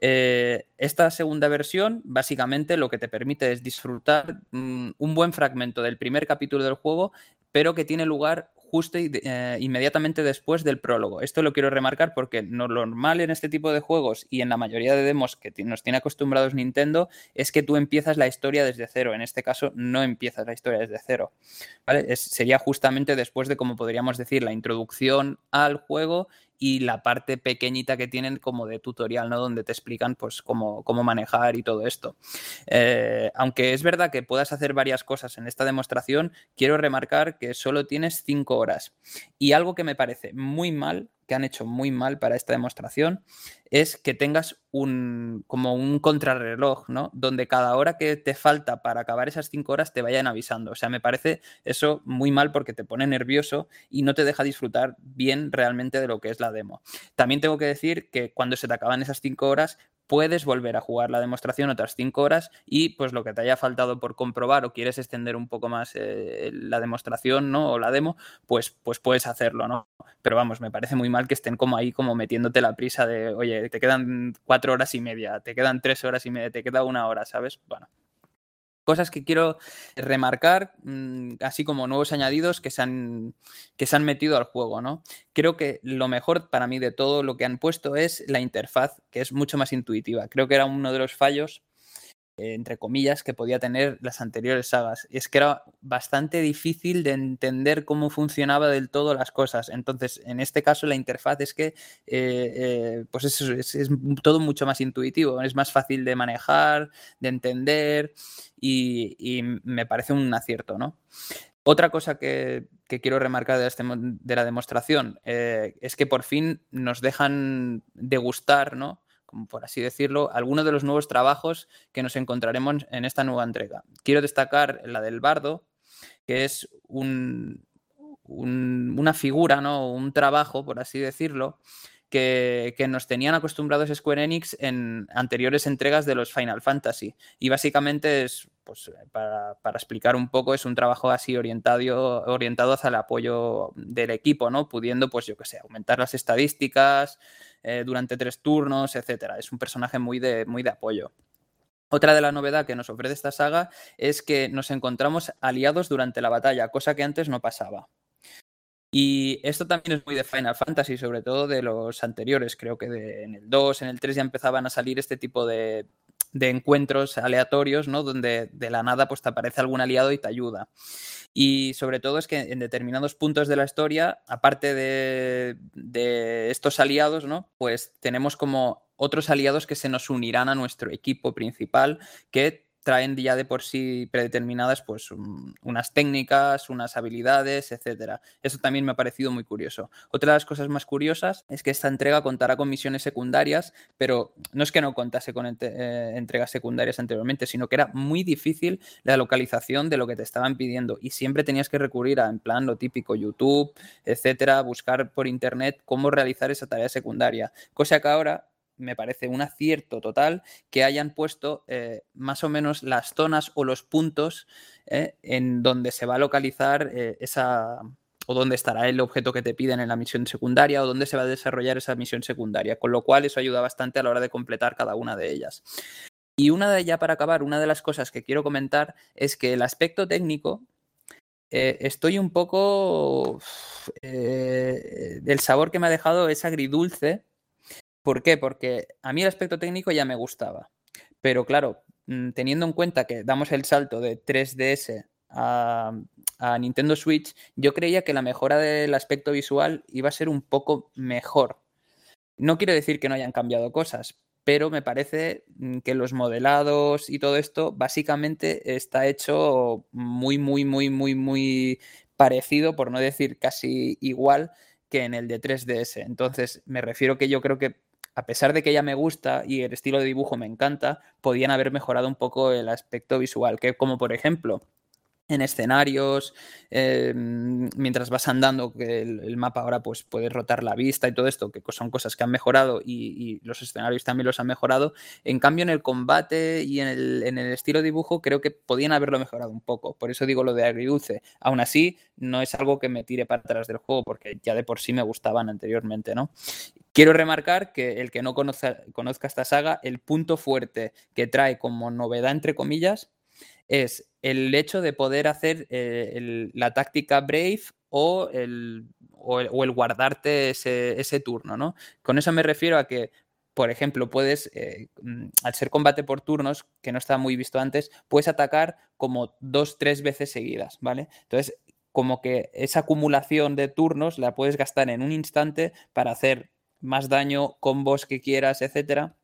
Eh, esta segunda versión básicamente lo que te permite es disfrutar mm, un buen fragmento del primer capítulo del juego, pero que tiene lugar justo eh, inmediatamente después del prólogo. Esto lo quiero remarcar porque lo normal en este tipo de juegos y en la mayoría de demos que nos tiene acostumbrados Nintendo es que tú empiezas la historia desde cero. En este caso no empiezas la historia desde cero. sería justamente después de, como podríamos decir, la introducción al juego y la parte pequeñita que tienen como de tutorial, ¿no? Donde te explican pues cómo, cómo manejar y todo esto. Eh, aunque es verdad que puedas hacer varias cosas en esta demostración, quiero remarcar que solo tienes 5 horas. Y algo que me parece muy mal que han hecho muy mal para esta demostración es que tengas un como un contrarreloj, ¿no? Donde cada hora que te falta para acabar esas cinco horas te vayan avisando. O sea, me parece eso muy mal porque te pone nervioso y no te deja disfrutar bien realmente de lo que es la demo. También tengo que decir que cuando se te acaban esas cinco horas, puedes volver a jugar la demostración otras cinco horas y pues lo que te haya faltado por comprobar o quieres extender un poco más eh, la demostración ¿no? o la demo, pues, pues puedes hacerlo, ¿no? Pero vamos, me parece muy mal que estén como ahí como metiéndote la prisa de, oye, te quedan cuatro horas y media, te quedan tres horas y media, te queda una hora, ¿sabes? Bueno, cosas que quiero remarcar, mm, así como nuevos añadidos que se, han, que se han metido al juego, ¿no? Creo que lo mejor para mí de todo lo que han puesto es la interfaz, que es mucho más intuitiva. Creo que era uno de los fallos entre comillas, que podía tener las anteriores sagas. Y es que era bastante difícil de entender cómo funcionaba del todo las cosas. Entonces, en este caso, la interfaz es que eh, eh, pues es, es, todo mucho más intuitivo, es más fácil de manejar, de entender y, me parece un acierto, ¿no? Otra cosa que, quiero remarcar de, este, de la demostración eh, es que por fin nos dejan degustar, ¿no? Por así decirlo, algunos de los nuevos trabajos que nos encontraremos en esta nueva entrega. Quiero destacar la del Bardo, que es un, una figura, ¿no? Un trabajo, por así decirlo, que, nos tenían acostumbrados Square Enix en anteriores entregas de los Final Fantasy. Y básicamente es, pues, para, explicar un poco, es un trabajo así orientado, orientado hacia el apoyo del equipo, ¿no? Pudiendo, pues yo qué sé, aumentar las estadísticas eh, durante tres turnos, etcétera. Es un personaje muy de, muy de apoyo. Otra de la novedad que nos ofrece esta saga es que nos encontramos aliados durante la batalla, cosa que antes no pasaba. Y esto también es muy de Final Fantasy, sobre todo de los anteriores. Creo que en el 2, en el 3 ya empezaban a salir este tipo de, encuentros aleatorios, ¿no? Donde de la nada pues, te aparece algún aliado y te ayuda. Y sobre todo es que en determinados puntos de la historia, aparte de, de, estos aliados, ¿no? Pues tenemos como otros aliados que se nos unirán a nuestro equipo principal, que traen ya de por sí predeterminadas pues unas técnicas, unas habilidades, etcétera. Eso también me ha parecido muy curioso. Otra de las cosas más curiosas es que esta entrega contará con misiones secundarias, pero no es que no contase con eh, entregas secundarias anteriormente, sino que era muy difícil la localización de lo que te estaban pidiendo y siempre tenías que recurrir a en plan lo típico YouTube, etcétera, buscar por internet cómo realizar esa tarea secundaria, cosa que ahora me parece un acierto total que hayan puesto eh, más o menos las zonas o los puntos eh, en donde se va a localizar eh, esa o dónde estará el objeto que te piden en la misión secundaria o dónde se va a desarrollar esa misión secundaria, con lo cual eso ayuda bastante a la hora de completar cada una de ellas. Y una de ya para acabar, una de las cosas que quiero comentar es que el aspecto técnico estoy un poco. el sabor que me ha dejado es agridulce ¿Por qué? Porque a mí el aspecto técnico ya me gustaba. Pero claro, mm, teniendo en cuenta que damos el salto de 3DS a, Nintendo Switch, yo creía que la mejora del aspecto visual iba a ser un poco mejor. No quiero decir que no hayan cambiado cosas, pero me parece mm, que los modelados y todo esto básicamente está hecho muy, muy, muy, muy, muy parecido, por no decir casi igual que en el de 3DS. Entonces, me refiero que yo creo que a pesar de que ella me gusta y el estilo de dibujo me encanta, podían haber mejorado un poco el aspecto visual, que como por ejemplo en escenarios, em, mientras vas andando, que el, mapa ahora pues puedes rotar la vista y todo esto, que son cosas que han mejorado y, los escenarios también los han mejorado. En cambio, en el combate y en el, estilo de dibujo, creo que podían haberlo mejorado un poco. Por eso digo lo de agridulce. Aún así, no es algo que me tire para atrás del juego, porque ya de por sí me gustaban anteriormente, ¿no? Quiero remarcar que el que no conozca, esta saga, el punto fuerte que trae como novedad, entre comillas, es el hecho de poder hacer eh, la táctica Brave o el, o el, guardarte ese, turno, ¿no? Con eso me refiero a que, por ejemplo, puedes, eh, mm, al ser combate por turnos, que no está muy visto antes, puedes atacar como dos, tres veces seguidas, ¿vale? Entonces, como que esa acumulación de turnos la puedes gastar en un instante para hacer más daño, combos que quieras, etcétera.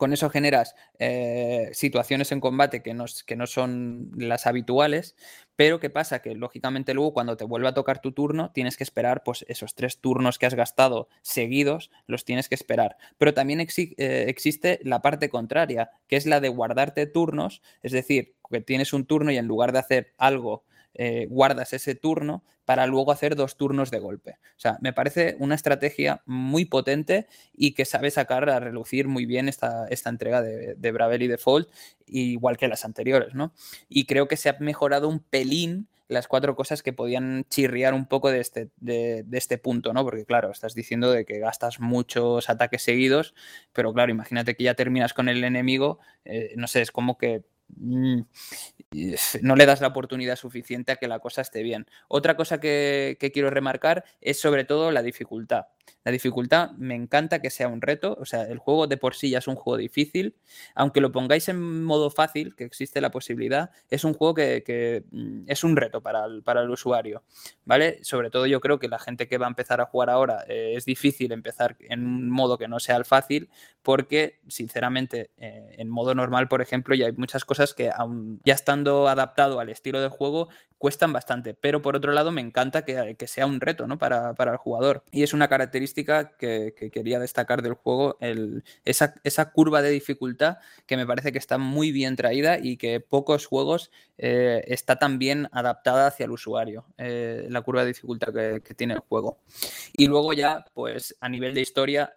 Con eso generas eh, situaciones en combate que no, que no, son las habituales, pero ¿qué pasa? Que lógicamente luego cuando te vuelve a tocar tu turno tienes que esperar pues esos tres turnos que has gastado seguidos, los tienes que esperar. Pero también eh, existe la parte contraria, que es la de guardarte turnos, es decir, que tienes un turno y en lugar de hacer algo eh, guardas ese turno para luego hacer dos turnos de golpe. O sea, me parece una estrategia muy potente y que sabe sacar a relucir muy bien esta, esta entrega de, de Bravel y Default, igual que las anteriores, ¿no? Y creo que se ha mejorado un pelín las cuatro cosas que podían chirriar un poco de este, de, este punto, ¿no? Porque claro, estás diciendo de que gastas muchos ataques seguidos, pero claro, imagínate que ya terminas con el enemigo, eh, no sé, es como que no le das la oportunidad suficiente a que la cosa esté bien. Otra cosa que, quiero remarcar es sobre todo la dificultad. La dificultad me encanta que sea un reto, o sea, el juego de por sí ya es un juego difícil, aunque lo pongáis en modo fácil, que existe la posibilidad, es un juego que, mm, es un reto para el, para el, usuario, ¿vale? Sobre todo yo creo que la gente que va a empezar a jugar ahora eh, es difícil empezar en un modo que no sea el fácil, porque sinceramente eh, en modo normal, por ejemplo, ya hay muchas cosas que aún ya estando adaptado al estilo del juego cuestan bastante, pero por otro lado me encanta que, sea un reto ¿no? para, para el jugador y es una característica característica que, quería destacar del juego, esa, curva de dificultad que me parece que está muy bien traída y que pocos juegos eh, está tan bien adaptada hacia el usuario, eh, la curva de dificultad que, tiene el juego. Y luego ya, pues a nivel de historia,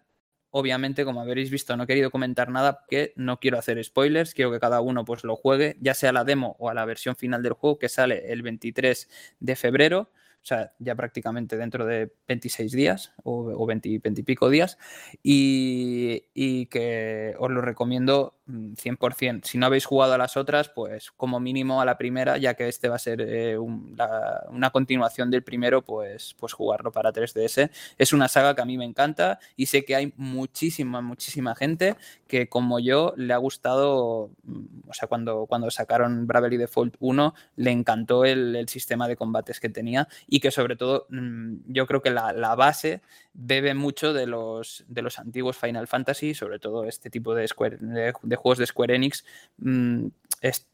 obviamente, como habréis visto, no he querido comentar nada que no quiero hacer spoilers, quiero que cada uno pues lo juegue, ya sea la demo o a la versión final del juego que sale el 23 de febrero o sea, ya prácticamente dentro de 26 días o, 20, y pico días, y, y, que os lo recomiendo 100%. Mm, si no habéis jugado a las otras, pues como mínimo a la primera, ya que este va a ser eh, una continuación del primero, pues, pues jugarlo para 3DS. Es una saga que a mí me encanta y sé que hay muchísima, muchísima gente que como yo le ha gustado, mm, o sea, cuando, cuando sacaron Bravely Default 1, le encantó el, el sistema de combates que tenía y que sobre todo mm, yo creo que la, base bebe mucho de los, de los antiguos Final Fantasy, sobre todo este tipo de, Square, de, juegos de Square Enix, mm,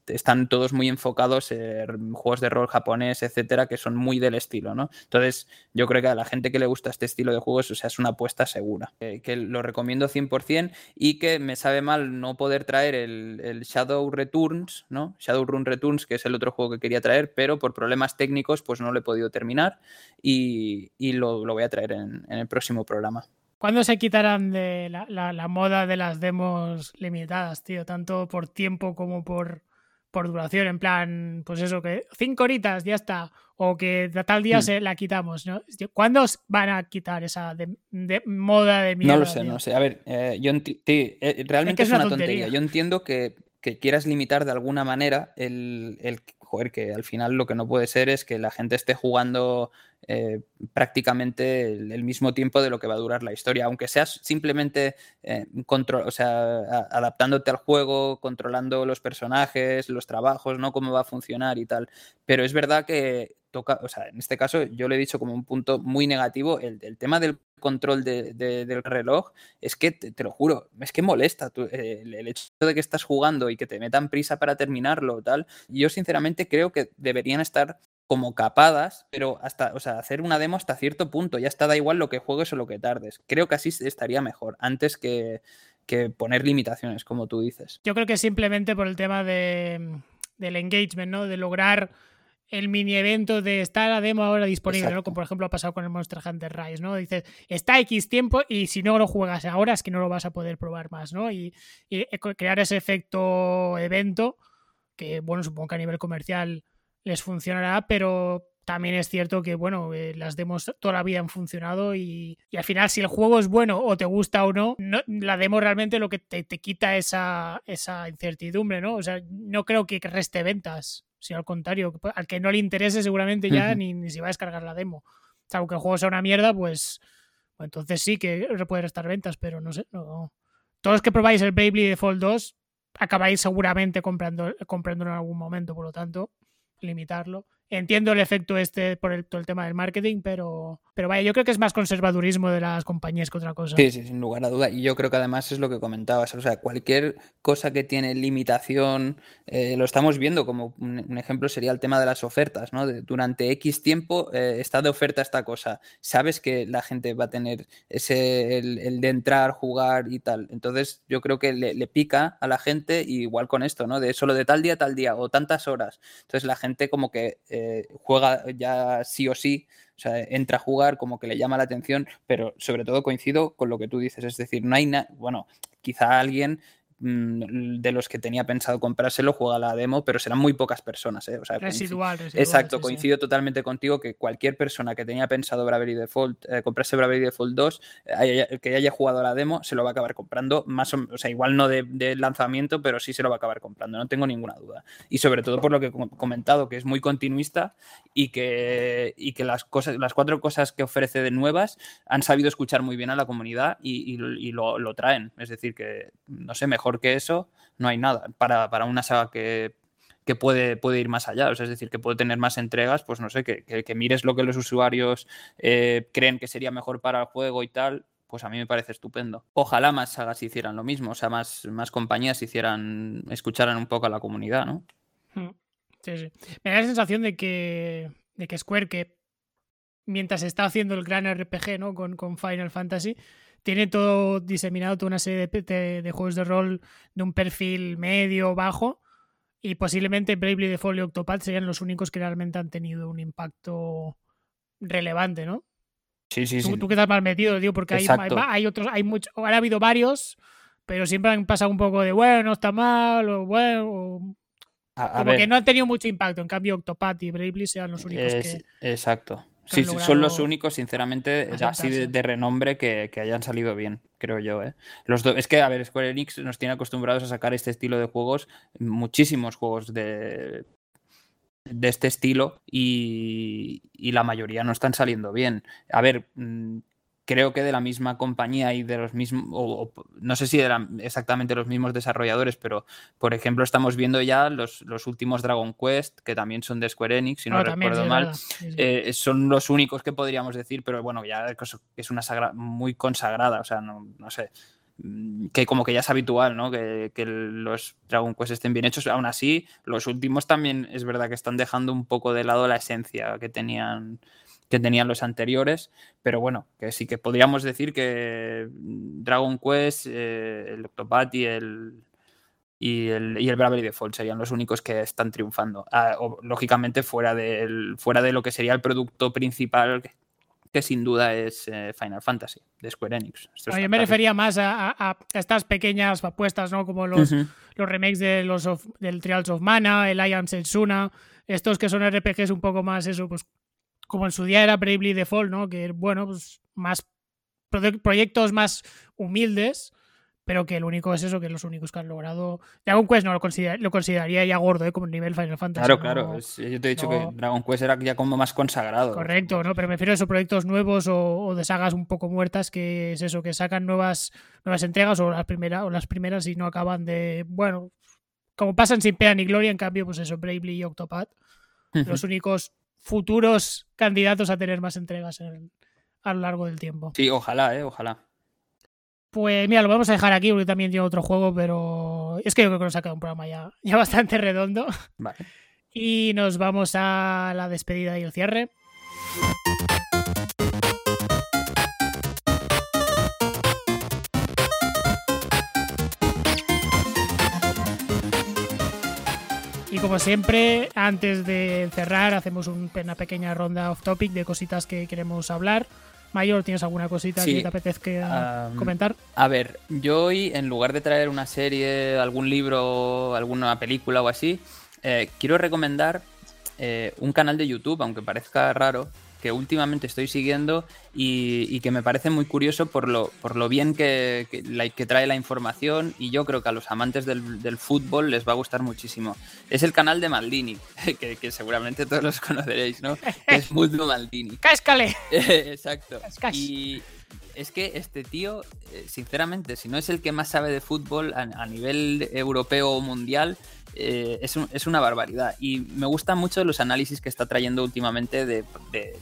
están todos muy enfocados en juegos de rol japonés, etcétera, que son muy del estilo, ¿no? Entonces, yo creo que a la gente que le gusta este estilo de juegos, o sea, es una apuesta segura. que lo recomiendo 100% y que me sabe mal no poder traer el, Shadow Returns, ¿no? Shadowrun Returns, que es el otro juego que quería traer, pero por problemas técnicos, pues no lo he podido terminar y, lo, voy a traer en, el próximo programa. ¿Cuándo se quitarán de la, moda de las demos limitadas, tío? Tanto por tiempo como por, por duración. En plan, pues eso, que cinco horitas, ya está. O que tal día hmm. se la quitamos, ¿no? ¿Cuándo van a quitar esa de, moda de mierda? No lo sé, no sé. A ver, eh, yo eh, realmente es, una, tontería. Yo entiendo que, quieras limitar de alguna manera el, el joder, que al final lo que no puede ser es que la gente esté jugando eh, prácticamente el, mismo tiempo de lo que va a durar la historia, aunque seas simplemente eh, o sea, adaptándote al juego, controlando los personajes, los trabajos, ¿no? Cómo va a funcionar y tal. Pero es verdad que toca, o sea, en este caso yo lo he dicho como un punto muy negativo, el, tema del control del reloj, es que, te, lo juro, es que molesta el, el, hecho de que estás jugando y que te metan prisa para terminarlo, tal. Yo sinceramente creo que deberían estar como capadas, pero hasta, o sea, hacer una demo hasta cierto punto. Ya está, da igual lo que juegues o lo que tardes. Creo que así estaría mejor, antes que, poner limitaciones, como tú dices. Yo creo que simplemente por el tema de, del engagement, ¿no? De lograr el mini evento de estar la demo ahora disponible, ¿no? Como por ejemplo ha pasado con el Monster Hunter Rise, ¿no? Dices, está X tiempo y si no lo juegas ahora es que no lo vas a poder probar más, ¿no? Y, y crear ese efecto evento, que bueno, supongo que a nivel comercial les funcionará, pero también es cierto que, bueno, eh, las demos toda la vida han funcionado y, al final si el juego es bueno o te gusta o no, la demo realmente lo que te, quita esa, esa incertidumbre, ¿no? O sea, no creo que reste ventas, sino al contrario, al que no le interese seguramente ya ni, ni se va a descargar la demo. O sea, aunque el juego sea una mierda, pues, pues entonces sí que puede restar ventas, pero no sé, no. Todos los que probáis el Bravely Default 2 acabáis seguramente comprando, comprándolo en algún momento, por lo tanto, limitarlo. Entiendo el efecto este por el, todo el tema del marketing, pero, pero vaya, yo creo que es más conservadurismo de las compañías que otra cosa. Sí, sí, sin lugar a duda. Y yo creo que además es lo que comentabas. O sea, cualquier cosa que tiene limitación, eh, lo estamos viendo como un, ejemplo sería el tema de las ofertas, ¿no? durante X tiempo eh, está de oferta esta cosa. Sabes que la gente va a tener ese, el, de entrar, jugar y tal. Entonces yo creo que le, pica a la gente igual con esto, ¿no? De solo de tal día, tal día o tantas horas. Entonces la gente como que eh, juega ya sí o sí o sea, entra a jugar como que le llama la atención, pero sobre todo coincido con lo que tú dices, es decir, no hay nada, bueno, quizá alguien de los que tenía pensado comprárselo juega la demo, pero serán muy pocas personas. ¿eh? residual, Exacto, coincido totalmente contigo que cualquier persona que tenía pensado Bravery Default, eh, comprarse Bravery Default 2, eh, que haya jugado la demo, se lo va a acabar comprando, más o, sea, igual no de, lanzamiento, pero sí se lo va a acabar comprando, no tengo ninguna duda. Y sobre todo por lo que he comentado, que es muy continuista y que, y que las, cosas, las cuatro cosas que ofrece de nuevas han sabido escuchar muy bien a la comunidad y, lo, lo traen. Es decir, que, no sé, mejor porque eso no hay nada para, una saga que, puede, puede, ir más allá. es decir, que puede tener más entregas, pues no sé, que, mires lo que los usuarios eh, creen que sería mejor para el juego y tal. Pues a mí me parece estupendo. Ojalá más sagas hicieran lo mismo, o sea, más, más compañías hicieran, escucharan un poco a la comunidad, ¿no? Hmm. Sí, sí. Me da la sensación de que, de que Square, que mientras está haciendo el gran RPG, ¿no? Con, con Final Fantasy, tiene todo diseminado, toda una serie de, de, juegos de rol de un perfil medio, bajo, y posiblemente Bravely Default y Octopath serían los únicos que realmente han tenido un impacto relevante, ¿no? Sí, sí, sí. Tú, que estás mal metido, tío, porque hay, hay, otros, hay muchos, ha habido varios, pero siempre han pasado un poco de, bueno, no está mal, o bueno, como que no han tenido mucho impacto. En cambio, Octopath y Bravely sean los únicos que... Exacto. Sí, son los únicos, sinceramente, así de, renombre que, hayan salido bien, creo yo. ¿eh? Los es que, a ver, Square Enix nos tiene acostumbrados a sacar este estilo de juegos, muchísimos juegos de, de este estilo, y, y la mayoría no están saliendo bien. A ver, mm, creo que de la misma compañía y de los mismos, o, no sé si de exactamente los mismos desarrolladores, pero por ejemplo estamos viendo ya los, los últimos Dragon Quest, que también son de Square Enix, si no, recuerdo mal, eh, son los únicos que podríamos decir, pero bueno, ya es una sagra muy consagrada, o sea, no, no sé mm, que como que ya es habitual, ¿no? Que, que, los Dragon Quest estén bien hechos. Aún así, los últimos también es verdad que están dejando un poco de lado la esencia que tenían que tenían los anteriores, pero bueno, que sí que podríamos decir que Dragon Quest, eh, el Octopath y el, y el, y el Bravely Default serían los únicos que están triunfando. Ah, lógicamente fuera, del, fuera de lo que sería el producto principal que sin duda es eh, Final Fantasy de Square Enix. yo me refería más a, estas pequeñas apuestas, ¿no? Como los, los remakes de los del Trials of Mana, el I Am Setsuna, estos que son RPGs un poco más eso, pues como en su día era Bravely Default, ¿no? Que, bueno, pues más proyectos más humildes, pero que el único es eso, que los únicos que han logrado. Dragon Quest no lo, lo consideraría ya gordo, ¿eh? como nivel Final Fantasy. Claro, claro. yo te he dicho que Dragon Quest era ya como más consagrado. Correcto, ¿no? Pero me refiero a esos proyectos nuevos o, de sagas un poco muertas que es eso, que sacan nuevas, nuevas entregas o las, primeras o las primeras y no acaban de. Bueno, como pasan sin pena ni gloria, en cambio, pues eso, Bravely y Octopath. los únicos futuros candidatos a tener más entregas a lo largo del tiempo. Sí, ojalá, eh, ojalá. Pues mira, lo vamos a dejar aquí porque también tiene otro juego, pero es que yo creo que nos ha quedado un programa ya, ya bastante redondo. Vale. Y nos vamos a la despedida y el cierre. Y como siempre, antes de cerrar, hacemos una pequeña ronda off topic de cositas que queremos hablar. Mayor, ¿tienes alguna cosita que te apetezca comentar? A ver, yo hoy, en lugar de traer una serie, algún libro, alguna película o así, eh, quiero recomendar eh, un canal de YouTube, aunque parezca raro, que últimamente estoy siguiendo y, que me parece muy curioso por lo, por lo bien que, que, trae la información y yo creo que a los amantes del, fútbol les va a gustar muchísimo. Es el canal de Maldini, que, seguramente todos los conoceréis, ¿no? es Mundo Maldini. ¡Cáscale! Exacto. Y es que este tío, eh, sinceramente, si no es el que más sabe de fútbol a nivel europeo o mundial, eh, es, una barbaridad. Y me gustan mucho los análisis que está trayendo últimamente de,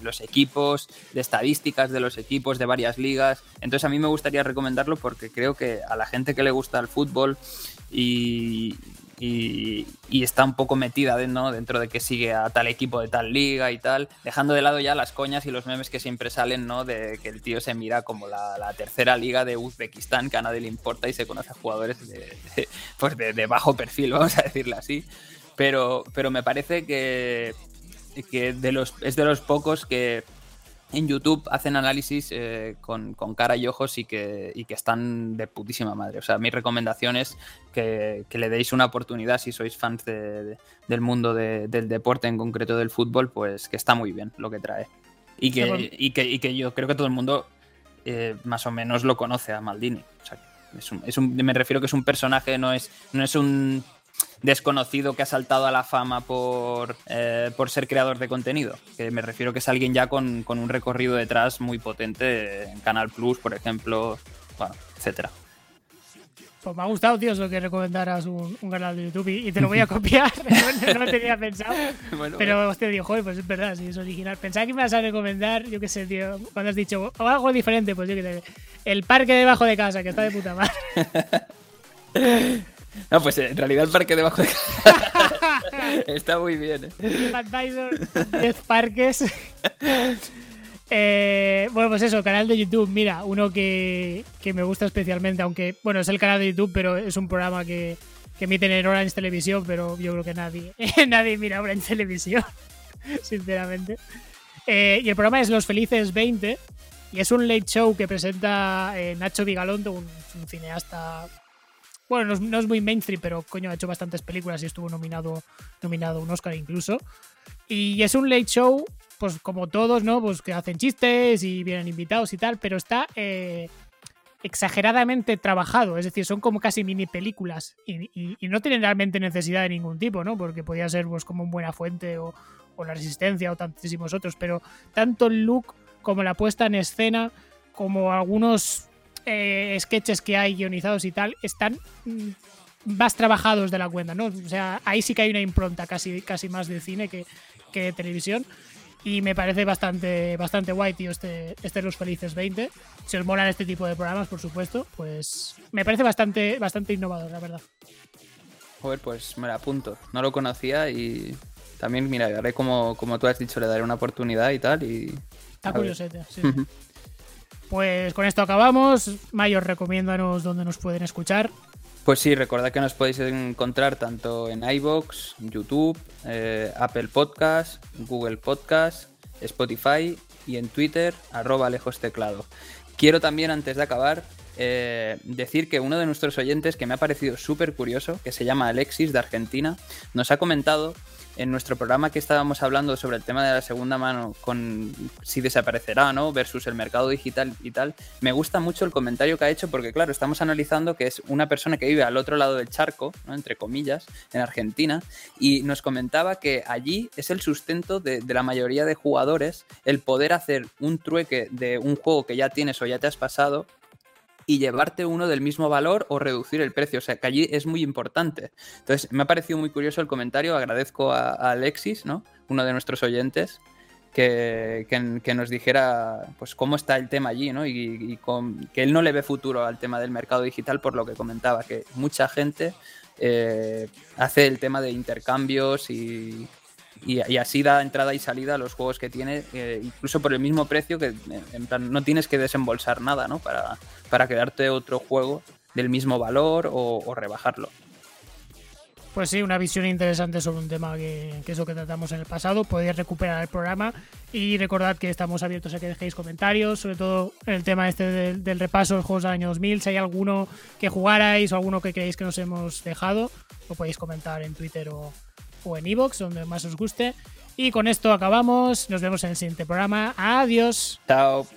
los equipos, de estadísticas de los equipos, de varias ligas. Entonces a mí me gustaría recomendarlo porque creo que a la gente que le gusta el fútbol y, y, está un poco metida dentro de que sigue a tal equipo de tal liga y tal, dejando de lado ya las coñas y los memes que siempre salen, ¿no? De que el tío se mira como la, tercera liga de Uzbekistán, que a nadie le importa y se conoce a jugadores de, pues de, bajo perfil, vamos a decirlo así. Pero, pero me parece que, que de los, es de los pocos que, en YouTube hacen análisis eh, con, cara y ojos y que, que, están de putísima madre. O sea, mi recomendación es que, le deis una oportunidad si sois fans del mundo del deporte, en concreto del fútbol, pues que está muy bien lo que trae. Y que, y que, yo creo que todo el mundo eh, más o menos lo conoce a Maldini. O sea, es un, me refiero que es un personaje, no es, no es un desconocido que ha saltado a la fama por, eh, por ser creador de contenido. Que me refiero que es alguien ya con, un recorrido detrás muy potente en Canal Plus, por ejemplo, bueno, etcétera. Pues me ha gustado, tío, eso que recomendaras un, canal de YouTube y, te lo voy a copiar. no, lo tenía pensado. pero usted dijo, pues es verdad, sí, es original. Pensaba que me vas a recomendar, yo qué sé, tío, cuando has dicho algo diferente, pues yo qué sé, el parque debajo de casa, que está de puta madre. No, pues en realidad el parque debajo de está muy bien. ¿eh? 10 parques. Eh, bueno, pues eso, canal de YouTube. Mira, uno que, que, me gusta especialmente, aunque, bueno, es el canal de YouTube, pero es un programa que, que emiten en Orange Televisión, pero yo creo que nadie, nadie mira Orange Televisión, sinceramente. Eh, y el programa es Los Felices 20, y es un late show que presenta eh, Nacho Vigalondo, un, un, cineasta. Bueno, no es, muy mainstream, pero coño, ha hecho bastantes películas y estuvo nominado, nominado un Oscar incluso. Y es un late show, pues como todos, ¿no? Pues que hacen chistes y vienen invitados y tal, pero está eh, exageradamente trabajado. Es decir, son como casi mini películas y, no tienen realmente necesidad de ningún tipo, ¿no? Porque podía ser pues como Buena Fuente o, o La Resistencia o tantísimos otros, pero tanto el look como la puesta en escena, como algunos eh, sketches que hay guionizados y tal, están mm, más trabajados de la cuenta, ¿no? O sea, ahí sí que hay una impronta casi, casi más de cine que, que de televisión. Y me parece bastante, bastante guay, tío, este, este Los Felices 20. Si os molan este tipo de programas, por supuesto, pues me parece bastante, bastante innovador, la verdad. Joder, pues me la apunto. No lo conocía y también, mira, haré como, como tú has dicho, le daré una oportunidad y tal. Y Está curiosete, sí. pues con esto acabamos. Mayor, recomiéndanos dónde nos pueden escuchar. Pues sí, recordad que nos podéis encontrar tanto en iBox, YouTube, eh, Apple Podcast, Google Podcast, Spotify y en Twitter, arroba lejos teclado. Quiero también, antes de acabar, eh, decir que uno de nuestros oyentes que me ha parecido súper curioso, que se llama Alexis de Argentina, nos ha comentado en nuestro programa que estábamos hablando sobre el tema de la segunda mano, con si desaparecerá, ¿no? Versus el mercado digital y tal, me gusta mucho el comentario que ha hecho porque, claro, estamos analizando que es una persona que vive al otro lado del charco, ¿no? entre comillas, en Argentina, y nos comentaba que allí es el sustento de, de la mayoría de jugadores el poder hacer un trueque de un juego que ya tienes o ya te has pasado y llevarte uno del mismo valor o reducir el precio. O sea, que allí es muy importante. Entonces, me ha parecido muy curioso el comentario. Agradezco a, Alexis, ¿no? Uno de nuestros oyentes. Que, que, nos dijera pues cómo está el tema allí, ¿no? Y, que él no le ve futuro al tema del mercado digital por lo que comentaba, que mucha gente eh, hace el tema de intercambios y, y, así da entrada y salida a los juegos que tiene, eh, incluso por el mismo precio que en plan, no tienes que desembolsar nada, ¿no? Para, para quedarte otro juego del mismo valor o, rebajarlo. Pues sí, una visión interesante sobre un tema que, que, es lo que tratamos en el pasado. Podéis recuperar el programa y recordad que estamos abiertos a que dejéis comentarios, sobre todo el tema este del, repaso de juegos del año 2000. Si hay alguno que jugarais o alguno que creéis que nos hemos dejado, lo podéis comentar en Twitter o, o en iVoox, donde más os guste. Y con esto acabamos. Nos vemos en el siguiente programa. Adiós. Chao.